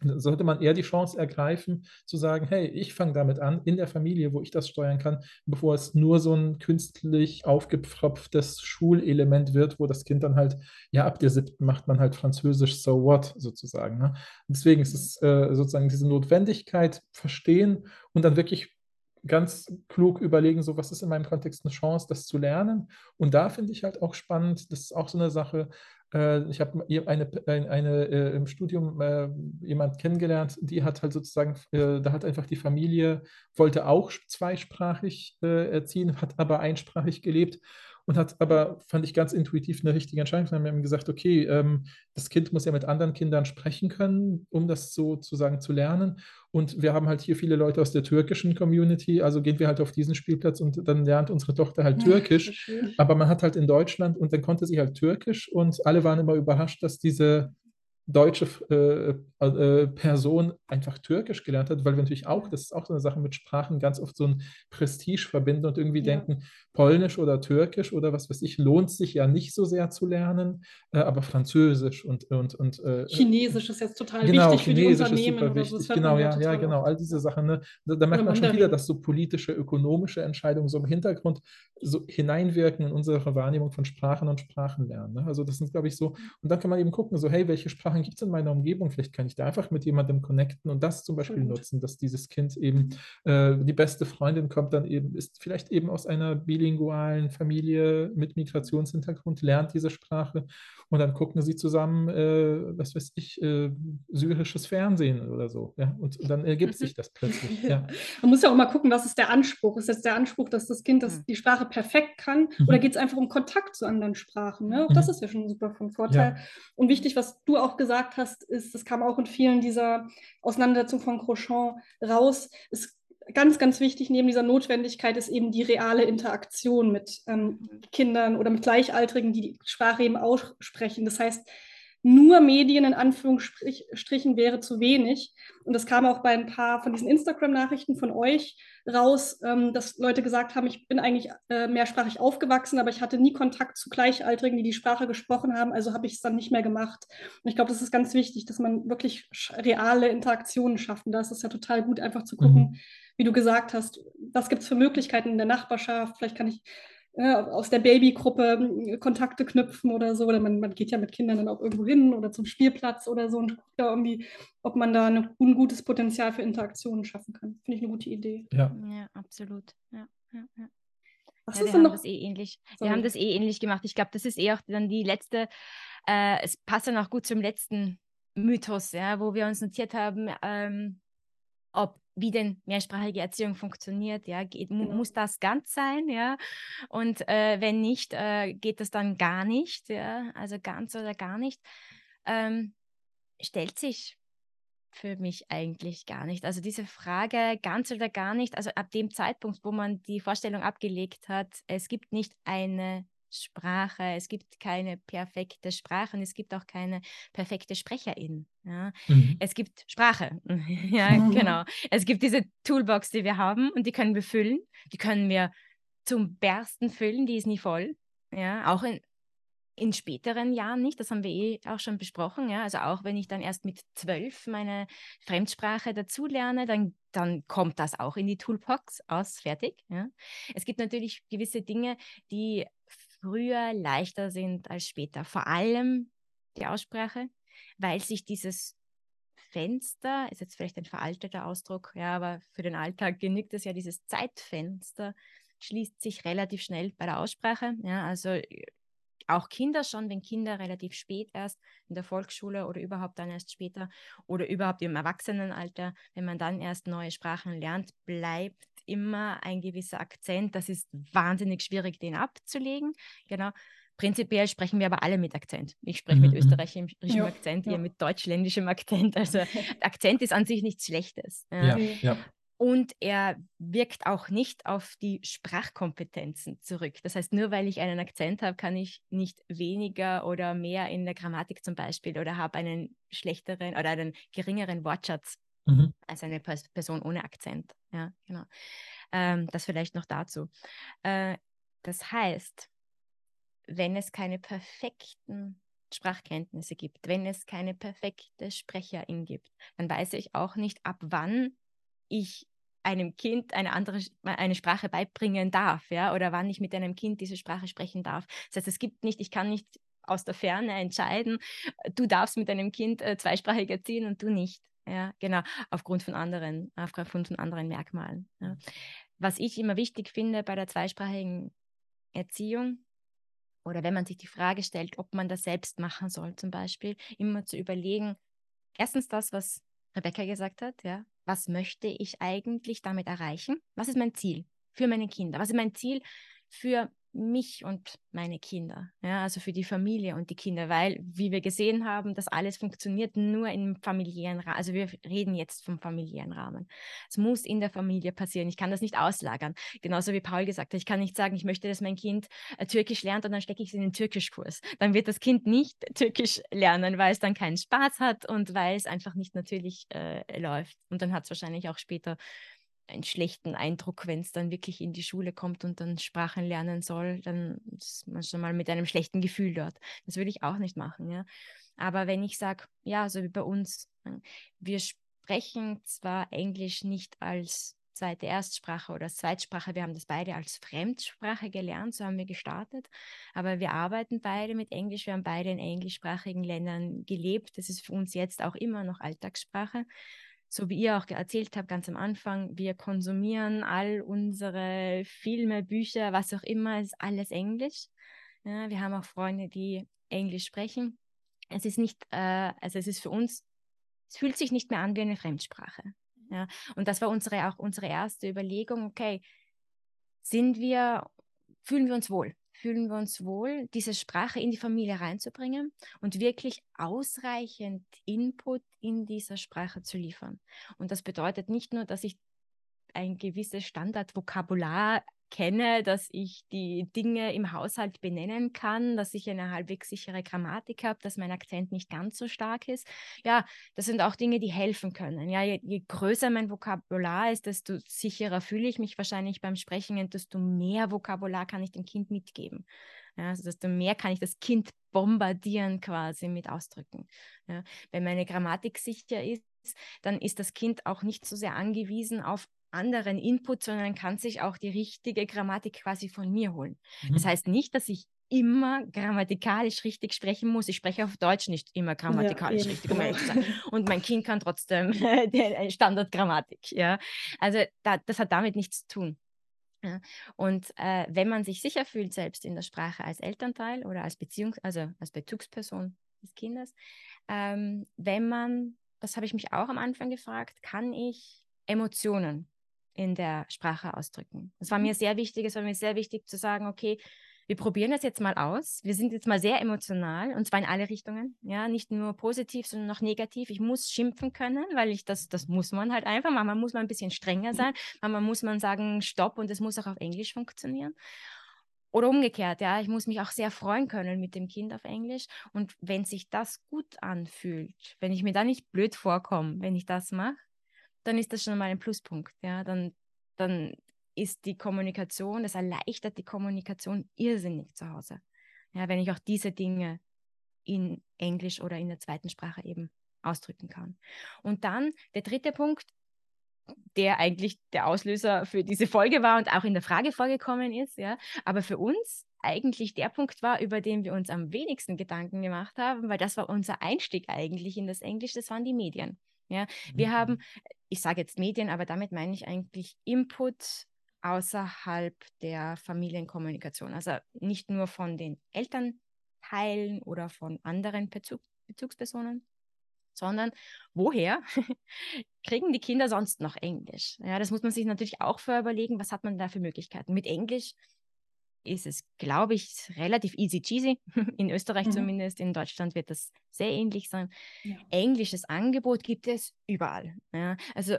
sollte man eher die Chance ergreifen, zu sagen, hey, ich fange damit an, in der Familie, wo ich das steuern kann, bevor es nur so ein künstlich aufgepfropftes Schulelement wird, wo das Kind dann halt, ja, ab der siebten macht man halt Französisch, so what, sozusagen. Ne? deswegen ist es äh, sozusagen diese Notwendigkeit verstehen und dann wirklich ganz klug überlegen, so was ist in meinem Kontext eine Chance, das zu lernen. Und da finde ich halt auch spannend, das ist auch so eine Sache, ich habe eine, eine, eine äh, im Studium äh, jemand kennengelernt, die hat halt sozusagen, äh, da hat einfach die Familie, wollte auch zweisprachig äh, erziehen, hat aber einsprachig gelebt und hat aber, fand ich ganz intuitiv eine richtige Entscheidung. Wir haben gesagt, okay, ähm, das Kind muss ja mit anderen Kindern sprechen können, um das sozusagen zu lernen. Und wir haben halt hier viele Leute aus der türkischen Community, also gehen wir halt auf diesen Spielplatz und dann lernt unsere Tochter halt Türkisch. Ja, aber man hat halt in Deutschland und dann konnte sie halt Türkisch und alle waren immer überrascht, dass diese deutsche äh, äh, Person einfach Türkisch gelernt hat, weil wir natürlich auch, das ist auch so eine Sache mit Sprachen, ganz oft so ein Prestige verbinden und irgendwie ja. denken, Polnisch oder Türkisch oder was weiß ich, lohnt sich ja nicht so sehr zu lernen, äh, aber Französisch und und und äh, Chinesisch ist jetzt total genau, wichtig für die Unternehmen. Ist super wichtig. Genau, ja, ja, genau, all diese Sachen. Ne? Da, da merkt man schon wieder, dass so politische, ökonomische Entscheidungen so im Hintergrund so hineinwirken in unsere Wahrnehmung von Sprachen und Sprachenlernen. Ne? Also das sind, glaube ich, so, und dann kann man eben gucken, so, hey, welche Sprachen gibt es in meiner Umgebung? Vielleicht kann ich da einfach mit jemandem connecten und das zum Beispiel mhm. nutzen, dass dieses Kind eben äh, die beste Freundin kommt, dann eben, ist vielleicht eben aus einer bilingualen Familie mit Migrationshintergrund, lernt diese Sprache und dann gucken sie zusammen, äh, was weiß ich, äh, syrisches Fernsehen oder so. Ja? Und, und dann ergibt mhm. sich das plötzlich. Ja. Man muss ja auch mal gucken, was ist der Anspruch? Ist jetzt der Anspruch, dass das Kind das, die Sprache perfekt kann mhm. oder geht es einfach um Kontakt zu anderen Sprachen? Ne? Auch das mhm. ist ja schon super von Vorteil. Ja. Und wichtig, was du auch gesagt hast, ist, das kam auch in vielen dieser Auseinandersetzungen von Crochon raus, es ganz, ganz wichtig neben dieser Notwendigkeit ist eben die reale Interaktion mit ähm, Kindern oder mit Gleichaltrigen, die die Sprache eben aussprechen. Das heißt, nur Medien in Anführungsstrichen wäre zu wenig. Und das kam auch bei ein paar von diesen Instagram-Nachrichten von euch raus, ähm, dass Leute gesagt haben, ich bin eigentlich äh, mehrsprachig aufgewachsen, aber ich hatte nie Kontakt zu Gleichaltrigen, die die Sprache gesprochen haben, also habe ich es dann nicht mehr gemacht. Und ich glaube, das ist ganz wichtig, dass man wirklich reale Interaktionen schafft. Und da ist es ja total gut, einfach zu gucken, mhm wie du gesagt hast, was gibt es für Möglichkeiten in der Nachbarschaft? Vielleicht kann ich äh, aus der Babygruppe äh, Kontakte knüpfen oder so. Oder man, man, geht ja mit Kindern dann auch irgendwo hin oder zum Spielplatz oder so und guckt da irgendwie, ob man da ein ungutes Potenzial für Interaktionen schaffen kann. Finde ich eine gute Idee. Ja, ja absolut. Ja, ja, ja. Was ja, wir haben noch? das eh ähnlich. Sorry. Wir haben das eh ähnlich gemacht. Ich glaube, das ist eh auch dann die letzte, äh, es passt dann auch gut zum letzten Mythos, ja, wo wir uns notiert haben, ähm, ob wie denn mehrsprachige Erziehung funktioniert. Ja, geht, Genau. muss das ganz sein, ja? Und äh, wenn nicht, äh, geht das dann gar nicht, ja? Also ganz oder gar nicht. Ähm, stellt sich für mich eigentlich gar nicht. Also diese Frage ganz oder gar nicht, also ab dem Zeitpunkt, wo man die Vorstellung abgelegt hat, es gibt nicht eine Sprache, es gibt keine perfekte Sprache und es gibt auch keine perfekte Sprecherin. Ja. Mhm. Es gibt Sprache, ja, genau. Es gibt diese Toolbox, die wir haben und die können wir füllen. Die können wir zum Bersten füllen, die ist nie voll. Ja, auch in, in späteren Jahren nicht, das haben wir eh auch schon besprochen. Ja? Also auch wenn ich dann erst mit zwölf meine Fremdsprache dazulerne, dann, dann kommt das auch in die Toolbox aus, fertig. Ja? Es gibt natürlich gewisse Dinge, die früher leichter sind als später. Vor allem die Aussprache, weil sich dieses Fenster, ist jetzt vielleicht ein veralteter Ausdruck, ja, aber für den Alltag genügt es ja, dieses Zeitfenster schließt sich relativ schnell bei der Aussprache. Ja, also auch Kinder schon, wenn Kinder relativ spät erst in der Volksschule oder überhaupt dann erst später oder überhaupt im Erwachsenenalter, wenn man dann erst neue Sprachen lernt, bleibt immer ein gewisser Akzent. Das ist wahnsinnig schwierig, den abzulegen. Genau. Prinzipiell sprechen wir aber alle mit Akzent. Ich spreche mit Mhm. österreichischem Ja, Akzent, ja. ihr mit deutschländischem Akzent. Also Akzent ist an sich nichts Schlechtes. Ja. Ja, Okay. ja. Und er wirkt auch nicht auf die Sprachkompetenzen zurück. Das heißt, nur weil ich einen Akzent habe, kann ich nicht weniger oder mehr in der Grammatik zum Beispiel oder habe einen schlechteren oder einen geringeren Wortschatz Mhm. als eine Pers Person ohne Akzent. Ja, genau. Ähm, das vielleicht noch dazu. Äh, das heißt, wenn es keine perfekten Sprachkenntnisse gibt, wenn es keine perfekte Sprecherin gibt, dann weiß ich auch nicht, ab wann ich einem Kind eine andere eine Sprache beibringen darf, ja, oder wann ich mit einem Kind diese Sprache sprechen darf. Das heißt, es gibt nicht, ich kann nicht aus der Ferne entscheiden, du darfst mit deinem Kind äh, zweisprachig erziehen und du nicht. Ja, genau, aufgrund von anderen, aufgrund von anderen Merkmalen. Ja. Was ich immer wichtig finde bei der zweisprachigen Erziehung, oder wenn man sich die Frage stellt, ob man das selbst machen soll, zum Beispiel, immer zu überlegen, erstens das, was Rebecca gesagt hat, ja, was möchte ich eigentlich damit erreichen? Was ist mein Ziel für meine Kinder? Was ist mein Ziel für mich und meine Kinder, ja, also für die Familie und die Kinder, weil, wie wir gesehen haben, das alles funktioniert nur im familiären Rahmen. Also wir reden jetzt vom familiären Rahmen. Es muss in der Familie passieren. Ich kann das nicht auslagern. Genauso wie Paul gesagt hat, ich kann nicht sagen, ich möchte, dass mein Kind äh, Türkisch lernt und dann stecke ich es in den Türkischkurs. Dann wird das Kind nicht Türkisch lernen, weil es dann keinen Spaß hat und weil es einfach nicht natürlich äh, läuft. Und dann hat es wahrscheinlich auch später einen schlechten Eindruck, wenn es dann wirklich in die Schule kommt und dann Sprachen lernen soll, dann ist man schon mal mit einem schlechten Gefühl dort. Das würde ich auch nicht machen, ja. Aber wenn ich sage, ja, so wie bei uns, wir sprechen zwar Englisch nicht als zweite Erstsprache oder Zweitsprache, wir haben das beide als Fremdsprache gelernt, so haben wir gestartet, aber wir arbeiten beide mit Englisch, wir haben beide in englischsprachigen Ländern gelebt, das ist für uns jetzt auch immer noch Alltagssprache so wie ihr auch erzählt habt ganz am Anfang, wir konsumieren all unsere Filme, Bücher, was auch immer, ist alles Englisch. Ja, wir haben auch Freunde, die Englisch sprechen. Es ist nicht, äh, also es ist für uns, es fühlt sich nicht mehr an wie eine Fremdsprache. Ja, und das war unsere auch unsere erste Überlegung. Okay, sind wir, fühlen wir uns wohl? Fühlen wir uns wohl, diese Sprache in die Familie reinzubringen und wirklich ausreichend Input in dieser Sprache zu liefern? Und das bedeutet nicht nur, dass ich ein gewisses Standardvokabular kenne, dass ich die Dinge im Haushalt benennen kann, dass ich eine halbwegs sichere Grammatik habe, dass mein Akzent nicht ganz so stark ist. Ja, das sind auch Dinge, die helfen können. Ja, je, je größer mein Vokabular ist, desto sicherer fühle ich mich wahrscheinlich beim Sprechen und desto mehr Vokabular kann ich dem Kind mitgeben. Ja, also desto mehr kann ich das Kind bombardieren quasi mit Ausdrücken. Ja, wenn meine Grammatik sicher ist, dann ist das Kind auch nicht so sehr angewiesen auf anderen Input, sondern kann sich auch die richtige Grammatik quasi von mir holen. Mhm. Das heißt nicht, dass ich immer grammatikalisch richtig sprechen muss. Ich spreche auf Deutsch nicht immer grammatikalisch eben, richtig, um ehrlich zu sein. Und mein Kind kann trotzdem die Standardgrammatik. Ja? Also da, das hat damit nichts zu tun. Ja? Und äh, wenn man sich sicher fühlt, selbst in der Sprache als Elternteil oder als Beziehungs-, also als Bezugsperson des Kindes, ähm, wenn man, das habe ich mich auch am Anfang gefragt, kann ich Emotionen in der Sprache ausdrücken. Es war mir sehr wichtig, es war mir sehr wichtig zu sagen, okay, wir probieren das jetzt mal aus. Wir sind jetzt mal sehr emotional und zwar in alle Richtungen. Ja, nicht nur positiv, sondern auch negativ. Ich muss schimpfen können, weil ich das, das muss man halt einfach. Manchmal muss man ein bisschen strenger sein. Manchmal muss man sagen, stopp und es muss auch auf Englisch funktionieren. Oder umgekehrt, ja, ich muss mich auch sehr freuen können mit dem Kind auf Englisch. Und wenn sich das gut anfühlt, wenn ich mir da nicht blöd vorkomme, wenn ich das mache, dann ist das schon mal ein Pluspunkt. Ja, dann, dann ist die Kommunikation, das erleichtert die Kommunikation irrsinnig zu Hause. Ja, wenn ich auch diese Dinge in Englisch oder in der zweiten Sprache eben ausdrücken kann. Und dann der dritte Punkt, der eigentlich der Auslöser für diese Folge war und auch in der Frage vorgekommen ist, ja, aber für uns eigentlich der Punkt war, über den wir uns am wenigsten Gedanken gemacht haben, weil das war unser Einstieg eigentlich in das Englisch, das waren die Medien. Ja, wir mhm. haben, ich sage jetzt Medien, aber damit meine ich eigentlich Input außerhalb der Familienkommunikation. Also nicht nur von den Elternteilen oder von anderen Bezug, Bezugspersonen, sondern woher kriegen die Kinder sonst noch Englisch? Ja, das muss man sich natürlich auch vorher überlegen, was hat man da für Möglichkeiten. Mit Englisch ist es, glaube ich, relativ easy cheesy. In Österreich mhm. zumindest, in Deutschland wird das sehr ähnlich sein. Ja. Englisches Angebot gibt es überall. Ja. Also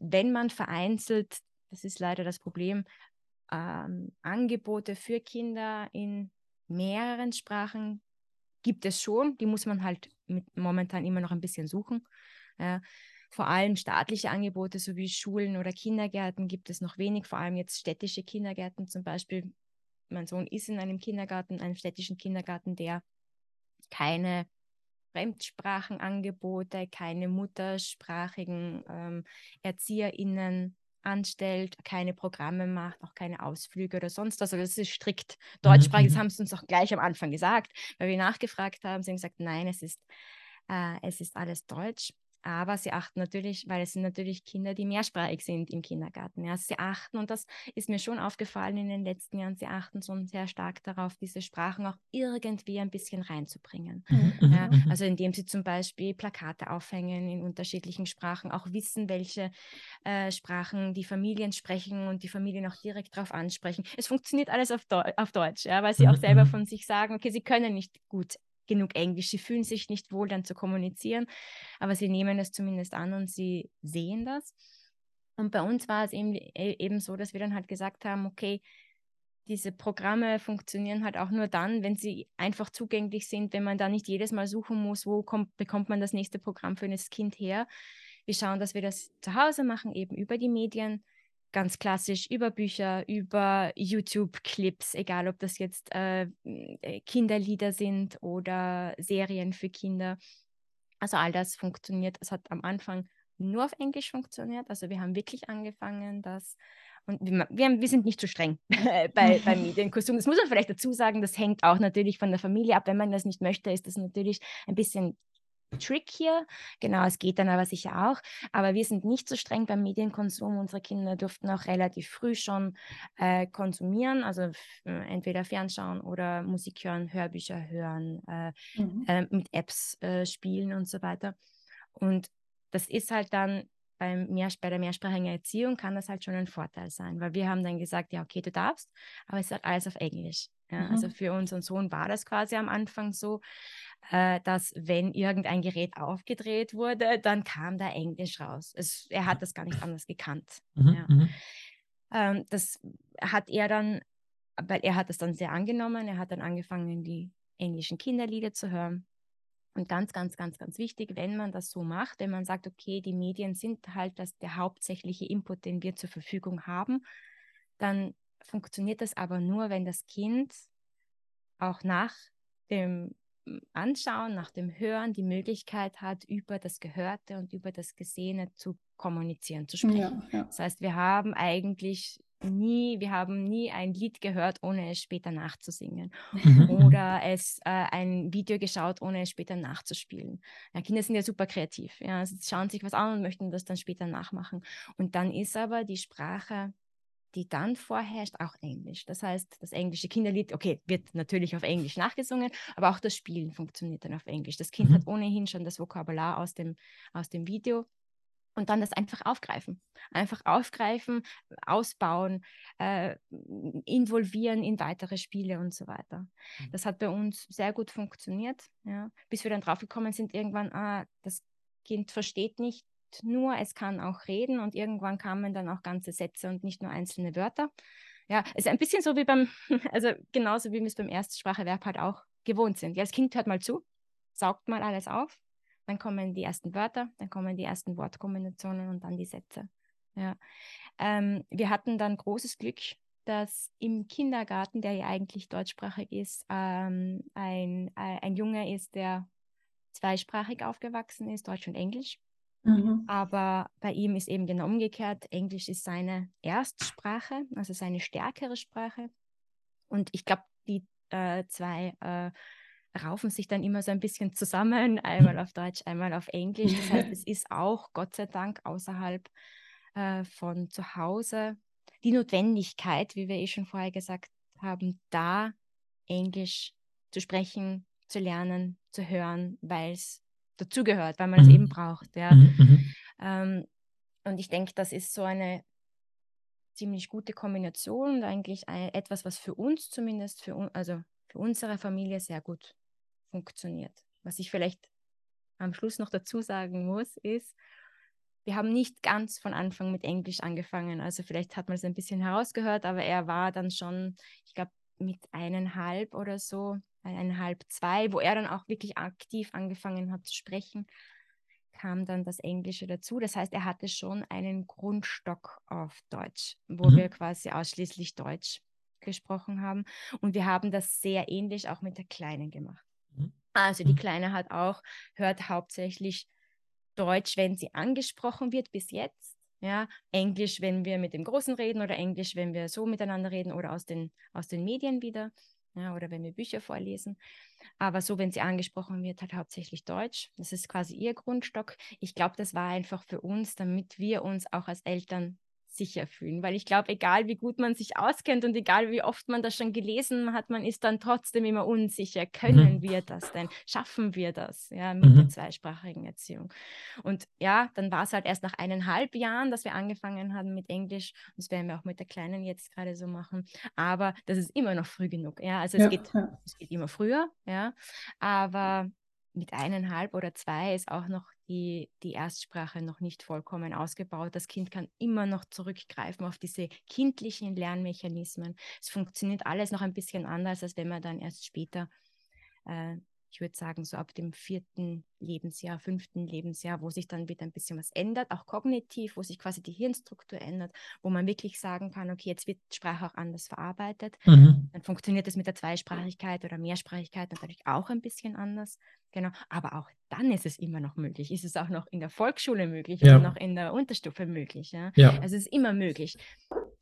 wenn man vereinzelt das ist leider das Problem, ähm, Angebote für Kinder in mehreren Sprachen gibt es schon. Die muss man halt momentan immer noch ein bisschen suchen. Äh, vor allem staatliche Angebote sowie Schulen oder Kindergärten gibt es noch wenig, vor allem jetzt städtische Kindergärten zum Beispiel. Mein Sohn ist in einem Kindergarten, einem städtischen Kindergarten, der keine Fremdsprachenangebote, keine muttersprachigen ähm, ErzieherInnen anstellt, keine Programme macht, auch keine Ausflüge oder sonst was. Also das ist strikt deutschsprachig. Das mhm. haben sie uns auch gleich am Anfang gesagt, weil wir nachgefragt haben. Sie haben gesagt, nein, es ist, äh, es ist alles Deutsch. Aber sie achten natürlich, weil es sind natürlich Kinder, die mehrsprachig sind im Kindergarten. Ja, sie achten, und das ist mir schon aufgefallen in den letzten Jahren, sie achten schon sehr stark darauf, diese Sprachen auch irgendwie ein bisschen reinzubringen. Mhm. Ja, mhm. also indem sie zum Beispiel Plakate aufhängen in unterschiedlichen Sprachen, auch wissen, welche äh, Sprachen die Familien sprechen und die Familien auch direkt darauf ansprechen. Es funktioniert alles auf, Deu auf Deutsch, ja, weil sie auch selber von sich sagen, okay, sie können nicht gut genug Englisch. Sie fühlen sich nicht wohl, dann zu kommunizieren, aber sie nehmen es zumindest an und sie sehen das. Und bei uns war es eben, e, eben so, dass wir dann halt gesagt haben, okay, diese Programme funktionieren halt auch nur dann, wenn sie einfach zugänglich sind, wenn man da nicht jedes Mal suchen muss, wo kommt, bekommt man das nächste Programm für das Kind her. Wir schauen, dass wir das zu Hause machen, eben über die Medien ganz klassisch über Bücher, über YouTube-Clips, egal ob das jetzt äh, äh, Kinderlieder sind oder Serien für Kinder. Also all das funktioniert. Es hat am Anfang nur auf Englisch funktioniert. Also wir haben wirklich angefangen, dass und wir, wir, wir sind nicht so streng bei, beim Medienkonsum. Das muss man vielleicht dazu sagen, das hängt auch natürlich von der Familie ab. Wenn man das nicht möchte, ist das natürlich ein bisschen Trick hier. Genau, es geht dann aber sicher auch. Aber wir sind nicht so streng beim Medienkonsum. Unsere Kinder durften auch relativ früh schon äh, konsumieren, also äh, entweder Fernschauen oder Musik hören, Hörbücher hören, äh, mhm. Äh, mit Apps äh, spielen und so weiter. Und das ist halt dann beim Mehr, bei der mehrsprachigen Erziehung kann das halt schon ein Vorteil sein, weil wir haben dann gesagt, ja, okay, du darfst, aber es ist halt alles auf Englisch. Ja, mhm. Also für unseren Sohn war das quasi am Anfang so, äh, dass wenn irgendein Gerät aufgedreht wurde, dann kam da Englisch raus. Es, er hat das gar nicht anders gekannt. Mhm. Ja. Mhm. Ähm, das hat er dann, weil er hat das dann sehr angenommen, er hat dann angefangen, die englischen Kinderlieder zu hören. Und ganz, ganz, ganz, ganz wichtig, wenn man das so macht, wenn man sagt, okay, die Medien sind halt das, der hauptsächliche Input, den wir zur Verfügung haben, dann funktioniert das aber nur, wenn das Kind auch nach dem Anschauen, nach dem Hören die Möglichkeit hat, über das Gehörte und über das Gesehene zu kommunizieren, zu sprechen. Ja, ja. Das heißt, wir haben eigentlich nie, wir haben nie ein Lied gehört, ohne es später nachzusingen. Mhm. Oder es äh, ein Video geschaut, ohne es später nachzuspielen. Ja, Kinder sind ja super kreativ. Ja, sie schauen sich was an und möchten das dann später nachmachen. Und dann ist aber die Sprache die dann vorherrscht, auch Englisch. Das heißt, das englische Kinderlied, okay, wird natürlich auf Englisch nachgesungen, aber auch das Spielen funktioniert dann auf Englisch. Das Kind mhm. hat ohnehin schon das Vokabular aus dem, aus dem Video und dann das einfach aufgreifen. Einfach aufgreifen, ausbauen, äh, involvieren in weitere Spiele und so weiter. Mhm. Das hat bei uns sehr gut funktioniert, ja, bis wir dann draufgekommen sind, irgendwann, ah, das Kind versteht nicht nur, es kann auch reden und irgendwann kamen dann auch ganze Sätze und nicht nur einzelne Wörter. Ja, es ist ein bisschen so wie beim, also genauso wie wir es beim Erstspracheverb halt auch gewohnt sind. Ja, das Kind hört mal zu, saugt mal alles auf dann kommen die ersten Wörter, dann kommen die ersten Wortkombinationen und dann die Sätze. Ja. Ähm, wir hatten dann großes Glück, dass im Kindergarten, der ja eigentlich deutschsprachig ist, ähm, ein, äh, ein Junge ist, der zweisprachig aufgewachsen ist, Deutsch und Englisch. Mhm. Aber bei ihm ist eben genau umgekehrt. Englisch ist seine Erstsprache, also seine stärkere Sprache. Und ich glaube, die äh, zwei äh, raufen sich dann immer so ein bisschen zusammen, einmal auf Deutsch, einmal auf Englisch. Das heißt, es ist auch Gott sei Dank außerhalb äh, von zu Hause die Notwendigkeit, wie wir eh schon vorher gesagt haben, da Englisch zu sprechen, zu lernen, zu hören, weil es dazugehört, weil man es mhm. eben braucht. Ja. Mhm, mhm. Ähm, und ich denke, das ist so eine ziemlich gute Kombination und eigentlich ein, etwas, was für uns zumindest, für, also für unsere Familie sehr gut funktioniert. Was ich vielleicht am Schluss noch dazu sagen muss, ist, wir haben nicht ganz von Anfang mit Englisch angefangen. Also vielleicht hat man es ein bisschen herausgehört, aber er war dann schon, ich glaube, mit eineinhalb oder so, eineinhalb, zwei, wo er dann auch wirklich aktiv angefangen hat zu sprechen, kam dann das Englische dazu. Das heißt, er hatte schon einen Grundstock auf Deutsch, wo mhm. wir quasi ausschließlich Deutsch gesprochen haben. Und wir haben das sehr ähnlich auch mit der Kleinen gemacht. Mhm. Also die mhm. Kleine hat auch, hört hauptsächlich Deutsch, wenn sie angesprochen wird bis jetzt. Ja, Englisch, wenn wir mit dem Großen reden oder Englisch, wenn wir so miteinander reden oder aus den, aus den Medien wieder ja, oder wenn wir Bücher vorlesen. Aber so, wenn sie angesprochen wird, hat hauptsächlich Deutsch. Das ist quasi ihr Grundstock. Ich glaube, das war einfach für uns, damit wir uns auch als Eltern sicher fühlen. Weil ich glaube, egal wie gut man sich auskennt und egal wie oft man das schon gelesen hat, man ist dann trotzdem immer unsicher. Können mhm. wir das denn? Schaffen wir das ja, mit mhm. der zweisprachigen Erziehung? Und ja, dann war es halt erst nach eineinhalb Jahren, dass wir angefangen haben mit Englisch. Das werden wir auch mit der Kleinen jetzt gerade so machen. Aber das ist immer noch früh genug. Ja, also es, ja, geht, ja. es geht immer früher. Ja, aber mit eineinhalb oder zwei ist auch noch die, die Erstsprache noch nicht vollkommen ausgebaut. Das Kind kann immer noch zurückgreifen auf diese kindlichen Lernmechanismen. Es funktioniert alles noch ein bisschen anders, als wenn man dann erst später äh, ich würde sagen, so ab dem vierten Lebensjahr, fünften Lebensjahr, wo sich dann wieder ein bisschen was ändert, auch kognitiv, wo sich quasi die Hirnstruktur ändert, wo man wirklich sagen kann, okay, jetzt wird Sprache auch anders verarbeitet. Mhm. Dann funktioniert es mit der Zweisprachigkeit oder Mehrsprachigkeit natürlich auch ein bisschen anders. Genau, aber auch dann ist es immer noch möglich. Ist es auch noch in der Volksschule möglich ja. oder noch in der Unterstufe möglich? Ja? ja. Also es ist immer möglich.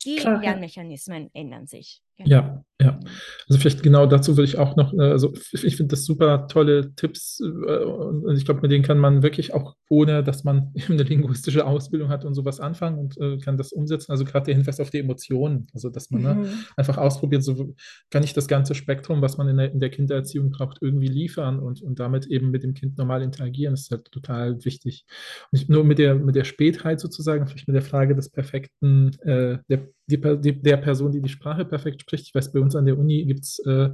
Die Klar, Lernmechanismen ändern sich. Ja, ja. Also vielleicht genau dazu würde ich auch noch, äh, also ich finde das super tolle Tipps äh, und ich glaube, mit denen kann man wirklich auch, ohne dass man eine linguistische Ausbildung hat und sowas anfangen und äh, kann das umsetzen. Also gerade der Hinweis auf die Emotionen, also dass man ne, mhm. ne, einfach ausprobiert, so kann ich das ganze Spektrum, was man in der, in der Kindererziehung braucht, irgendwie liefern und, und damit eben mit dem Kind normal interagieren. Das ist halt total wichtig. Und ich, nur mit der, mit der Spätheit sozusagen, vielleicht mit der Frage des perfekten, äh, der, die, die, der Person, die die Sprache perfekt spricht. Ich weiß, bei uns an der Uni gibt es äh,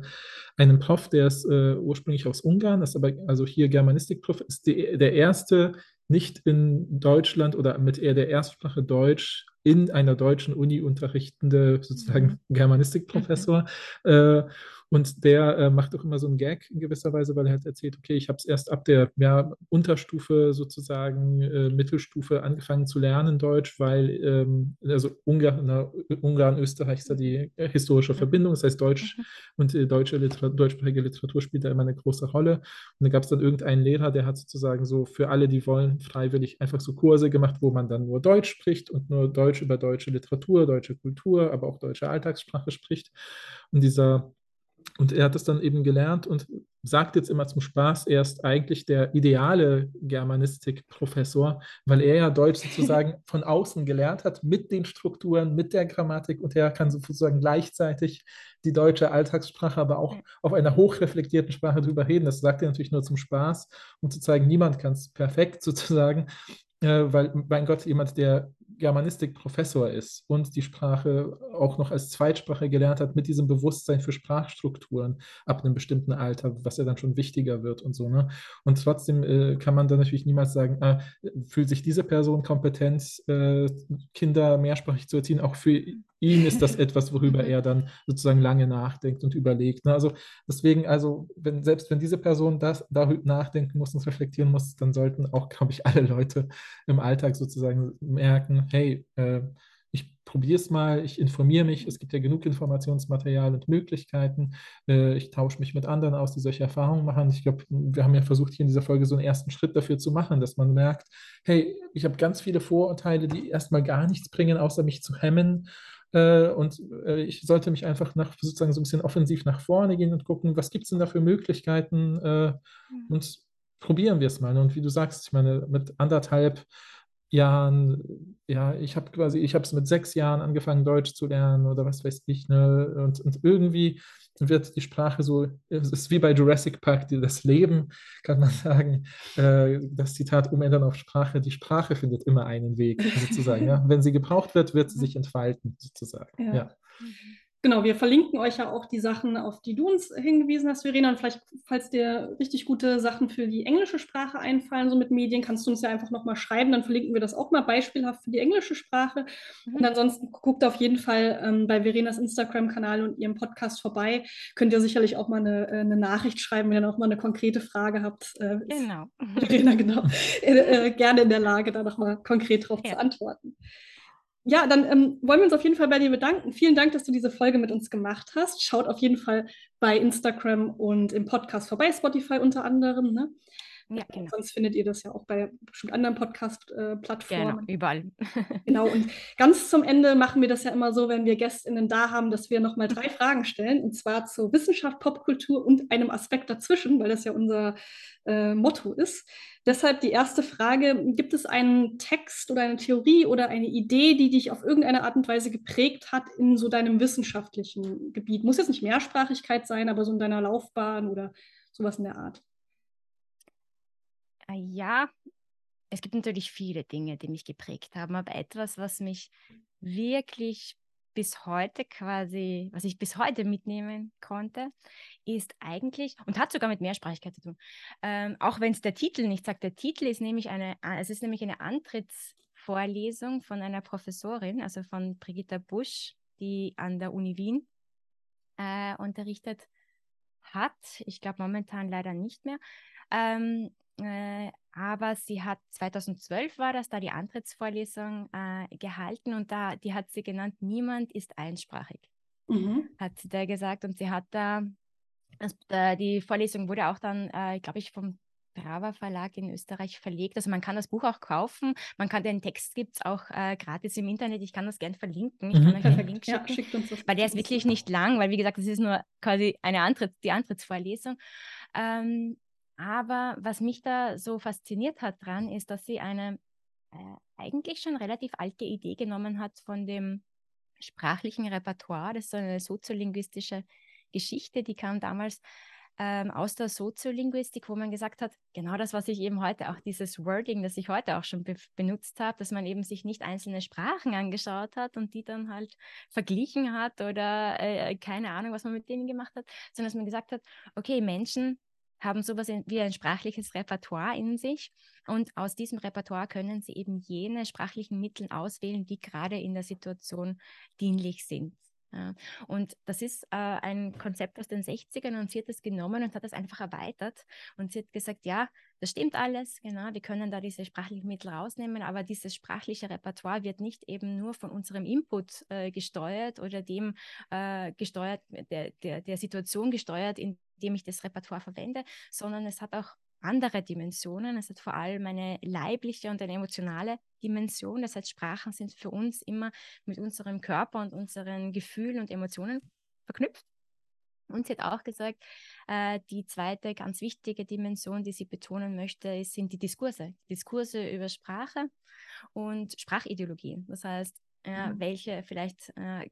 einen Prof, der ist äh, ursprünglich aus Ungarn, ist aber also hier Germanistik-Prof, ist die, der erste nicht in Deutschland oder mit eher der Erstsprache Deutsch in einer deutschen Uni unterrichtende sozusagen mhm. Germanistikprofessor. Mhm. Äh, und der äh, macht auch immer so einen Gag in gewisser Weise, weil er halt erzählt, okay, ich habe es erst ab der ja, Unterstufe sozusagen, äh, Mittelstufe angefangen zu lernen Deutsch, weil ähm, also Ungarn, na, Ungarn, Österreich ist da die äh, historische Verbindung, das heißt Deutsch mhm. und äh, deutsche Literatur, deutschsprachige Literatur spielt da immer eine große Rolle. Und da gab es dann irgendeinen Lehrer, der hat sozusagen so für alle, die wollen, freiwillig einfach so Kurse gemacht, wo man dann nur Deutsch spricht und nur Deutsch über deutsche Literatur, deutsche Kultur, aber auch deutsche Alltagssprache spricht. Und dieser und er hat es dann eben gelernt und sagt jetzt immer zum Spaß, er ist eigentlich der ideale Germanistik-Professor, weil er ja Deutsch sozusagen von außen gelernt hat, mit den Strukturen, mit der Grammatik und er kann sozusagen gleichzeitig die deutsche Alltagssprache, aber auch auf einer hochreflektierten Sprache drüber reden. Das sagt er natürlich nur zum Spaß, um zu zeigen, niemand kann es perfekt sozusagen. äh, weil, mein Gott, jemand, der Germanistik-Professor ist und die Sprache auch noch als Zweitsprache gelernt hat, mit diesem Bewusstsein für Sprachstrukturen ab einem bestimmten Alter, was ja dann schon wichtiger wird und so. Ne? Und trotzdem äh, kann man dann natürlich niemals sagen, äh, fühlt sich diese Person kompetent, äh, Kinder mehrsprachig zu erziehen. Auch für ihn ist das etwas, worüber er dann sozusagen lange nachdenkt und überlegt. Ne? Also deswegen, also wenn, selbst wenn diese Person das darüber nachdenken muss und reflektieren muss, dann sollten auch, glaube ich, alle Leute im Alltag sozusagen merken, hey, äh, ich probiere es mal, ich informiere mich, es gibt ja genug Informationsmaterial und Möglichkeiten. Äh, ich tausche mich mit anderen aus, die solche Erfahrungen machen. Ich glaube, wir haben ja versucht, hier in dieser Folge so einen ersten Schritt dafür zu machen, dass man merkt, hey, ich habe ganz viele Vorurteile, die erstmal gar nichts bringen, außer mich zu hemmen. Äh, und äh, ich sollte mich einfach nach, sozusagen so ein bisschen offensiv nach vorne gehen und gucken, was gibt es denn da für Möglichkeiten äh, mhm. und probieren wir es mal. Und wie du sagst, ich meine, mit anderthalb Jahren, ja, ich habe quasi, ich habe es mit sechs Jahren angefangen, Deutsch zu lernen oder was weiß ich, ne? Und, und irgendwie wird die Sprache so, es ist wie bei Jurassic Park, das Leben, kann man sagen, äh, das Zitat umändern auf Sprache, die Sprache findet immer einen Weg, sozusagen. ja? Wenn sie gebraucht wird, wird sie sich entfalten, sozusagen. Ja. ja. Genau, wir verlinken euch ja auch die Sachen, auf die du uns hingewiesen hast, Verena. Und vielleicht, falls dir richtig gute Sachen für die englische Sprache einfallen, so mit Medien, kannst du uns ja einfach nochmal schreiben. Dann verlinken wir das auch mal beispielhaft für die englische Sprache. Mhm. Und ansonsten guckt auf jeden Fall ähm, bei Verenas Instagram-Kanal und ihrem Podcast vorbei. Könnt ihr sicherlich auch mal eine, äh, eine Nachricht schreiben, wenn ihr noch mal eine konkrete Frage habt. Äh, genau. Verena, genau. äh, gerne in der Lage, da nochmal konkret drauf ja. zu antworten ja, dann ähm, wollen wir uns auf jeden Fall bei dir bedanken. Vielen Dank, dass du diese Folge mit uns gemacht hast. Schaut auf jeden Fall bei Instagram und im Podcast vorbei, Spotify unter anderem. Ne? Ja, genau. Sonst findet ihr das ja auch bei bestimmt anderen Podcast-Plattformen. Genau, überall. genau, und ganz zum Ende machen wir das ja immer so, wenn wir GästInnen da haben, dass wir nochmal drei Fragen stellen, und zwar zur Wissenschaft, Popkultur und einem Aspekt dazwischen, weil das ja unser äh, Motto ist. Deshalb die erste Frage, gibt es einen Text oder eine Theorie oder eine Idee, die dich auf irgendeine Art und Weise geprägt hat in so deinem wissenschaftlichen Gebiet? Muss jetzt nicht Mehrsprachigkeit sein, aber so in deiner Laufbahn oder sowas in der Art. Äh, ja, es gibt natürlich viele Dinge, die mich geprägt haben, aber etwas, was mich wirklich bis heute quasi, was ich bis heute mitnehmen konnte, ist eigentlich, und hat sogar mit Mehrsprachigkeit zu tun, ähm, auch wenn es der Titel nicht sagt, der Titel ist nämlich eine, es ist nämlich eine Antrittsvorlesung von einer Professorin, also von Brigitta Busch, die an der Uni Wien äh, unterrichtet hat. Ich glaube momentan leider nicht mehr. Ähm, äh, aber sie hat 2012 war das da die Antrittsvorlesung äh, gehalten und da die hat sie genannt niemand ist einsprachig mhm. hat sie da gesagt und sie hat da das, äh, die Vorlesung wurde auch dann äh, glaube ich vom Brava Verlag in Österreich verlegt. Also man kann das Buch auch kaufen. Man kann den Text gibt es auch äh, gratis im Internet. Ich kann das gerne verlinken. Ich kann mhm. euch einen Link schicken, ja, schickt uns das weil der ist wirklich nicht lang, weil wie gesagt, das ist nur quasi eine Antritts, die Antrittsvorlesung. Ähm, aber was mich da so fasziniert hat dran, ist, dass sie eine äh, eigentlich schon relativ alte Idee genommen hat von dem sprachlichen Repertoire. Das ist so eine soziolinguistische Geschichte, die kam damals ähm, aus der Soziolinguistik, wo man gesagt hat, genau das, was ich eben heute, auch dieses Wording, das ich heute auch schon be benutzt habe, dass man eben sich nicht einzelne Sprachen angeschaut hat und die dann halt verglichen hat oder äh, keine Ahnung, was man mit denen gemacht hat, sondern dass man gesagt hat, okay, Menschen haben sowas wie ein sprachliches Repertoire in sich und aus diesem Repertoire können sie eben jene sprachlichen Mittel auswählen, die gerade in der Situation dienlich sind. Und das ist äh, ein Konzept aus den 60ern und sie hat es genommen und hat es einfach erweitert. Und sie hat gesagt, ja, das stimmt alles, genau, wir können da diese sprachlichen Mittel rausnehmen, aber dieses sprachliche Repertoire wird nicht eben nur von unserem Input äh, gesteuert oder dem äh, gesteuert, der, der, der Situation gesteuert, in dem ich das Repertoire verwende, sondern es hat auch andere Dimensionen. Es hat vor allem eine leibliche und eine emotionale Dimension. Das heißt, Sprachen sind für uns immer mit unserem Körper und unseren Gefühlen und Emotionen verknüpft. Und sie hat auch gesagt, äh, die zweite ganz wichtige Dimension, die sie betonen möchte, sind die Diskurse. Diskurse über Sprache und Sprachideologien. Das heißt, äh, mhm. welche vielleicht äh,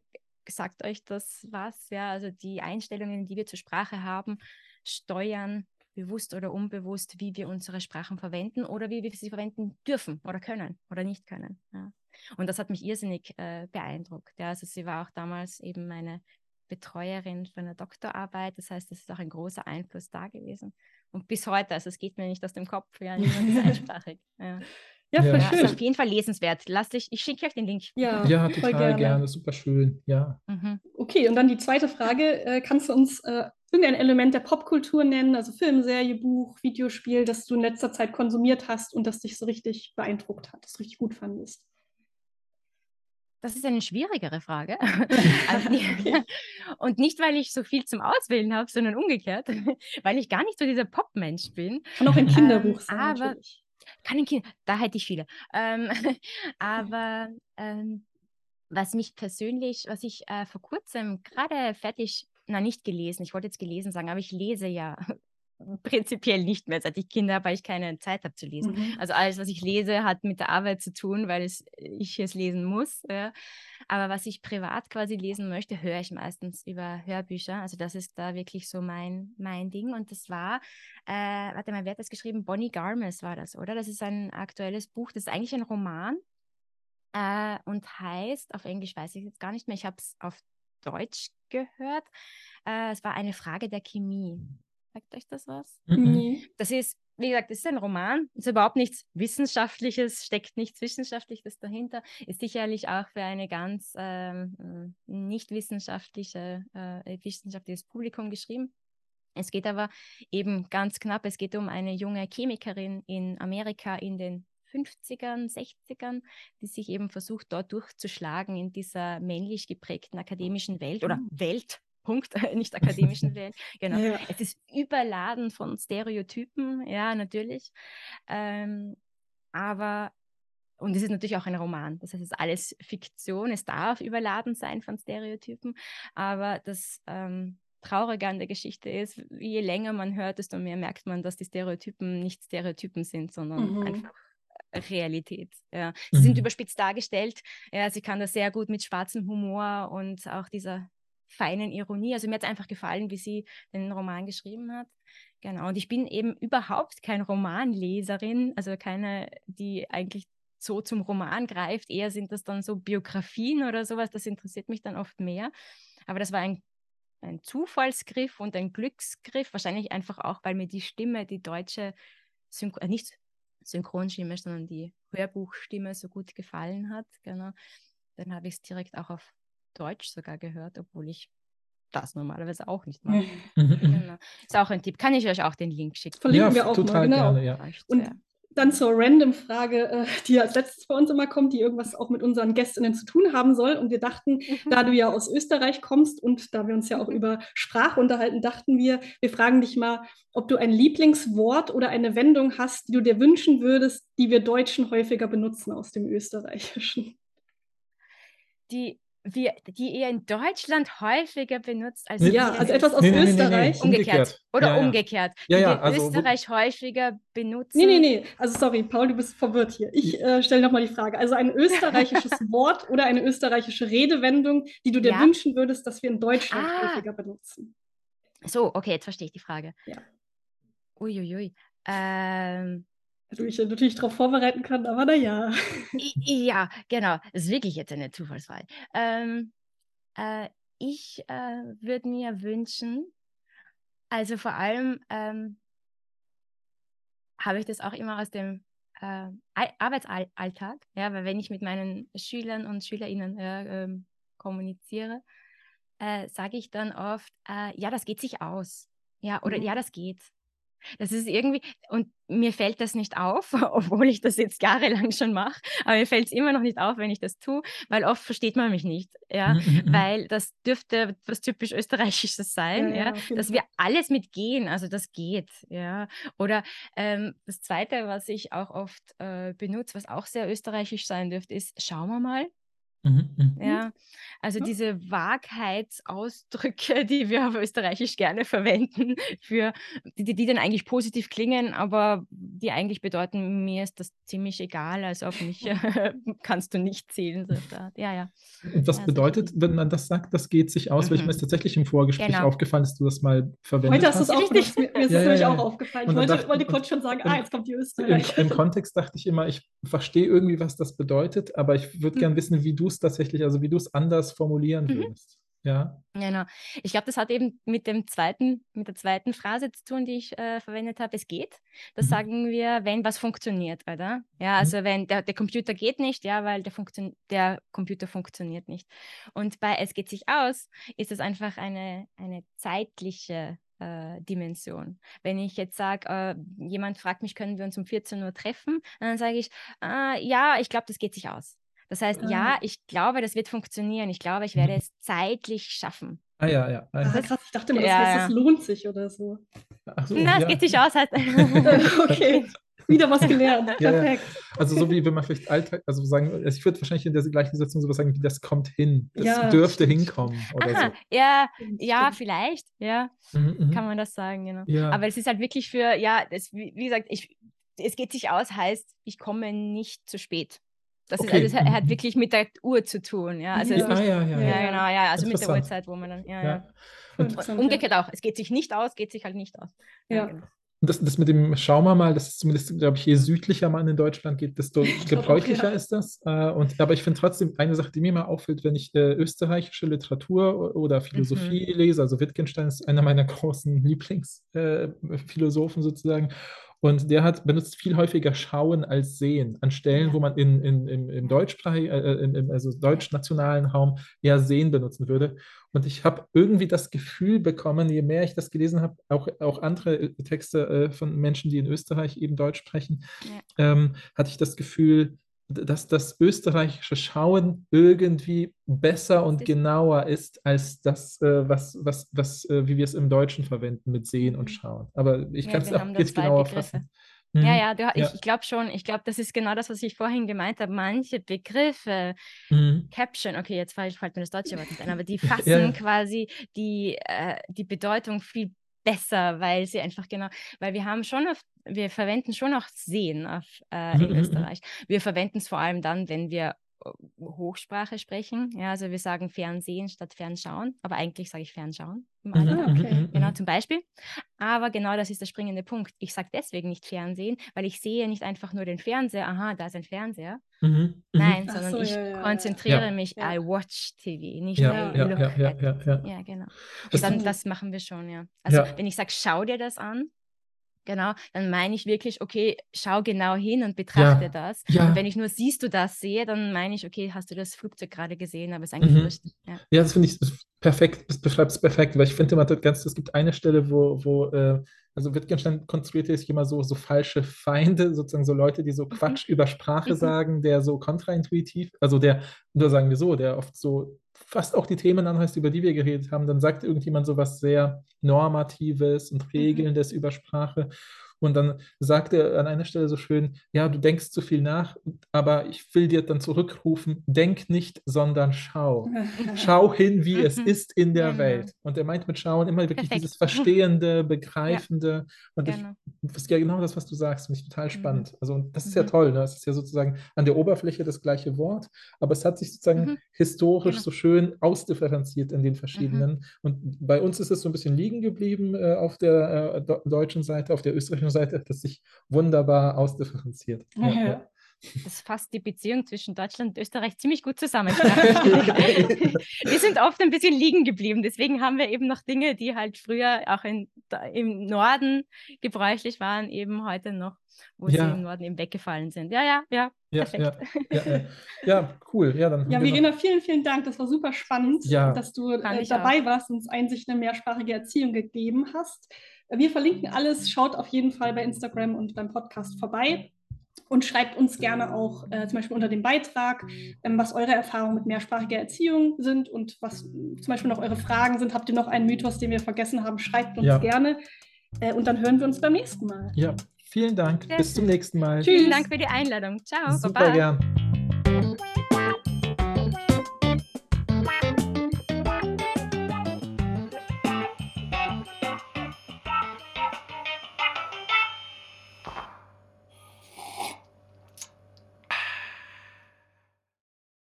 sagt euch das was? Ja, also die Einstellungen, die wir zur Sprache haben, steuern bewusst oder unbewusst, wie wir unsere Sprachen verwenden oder wie wir sie verwenden dürfen oder können oder nicht können. Ja. Und das hat mich irrsinnig äh, beeindruckt. Ja. Also sie war auch damals eben meine Betreuerin für eine Doktorarbeit. Das heißt, es ist auch ein großer Einfluss da gewesen. Und bis heute, also es geht mir nicht aus dem Kopf, ja, niemand ist einsprachig. Ja. Ja, voll Ja, schön. ist auf jeden Fall lesenswert. Lass dich, ich schicke euch den Link. Ja, Ja, voll total gerne. gerne. super schön. Ja. Mhm. Okay, und dann die zweite Frage. Äh, kannst du uns äh, irgendein Element der Popkultur nennen, also Film, Serie, Buch, Videospiel, das du in letzter Zeit konsumiert hast und das dich so richtig beeindruckt hat, das richtig gut fandest? Das ist eine schwierigere Frage. Also Und nicht, weil ich so viel zum Auswählen habe, sondern umgekehrt, weil ich gar nicht so dieser Pop-Mensch bin. Kann auch ein Kinderbuch Ähm, sein, aber- natürlich. Kann ein Kind, da hätte ich viele. Ähm, aber ähm, was mich persönlich, was ich äh, vor kurzem gerade fertig, na nicht gelesen, ich wollte jetzt gelesen sagen, aber ich lese ja prinzipiell nicht mehr, seit ich Kinder habe, weil ich keine Zeit habe zu lesen. Mhm. Also alles, was ich lese, hat mit der Arbeit zu tun, weil es, ich es lesen muss. Ja. Aber was ich privat quasi lesen möchte, höre ich meistens über Hörbücher. Also das ist da wirklich so mein, mein Ding. Und das war, äh, warte mal, wer hat das geschrieben? Bonnie Garmes war das, oder? Das ist ein aktuelles Buch, das ist eigentlich ein Roman äh, und heißt, auf Englisch weiß ich jetzt gar nicht mehr, ich habe es auf Deutsch gehört. Äh, es war eine Frage der Chemie. Sagt euch das was? Mhm. Nee. Das ist, wie gesagt, das ist ein Roman, ist überhaupt nichts Wissenschaftliches, steckt nichts Wissenschaftliches dahinter, ist sicherlich auch für eine ganz ähm, nicht wissenschaftliche, äh, wissenschaftliches Publikum geschrieben. Es geht aber eben ganz knapp, es geht um eine junge Chemikerin in Amerika in den 50ern, 60ern, die sich eben versucht, dort durchzuschlagen in dieser männlich geprägten akademischen Welt oder Welt. Punkt, nicht akademischen Welt. Genau. Ja. Es ist überladen von Stereotypen, ja, natürlich. Ähm, aber, und es ist natürlich auch ein Roman. Das heißt, es ist alles Fiktion. Es darf überladen sein von Stereotypen. Aber das ähm, Traurige an der Geschichte ist, je länger man hört, desto mehr merkt man, dass die Stereotypen nicht Stereotypen sind, sondern Mhm. einfach Realität. Ja. Sie sind Mhm. überspitzt dargestellt. Ja, sie kann das sehr gut mit schwarzem Humor und auch dieser feinen Ironie. Also mir hat es einfach gefallen, wie sie den Roman geschrieben hat. Genau. Und ich bin eben überhaupt keine Romanleserin, also keine, die eigentlich so zum Roman greift. Eher sind das dann so Biografien oder sowas. Das interessiert mich dann oft mehr. Aber das war ein, ein Zufallsgriff und ein Glücksgriff. Wahrscheinlich einfach auch, weil mir die Stimme, die deutsche, Synchro äh, nicht Synchronstimme, sondern die Hörbuchstimme so gut gefallen hat. Genau. Dann habe ich es direkt auch auf Deutsch sogar gehört, obwohl ich das normalerweise auch nicht mag. Mhm. Genau. Ist auch ein Tipp. Kann ich euch auch den Link schicken? Verlinken Ja, wir auch total mal, genau. gerne, ja. Und. Dann zur Random-Frage, äh, die als letztes bei uns immer kommt, die irgendwas auch mit unseren Gästinnen zu tun haben soll. Und wir dachten, da du ja aus Österreich kommst und da wir uns ja auch über Sprache unterhalten, dachten wir, wir fragen dich mal, ob du ein Lieblingswort oder eine Wendung hast, die du dir wünschen würdest, die wir Deutschen häufiger benutzen aus dem Österreichischen. die, wir, die ihr in Deutschland häufiger benutzt als Nee, Ja, also etwas aus Nee, nee, nee, nee, nee. Österreich. Umgekehrt. Umgekehrt. Oder Ja, ja. umgekehrt. Ja, die ja, in also Österreich häufiger benutzen. Nee, nee, nee. Also sorry, Paul, du bist verwirrt hier. Ich äh, stelle nochmal die Frage. Also ein österreichisches Wort oder eine österreichische Redewendung, die du dir Ja. wünschen würdest, dass wir in Deutschland Ah. häufiger benutzen. So, okay, jetzt verstehe ich die Frage. Ja. Uiuiui. Ähm, Du dich natürlich darauf vorbereiten kann, aber naja. ja, genau. Das ist wirklich jetzt eine Zufallsfrage. Ähm, äh, ich äh, würde mir wünschen, also vor allem ähm, habe ich das auch immer aus dem äh, Al- Arbeitsalltag, ja, weil wenn ich mit meinen Schülern und Schülerinnen äh, ähm, kommuniziere, äh, sage ich dann oft, äh, ja, das geht sich aus. Ja, oder Mhm. ja, das geht. Das ist irgendwie, und mir fällt das nicht auf, obwohl ich das jetzt jahrelang schon mache, aber mir fällt es immer noch nicht auf, wenn ich das tue, weil oft versteht man mich nicht, ja, Mhm, mhm, mhm. weil das dürfte was typisch Österreichisches sein, Ja, ja, ja, dass Fall. wir alles mit gehen, also das geht, ja. Oder ähm, das Zweite, was ich auch oft äh, benutze, was auch sehr österreichisch sein dürfte, ist, schauen wir mal, Mhm, mhm. ja, also Ja. diese Wahrheitsausdrücke, die wir auf Österreichisch gerne verwenden, für, die, die dann eigentlich positiv klingen, aber die eigentlich bedeuten, mir ist das ziemlich egal, also auf mich kannst du nicht zählen. So ja, ja. Und was ja, bedeutet, wenn man das sagt, das geht sich aus? Mhm. Weil ich mir ist tatsächlich im Vorgespräch genau. aufgefallen, dass du das mal verwendet hast. Heute hast du es auch richtig. Mir ist es nämlich auch aufgefallen. Ich wollte, dachte, wollte kurz schon sagen, ah, jetzt kommt die Österreich. Im, Im, Kontext dachte ich immer, ich verstehe irgendwie, was das bedeutet, aber ich würde mhm. gerne wissen, wie du es tatsächlich, also wie du es anders formulieren mhm. würdest. Ja. Genau. Ich glaube, das hat eben mit dem zweiten, mit der zweiten Phrase zu tun, die ich äh, verwendet habe. Es geht. Das mhm. sagen wir, wenn was funktioniert, oder? Ja, mhm. also wenn der, der Computer geht nicht, ja, weil der, Funktion der Computer funktioniert nicht. Und bei es geht sich aus, ist es einfach eine, eine zeitliche äh, Dimension. Wenn ich jetzt sage, äh, jemand fragt mich, können wir uns um 14 Uhr treffen, dann sage ich, äh, ja, ich glaube, das geht sich aus. Das heißt, ah. ja, ich glaube, das wird funktionieren. Ich glaube, ich werde mhm. es zeitlich schaffen. Ah ja, ja. Ah, ja. krass, ich dachte immer, das ja, heißt, es lohnt sich oder so. so Na, es ja. geht sich aus. Halt. okay. Wieder was gelernt. Perfekt. Also so wie wenn man vielleicht Alltag, also sagen, also ich würde wahrscheinlich in der gleichen Situation sowas sagen wie das kommt hin. Das dürfte stimmt. hinkommen. Oder Aha, so. Ja, ja, vielleicht, ja. Mhm, mhm, kann man das sagen, genau. Aber es ist halt wirklich für, ja, das, wie, wie gesagt, ich, es geht sich aus, heißt, ich komme nicht zu spät. Das okay. ist, also, es hat mhm. wirklich mit der Uhr zu tun. Ja, also ja, nicht, ja, ja, ja, genau, ja, also mit der Uhrzeit, wo man dann, ja, ja. Und umgekehrt auch, es geht sich nicht aus, geht sich halt nicht aus. Ja. Genau. Und das, das mit dem, schauen wir mal, das ist zumindest, glaube ich, je südlicher man in Deutschland geht, desto gebräuchlicher ist das. Äh, und, aber ich finde trotzdem eine Sache, die mir mal auffällt, wenn ich äh, österreichische Literatur oder Philosophie mhm. lese, also Wittgenstein ist einer meiner großen Lieblingsphilosophen äh, sozusagen. Und der hat benutzt viel häufiger Schauen als Sehen an Stellen, wo man in, in, im, im deutschsprachigen, äh, äh im, also deutschnationalen Raum eher Sehen benutzen würde. Und ich habe irgendwie das Gefühl bekommen, je mehr ich das gelesen habe, auch, auch andere äh, Texte äh, von Menschen, die in Österreich eben Deutsch sprechen, ja. ähm, hatte ich das Gefühl, dass das österreichische Schauen irgendwie besser und genauer ist als das, äh, was, was, was, äh, wie wir es im Deutschen verwenden mit Sehen und mhm. Schauen. Aber ich ja, kann es auch jetzt genauer fassen. Mhm. Ja, ja, du, ja. ich, ich glaube schon. Ich glaube, das ist genau das, was ich vorhin gemeint habe. Manche Begriffe, mhm. Caption, okay, jetzt fällt mir das deutsche Wort nicht ein, aber die fassen ja. quasi die, äh, die Bedeutung viel besser, weil sie einfach genau, weil wir haben schon oft, wir verwenden schon auch Sehen auf, äh, in. Österreich. Wir verwenden es vor allem dann, wenn wir Hochsprache sprechen. Ja, also wir sagen Fernsehen statt Fernschauen, aber eigentlich sage ich Fernschauen im Alltag. Ah, okay. Genau, zum Beispiel. Aber genau das ist der springende Punkt. Ich sage deswegen nicht Fernsehen, weil ich sehe nicht einfach nur den Fernseher, aha, da ist ein Fernseher. Mhm. Nein, Ach sondern so, ich ja, konzentriere ja. mich, I watch TV, nicht ja, ja, look ja, ja, ja, ja. ja, genau. Und dann, das machen wir schon, ja. Also wenn ich sage, schau dir das an, Genau, dann meine ich wirklich, okay, schau genau hin und betrachte ja. das. Ja. Und wenn ich nur siehst du das sehe, dann meine ich, okay, hast du das Flugzeug gerade gesehen, aber es ist eigentlich mhm. Ja. ja, das finde ich perfekt, das beschreibt es perfekt, weil ich finde immer ganz, es gibt eine Stelle, wo, wo äh, also Wittgenstein konstruiert sich immer so, so falsche Feinde, sozusagen so Leute, die so mhm. Quatsch über Sprache mhm. sagen, der so kontraintuitiv, also der, nur sagen wir so, der oft so fast auch die Themen anheißt, über die wir geredet haben, dann sagt irgendjemand so was sehr Normatives und mhm. Regelndes mhm. über Sprache. Und dann sagt er an einer Stelle so schön, ja, du denkst zu viel nach, aber ich will dir dann zurückrufen, denk nicht, sondern schau. schau hin, wie es mhm. ist in der Welt. Und er meint mit Schauen immer wirklich Perfekt. dieses Verstehende, Begreifende. Ja. Und genau. ich, das ist ja genau das, was du sagst, finde ich total mhm. spannend. Also das ist ja toll, ne? Es ist ja sozusagen an der Oberfläche das gleiche Wort, aber es hat sich sozusagen mhm. historisch genau. so schön ausdifferenziert in den verschiedenen. Mhm. Und bei uns ist es so ein bisschen liegen geblieben äh, auf der äh, deutschen Seite, auf der österreichischen Seite, das sich wunderbar ausdifferenziert. Ja, ja. Das fasst die Beziehung zwischen Deutschland und Österreich ziemlich gut zusammen. wir sind oft ein bisschen liegen geblieben. Deswegen haben wir eben noch Dinge, die halt früher auch in, im Norden gebräuchlich waren, eben heute noch, wo ja. sie im Norden eben weggefallen sind. Ja, ja, ja. Ja, ja, ja, ja, cool. Ja, dann ja Verena, vielen, vielen Dank. Das war super spannend, dass du äh, dabei auch. warst und uns Einsicht in eine mehrsprachige Erziehung gegeben hast. Wir verlinken alles. Schaut auf jeden Fall bei Instagram und beim Podcast vorbei und schreibt uns gerne auch äh, zum Beispiel unter dem Beitrag, ähm, was eure Erfahrungen mit mehrsprachiger Erziehung sind und was zum Beispiel noch eure Fragen sind. Habt ihr noch einen Mythos, den wir vergessen haben? Schreibt uns ja. gerne. Äh, und dann hören wir uns beim nächsten Mal. Ja, vielen Dank. Bis zum nächsten Mal. Tschüss. Vielen Dank für die Einladung. Ciao. Super Baba. gern.